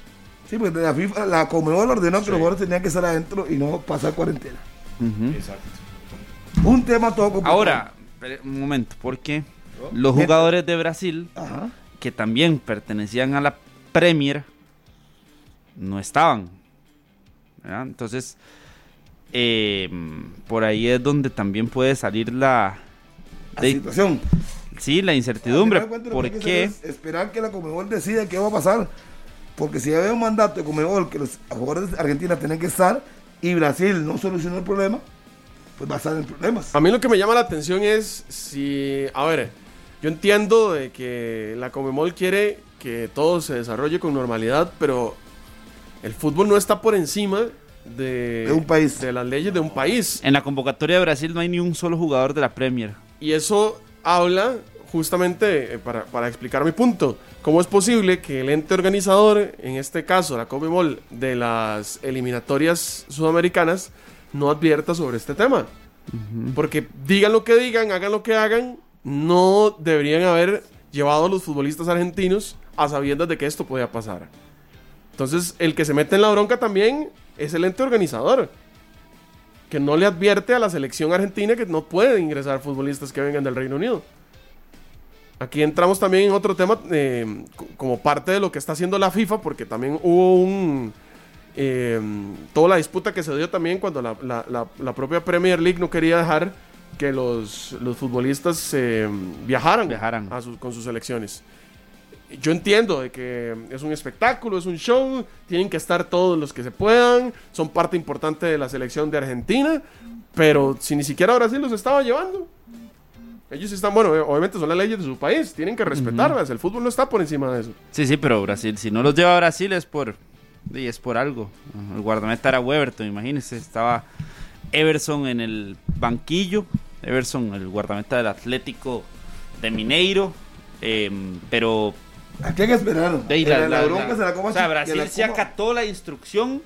Sí, porque la, FIFA, la Comebol ordenó que los jugadores tenían que estar adentro y no pasar cuarentena. Exacto. Un tema todo complicado. Ahora, un momento, porque los jugadores de Brasil, Ajá. que también pertenecían a la Premier, no estaban. ¿verdad? Entonces, eh, por ahí es donde también puede salir la, La de- situación. sí, la incertidumbre. cuentas, lo ¿Por qué? es Esperar que la Comebol decida qué va a pasar. Porque si había un mandato de Comebol que los jugadores de Argentina tienen que estar y Brasil no solucionó el problema, pues va a estar en problemas. A mí lo que me llama la atención es si, a ver, yo entiendo de que la Comemol quiere que todo se desarrolle con normalidad, pero el fútbol no está por encima de, De un país. de las leyes de un país. En la convocatoria de Brasil no hay ni un solo jugador de la Premier. Y eso habla justamente eh, para, para explicar mi punto. ¿Cómo es posible que el ente organizador, en este caso la Comebol, de las eliminatorias sudamericanas, no advierta sobre este tema? Porque digan lo que digan, hagan lo que hagan, no deberían haber llevado a los futbolistas argentinos a sabiendas de que esto podía pasar. Entonces, el que se mete en la bronca también es el ente organizador que no le advierte a la selección argentina que no puede ingresar futbolistas que vengan del Reino Unido. Aquí entramos también en otro tema eh, co- como parte de lo que está haciendo la FIFA, porque también hubo un eh, toda la disputa que se dio también cuando la, la- la- la propia Premier League no quería dejar que los, los futbolistas eh, viajaran, Viajaran. a sus- con sus selecciones. Yo entiendo de que es un espectáculo, es un show, tienen que estar todos los que se puedan, son parte importante de la selección de Argentina, pero si ni siquiera Brasil los estaba llevando. Ellos están, bueno, eh, obviamente son las leyes de su país, tienen que respetarlas, el fútbol no está por encima de eso. Sí, sí, pero Brasil, si no los lleva a Brasil es por, sí, es por algo. El guardameta era Weberton, imagínense, estaba Everson en el banquillo, Everson, el guardameta del Atlético de Mineiro, eh, pero Aquí hay que esperar. de la- la, la- bronca se la coma o sea, Brasil coma- acató la instrucción,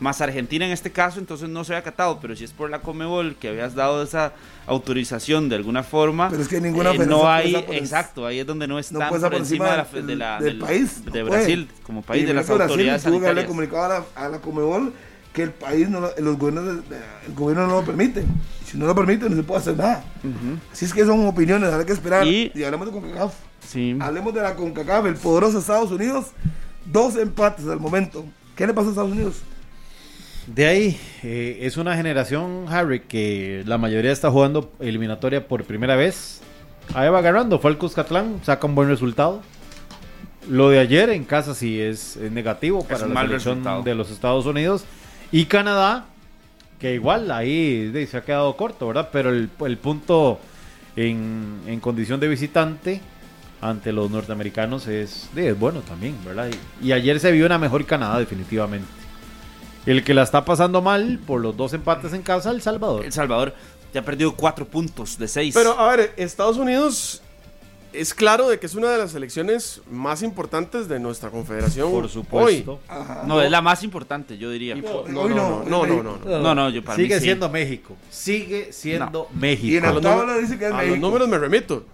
más Argentina en este caso, entonces no se había acatado, pero si es por la Comebol que habías dado esa autorización de alguna forma, Pero es que ninguna eh, no puede hay, por- exacto, ahí es donde no están no puede estar por encima de la, de la- del del- país. de no puede. Brasil como país, Y de las que Brasil autoridades tuvo que sanitarias. comunicado a la, a la Comebol que el país, no, lo- los gobiernos, el gobierno no lo permite. Si no lo permite, no se puede hacer nada. Así es que son opiniones, hay que esperar. Y- Y, hablemos de CONCACAF. Sí. Hablemos de la CONCACAF, el poderoso Estados Unidos. Dos empates al momento. ¿Qué le pasó a Estados Unidos? De ahí, eh, es una generación, Harry, que la mayoría está jugando eliminatoria por primera vez. Ahí va agarrando, fue al Cuscatlán, saca un buen resultado. Lo de ayer en casa sí es, es negativo para la mal selección resultado. de los Estados Unidos. Y Canadá, que igual ahí de, se ha quedado corto, ¿verdad? Pero el, el punto en, en condición de visitante ante los norteamericanos es, de, es bueno también, ¿verdad? Y, y ayer se vio una mejor Canadá definitivamente. El que la está pasando mal por los dos empates en casa, El Salvador. El Salvador ya ha perdido cuatro puntos de seis. Pero a ver, Estados Unidos es claro de que es una de las selecciones más importantes de nuestra confederación. Por supuesto. No, es la más importante, yo diría. No, no, no, no, no, no, no. No, no, yo para Sigue mí sí. siendo México. Sigue siendo Y en México. la los tabla números- dice que es A los números me remito.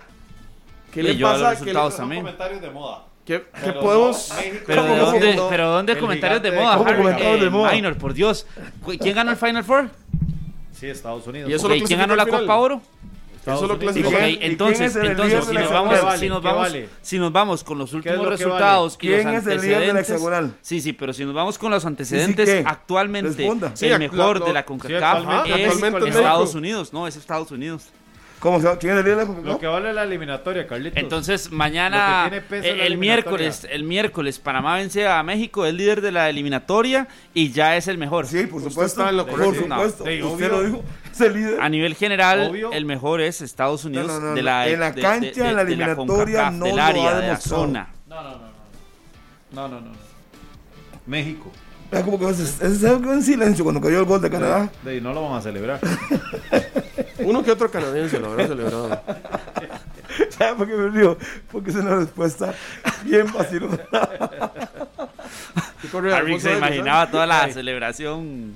¿Qué le los pasa? ¿Qué, le- resultados también. comentarios de moda. Qué- qué podemos...? Pero ¿Cómo ¿de que dónde, pero ¿dónde comentarios de moda? ¿Cómo Harry? comentarios de Eh, moda? Minor, por Dios. ¿Quién ganó el Final Four? Sí, Estados Unidos. Y eso Ok, lo ¿Quién ganó la Copa? Oro? Estados Eso lo Unidos. clasificó. Ok, ¿Y quién entonces, entonces si nos vamos, hexagonal? si nos ¿Qué vamos, vale? si nos vamos con los últimos lo que resultados y ¿Quién los es el líder de la antecedentes, hexagonal? sí, sí, pero si nos vamos con los antecedentes, qué? actualmente Responda. Sí, el mejor lo- de la sí, CONCACAF actualmente- es actualmente es Estados. Unidos, no, es Estados Unidos. ¿Cómo se llama? ¿Quién es el líder de la Lo que vale la eliminatoria, Carlitos. Entonces, mañana, eh, la el miércoles, el miércoles, Panamá vence a México, es líder de la eliminatoria y ya es el mejor. Sí, por Usted supuesto. está en lo por correcto. supuesto. No. Sí, Usted lo dijo. Es el líder. A nivel general, Obvio. el mejor es Estados Unidos No, no, no, de no. la En la de- de- cancha, de- en la de eliminatoria, CONCACAF, no del lo área, ha de la zona. No, no, no, no. No, no, no. México. Vea como que se en silencio cuando cayó el gol de Canadá. De no lo van a celebrar. Uno que otro canadiense lo habrá celebrado. ¿Sabe por qué me río? Porque es una respuesta bien vacilona. ¿Qué corre Harry se imaginaba toda la celebración.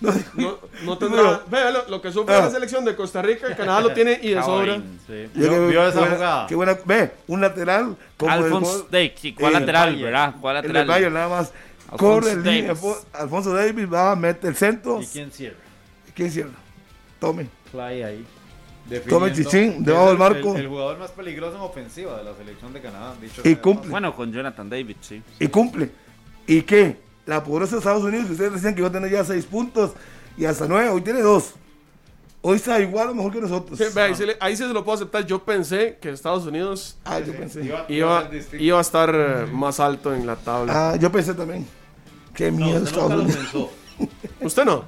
No, no tendrá. Vea lo, lo que sufre Ah. la selección de Costa Rica, Canadá lo tiene y de sobra. Sí. Yo Vio, esa qué buena- jugada. Qué buena. Ve, un lateral. Como el Alphonse sí, ¿cuál el lateral, verdad? ¿Cuál El lateral? Bayern nada más. Alphonso Corre línea. Davis. Alfo- Alfonso Davis va a meter el centro. ¿Y quién cierra? ¿Quién cierra? Tome. Fly ahí. Tome. Chichín, debajo del el- marco. El, el jugador más peligroso en ofensiva de la selección de Canadá. Dicho Y cumple. Bueno, con Jonathan David, sí. Y cumple. ¿Y qué? La pobreza de Estados Unidos, que ustedes decían que iba a tener ya seis puntos y hasta nueve, hoy tiene dos. Hoy está igual o mejor que nosotros. Sí, ahí, sí le- ahí sí se lo puedo aceptar. Yo pensé que Estados Unidos Ah, yo pensé. iba, iba a estar eh, más alto en la tabla. Ah, yo pensé también. Qué No, miedo usted Estados lo Unidos. ¿Usted no?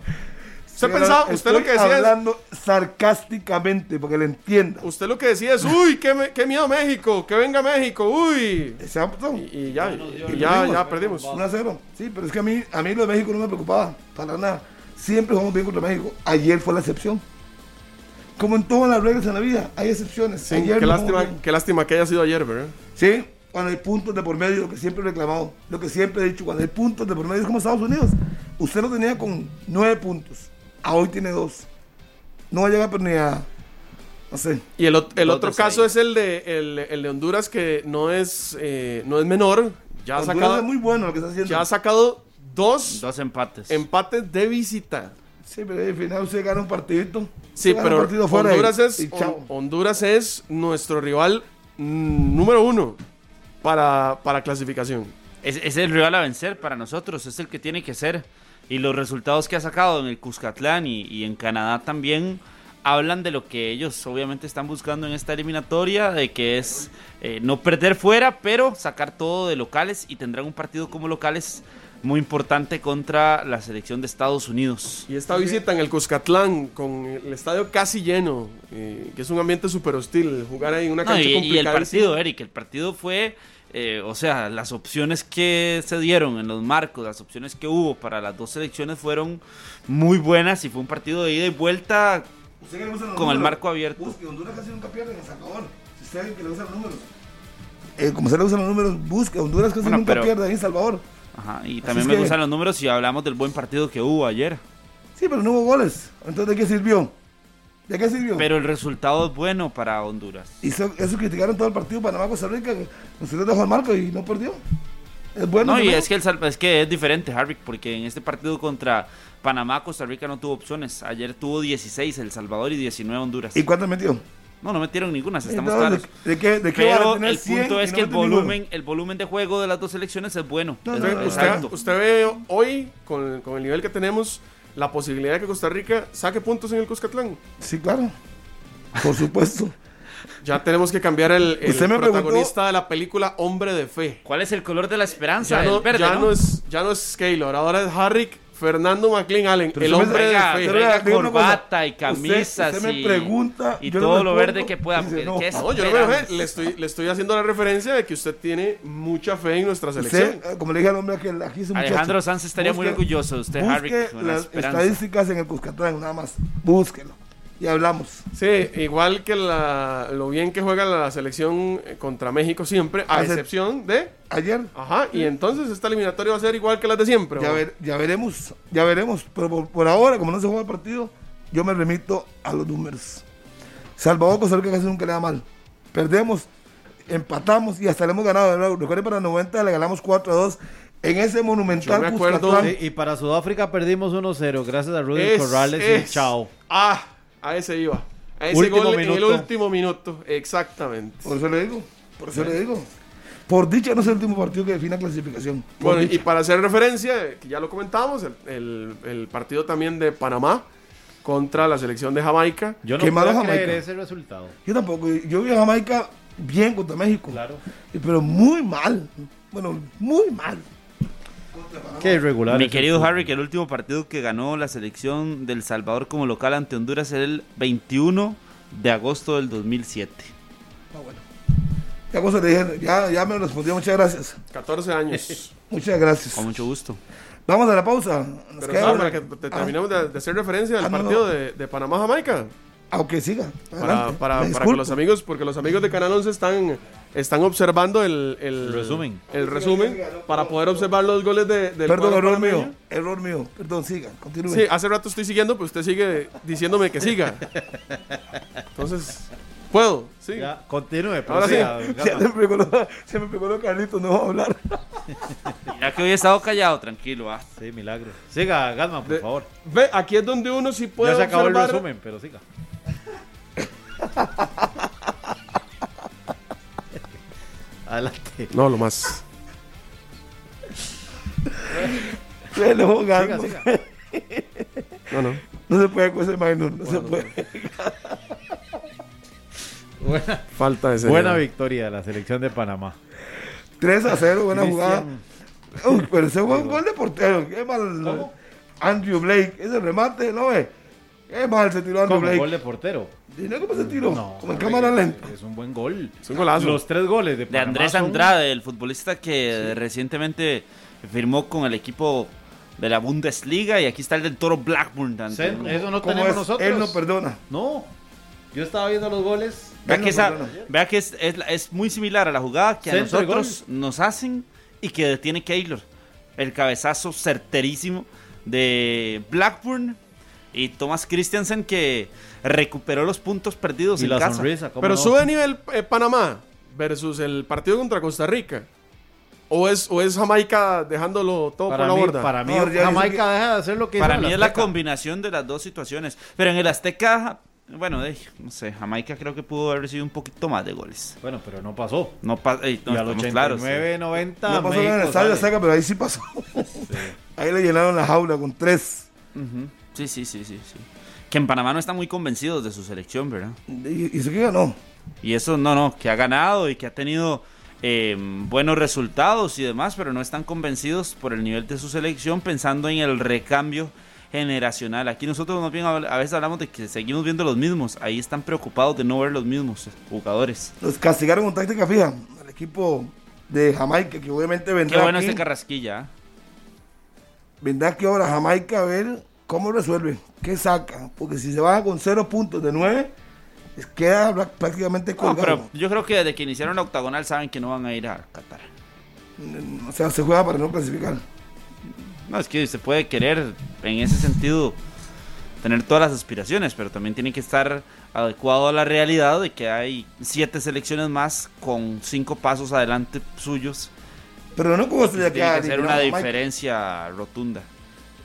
Usted Estoy pensaba, hablando- usted lo que decía es, hablando sarcásticamente, porque le entienda. usted lo que decía es, uy, qué, me- qué miedo México, que venga México, uy. Y, y ya, y ya, mismo. ya perdimos. 1 a 0. Sí, pero es que a mí, a mí lo de México no me preocupaba, para nada. Siempre jugamos bien contra México. Ayer fue la excepción. Como en todas las reglas en la vida, hay excepciones. Sí, Ayer qué, lástima, qué lástima que haya sido ayer, ¿verdad? Sí, cuando hay puntos de por medio, lo que siempre he reclamado, lo que siempre he dicho, cuando hay puntos de por medio es como Estados Unidos. Usted lo tenía con nueve puntos, a hoy tiene dos. No va a llegar ni a, no sé, Y el, el otro caso es el de, el, el de Honduras, que no es, eh, no es menor. Ya ha, sacado, es muy bueno lo que está haciendo. ya ha sacado dos Dos empates. empates de visita. Sí, pero al final usted gana un partidito. Sí, pero partido fuera y- Honduras, es, y Honduras es nuestro rival mm, número uno para, para clasificación. Es, es el rival a vencer para nosotros, es el que tiene que ser. Y los resultados que ha sacado en el Cuscatlán y, y en Canadá también hablan de lo que ellos obviamente están buscando en esta eliminatoria, de que es eh, no perder fuera, pero sacar todo de locales y tendrán un partido como locales muy importante contra la selección de Estados Unidos. Y esta visita en el Cuscatlán, con el estadio casi lleno, eh, que es un ambiente súper hostil, jugar ahí en una No, cancha y, y el partido, Eric, el partido fue, eh, o sea, las opciones que se dieron en los marcos, las opciones que hubo para las dos selecciones fueron muy buenas y fue un partido de ida y vuelta con el marco abierto. Busque, Honduras casi nunca pierde en El Salvador. Si usted alguien que le gustan los números. Eh, como se le gustan los números, busque. Honduras casi Bueno, nunca pero- pierde en El Salvador. Ajá, y Así también es me que- gustan los números si hablamos del buen partido que hubo ayer. Sí, pero no hubo goles. Entonces, ¿de qué sirvió? ¿De qué sirvió? Pero el resultado es bueno para Honduras. Y eso, eso criticaron todo el partido Panamá-Costa Rica. que Nosotros dejó el marco y no perdió. Es bueno. No, y es que, el, es que es diferente, Harvick, porque en este partido contra Panamá, Costa Rica no tuvo opciones. Ayer tuvo 16 El Salvador y 19 Honduras. ¿Y cuánto metió? No, no metieron ninguna, si estamos Entonces, claros. ¿De, de qué, de qué Pero el 100 punto es no que el ninguno? volumen, el volumen de juego de las dos selecciones es bueno. No, es, no, es no, Usted, ve hoy, con, con el nivel que tenemos, la posibilidad de que Costa Rica saque puntos en el Cuscatlán. Sí, claro. Por supuesto. Ya tenemos que cambiar el, el Usted me preguntó- protagonista de la película Hombre de Fe. ¿Cuál es el color de la esperanza? Ya no, el verde, ya ¿no? no es, ya no es Keylor, ahora es Harrick Fernando McLean Allen, Pero el hombre de fe. pero- corbata y camisas usted me y, pregunta, y todo lo verde que pueda. dice, no. ¿Qué No, yo no me esperamos? enojé, le estoy, le estoy haciendo la referencia de que usted tiene mucha fe en nuestra selección. Usted, eh, como le dije al hombre que aquí es un Alejandro Sanz estaría muy orgulloso de usted, busque Harvick, con la las esperanza. estadísticas en el Cuscatlán, nada más. Búsquelo. Y hablamos. Sí, igual que la- lo bien que juega la selección eh, contra México siempre, a Hace- excepción de... Ayer Ajá, y entonces esta eliminatoria va a ser igual que las de siempre. ya, ¿o? ver- ya veremos, ya veremos. Pero por, por ahora, como no se juega el partido, yo me remito a los números. Salvador Costa Rica casi nunca le da mal. Perdemos, empatamos y hasta le hemos ganado. de nuevo. Recuerden, para 90 le ganamos 4 a 2 en ese monumental Yo me acuerdo- Cuscatlán. Sí, y para Sudáfrica perdimos 1-0 gracias a Rudy Es- Corrales es- y chao. Ah, a ese iba. A ese Último gol en el último minuto, exactamente. Por eso le digo, por eso le digo. Por dicha no es el último partido que define la clasificación. Por Bueno, y para hacer referencia, que ya lo comentamos, el, el- el partido también de Panamá contra la selección de Jamaica. Yo no puedo creer Jamaica. ese resultado. Yo tampoco, yo vi a Jamaica bien contra México. Claro. Pero muy mal. Bueno, muy mal. Qué irregular. Mi querido fútbol. Harry, que el último partido que ganó la selección del Salvador como local ante Honduras era el 21 de agosto del 2007. Ah, bueno. Ya, cosa le dije, ya, ya me respondió, muchas gracias. 14 años. Muchas gracias. Con mucho gusto. Vamos a la pausa. Nos Pero ¿sabe? una- para que te- Ah, terminemos de, de hacer referencia al Ah, no, partido no. de, de Panamá-Jamaica. Aunque siga. Para, adelante. para, que los amigos, porque los amigos de Canal 11 están, están observando el, el, El resumen. el resumen para poder observar los goles de, del Perdón, error panameño. mío. Error mío. Perdón, siga. Continúe. Sí, hace rato estoy siguiendo, pero usted sigue diciéndome que siga. Entonces, puedo, sí. Ya, continúe, Ahora sí. Ya se me pegó, lo- se me pegó lo Carlitos, no va a hablar. Ya que hoy he estado callado, tranquilo. ah. Sí, milagro. Siga, Galman, por De- favor. Ve, aquí es donde uno sí puede Ya se acabó el resumen, pero siga. Adelante. No, lo más. Se lo jugando. Siga, siga. No, no. No se puede con ese minor, no se puede. Buena, Falta de buena victoria de la selección de Panamá. 3 a 0, buena jugada. Uy, pero ese fue un gol de portero. Qué mal. Andrew Blake, ese remate, ¿no ve? Qué mal se tiró Andrew Blake. gol de portero. ¿Y no cómo se tiró? No, como en cámara lenta. Es un buen gol. Es un golazo. Los tres goles de De Andrés son- Andrade, el futbolista que recientemente firmó con el equipo de la Bundesliga y aquí está el del Toro Blackburn. Eso no ¿Cómo tenemos es? nosotros. Él no perdona. No. Yo estaba viendo los goles. Vea que, no esa- perdona. vea que es, es, es muy similar a la jugada que a Centro nosotros nos hacen y que detiene Keylor. El cabezazo certerísimo de Blackburn y Thomas Christiansen que recuperó los puntos perdidos Y en la casa. sonrisa. ¿cómo Pero no? sube nivel eh, Panamá versus el partido contra Costa Rica. ¿O es, o es Jamaica dejándolo todo Para por la mí, borda? para mí No, Jamaica deja de hacer lo que Para hizo mí es la combinación de las dos situaciones. Pero en el Azteca, bueno, de- no sé, Jamaica creo que pudo haber recibido un poquito más de goles. Bueno, pero no pasó. No, pa- ey, no y al estamos 89, claros. sí. 90, No pasó en el estadio sale. Azteca, pero ahí sí pasó. Ahí le llenaron la jaula con tres. Ujú. Sí, sí, sí, sí, sí. Que en Panamá no están muy convencidos de su selección, ¿verdad? Y, y se que ganó. Y eso no, no, que ha ganado y que ha tenido eh, buenos resultados y demás, pero no están convencidos por el nivel de su selección pensando en el recambio generacional. Aquí nosotros más bien habl- a veces hablamos de que seguimos viendo los mismos, ahí están preocupados de no ver los mismos jugadores. Los castigaron con táctica fija. El equipo de Jamaica, que obviamente Qué vendrá bueno aquí, este Carrasquilla. ¿eh? vendrá aquí ahora Jamaica a ver cómo resuelve, qué saca. Porque si se va con cero puntos de nueve, es- queda pra- prácticamente No, colgado. pero yo creo que desde que iniciaron la octagonal saben que no van a ir a Qatar. O sea, se juega para no clasificar. No, es que se puede querer en ese sentido tener todas las aspiraciones, pero también tiene que estar adecuado a la realidad de que hay siete selecciones más con cinco pasos adelante suyos. Pero no como se le Tiene que ser una diferencia rotunda.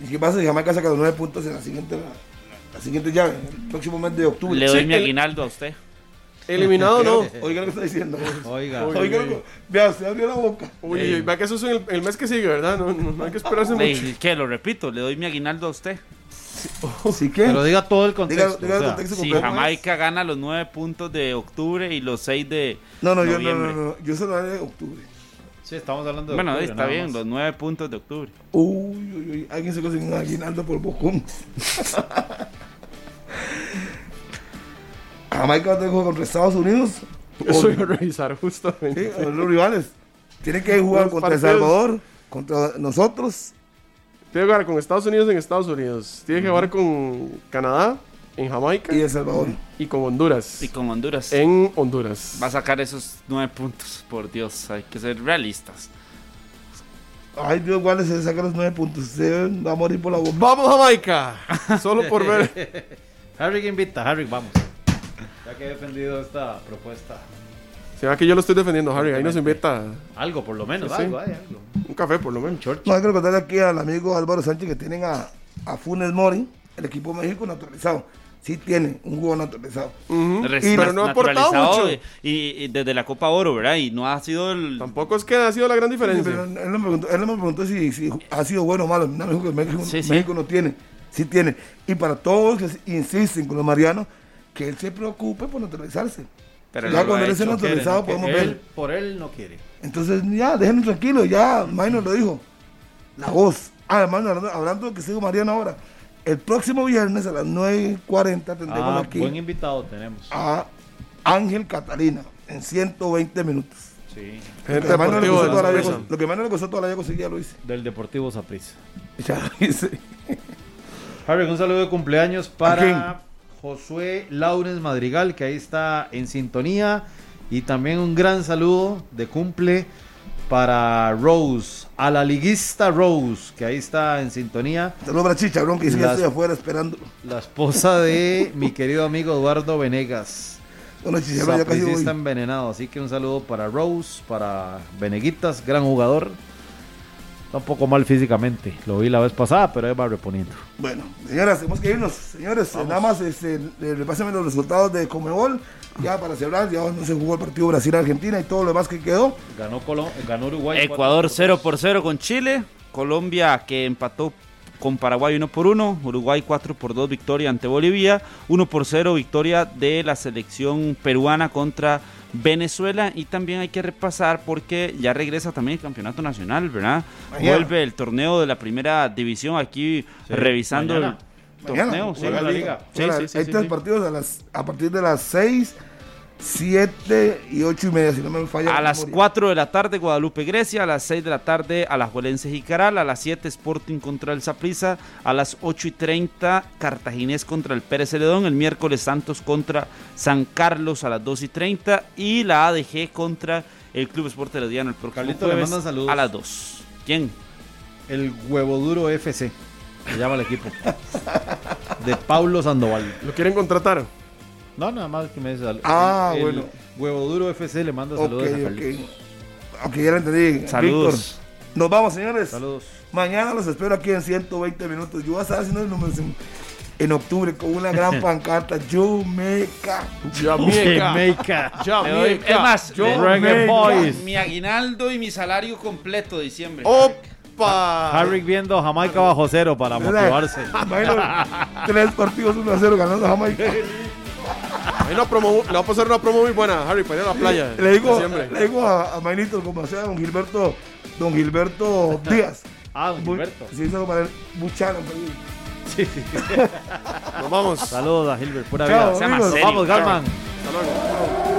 ¿Y qué pasa si Jamaica saca los nueve puntos en la siguiente, la, la siguiente llave, el próximo mes de octubre? Le doy Sí, mi el- aguinaldo a usted. Eliminado no. Oiga lo que está diciendo. Oiga. Oiga, lo que- vea, usted abrió la boca. Uy, Ey. vea que eso es el, el mes que sigue, ¿verdad? No, no- no hay que esperarse mucho. ¿Qué? Lo repito, le doy mi aguinaldo a usted. ¿Sí que? Pero diga todo el contexto. diga o el contexto Si. Jamaica gana los nueve puntos de octubre y los seis de No, no, yo, no, noviembre. no, no, yo solo haré de octubre. Sí, estamos hablando de. Bueno, octubre, está bien, más. los nueve puntos de octubre. Uy, uy, uy, alguien se consiguió un aguinaldo por bocón. Jamaica va a tener juego contra Estados Unidos. Eso iba a revisar justamente. Sí, los rivales. Tienen que jugar Los contra El. Salvador, contra nosotros. Tiene que jugar con Estados Unidos en Estados Unidos. Tiene que jugar con Canadá en Jamaica y El Salvador. y con Honduras Y con Honduras. en Honduras. Va a sacar esos nueve puntos, por Dios, hay que ser realistas. Ay, Dios, guarde, se saca los nueve puntos. Se va a morir por la bomba. ¡Vamos Jamaica! Solo por ver. Harry invita, Harry, vamos. Ya que he defendido esta propuesta. Se ve que yo lo estoy defendiendo, Harry. Ahí nos invita Algo, por lo menos, Sí, sí. algo, hay algo. un café, por lo menos. No, hay que recordarle aquí al amigo Álvaro Sánchez que tienen a, a Funes Mori, el equipo de México naturalizado. Sí tiene un juego naturalizado. Ujú. Res- Pero no ha aportado mucho. Y, y desde la Copa Oro, ¿verdad? Y no ha sido el. Tampoco es que ha sido la gran Sí, diferencia. pero él no me preguntó, él no me preguntó si, si ha sido bueno o malo. No me dijo que México, Sí, sí. México no tiene. Sí tiene. Y para todos que insisten con los marianos, que él se preocupe por naturalizarse. Pero ya no cuando él hecho. naturalizado Quiere, no podemos quiere. ver. Él, por él no quiere. Entonces ya, déjenlo tranquilo, ya, Maino lo dijo. La voz. Ah, hermano, hablando, hablando de que sigo Mariano ahora. El próximo viernes a las 9.40 tendremos Ah, aquí buen invitado tenemos. a Ángel Catalina en 120 minutos. Sí. Lo que más no le de toda la vida, lo que más no le costó toda la vida conseguir, ya lo hice. Del Deportivo Saprissa. Ya lo hice. Harry, un saludo de cumpleaños ¿A para Josué Laurens Madrigal, que ahí está en sintonía. Y también un gran saludo de cumple para Rose, a la liguista Rose, que ahí está en sintonía. Saludos para Chicharrón, que estoy afuera esperando. La esposa de mi querido amigo Eduardo Venegas. Bueno, Chicharrón ya casi voy. envenenado. Así que un saludo para Rose, para Veneguitas, gran jugador. Está un poco mal físicamente. Lo vi la vez pasada, pero ahí va reponiendo. Bueno, señoras, tenemos que irnos. Señores, nada más este, repásenme los resultados de Comebol. Ya para cerrar, ya no se jugó el partido Brasil-Argentina y todo lo demás que quedó. Ganó, Colo- ganó Uruguay. Ecuador 4 0 por 0 con Chile. Colombia que empató con Paraguay 1 por 1. Uruguay 4 por 2 victoria ante Bolivia. 1 por 0 victoria de la selección peruana contra Venezuela. Y también hay que repasar porque ya regresa también el campeonato nacional, ¿verdad? Mañana. Vuelve el torneo de la primera división aquí Sí, revisando mañana. el torneo. Sí. la liga. Sí, Ahora, sí, sí, hay tres partidos a, las, a partir de las 6, 7 y 8 y media, si no me falla. A la las memoria. 4 de la tarde Guadalupe Grecia, a las 6 de la tarde Alajuelense Jicaral, a las 7 Sporting contra el Saprissa, a las 8 y 30 Cartaginés contra el Pérez Celedón, el miércoles Santos contra San Carlos a las 2 y 30 y la ADG contra el Club Sport Herediano el próximo Carlito, le jueves mandan saludos. a las 2. ¿Quién? El Huevo Duro FC. Se llama el equipo. De Paulo Sandoval. ¿Lo quieren contratar? No, nada más que me dice Ah, el- bueno. Huevo Duro FC le manda saludos a ok. Ya lo entendí. Saludos. Víctor, nos vamos, señores. Saludos. Mañana los espero aquí en 120 minutos. Yo voy a estar haciendo el número en, en octubre con una gran pancarta. Jamaica. Jamaica. Doy- Jamaica. es más, Yo Boys. mi aguinaldo y mi salario completo de diciembre. Oh, ¡Upa! Harry viendo Jamaica bajo cero para motivarse. Imagino, tres partidos 1 a 0 ganando a Jamaica. Promo, le va a pasar una promo muy buena, Harry, para ir a la playa. Le digo, le digo a, a Mainito, como sea don Gilberto, don Gilberto Díaz. Ah, don Muy- Gilberto. Sí, eso para él, Buchanan. pues. Nos vamos. Saludos a Gilbert, pura Chao, vida. Serio. Vamos, Galman. Hasta luego.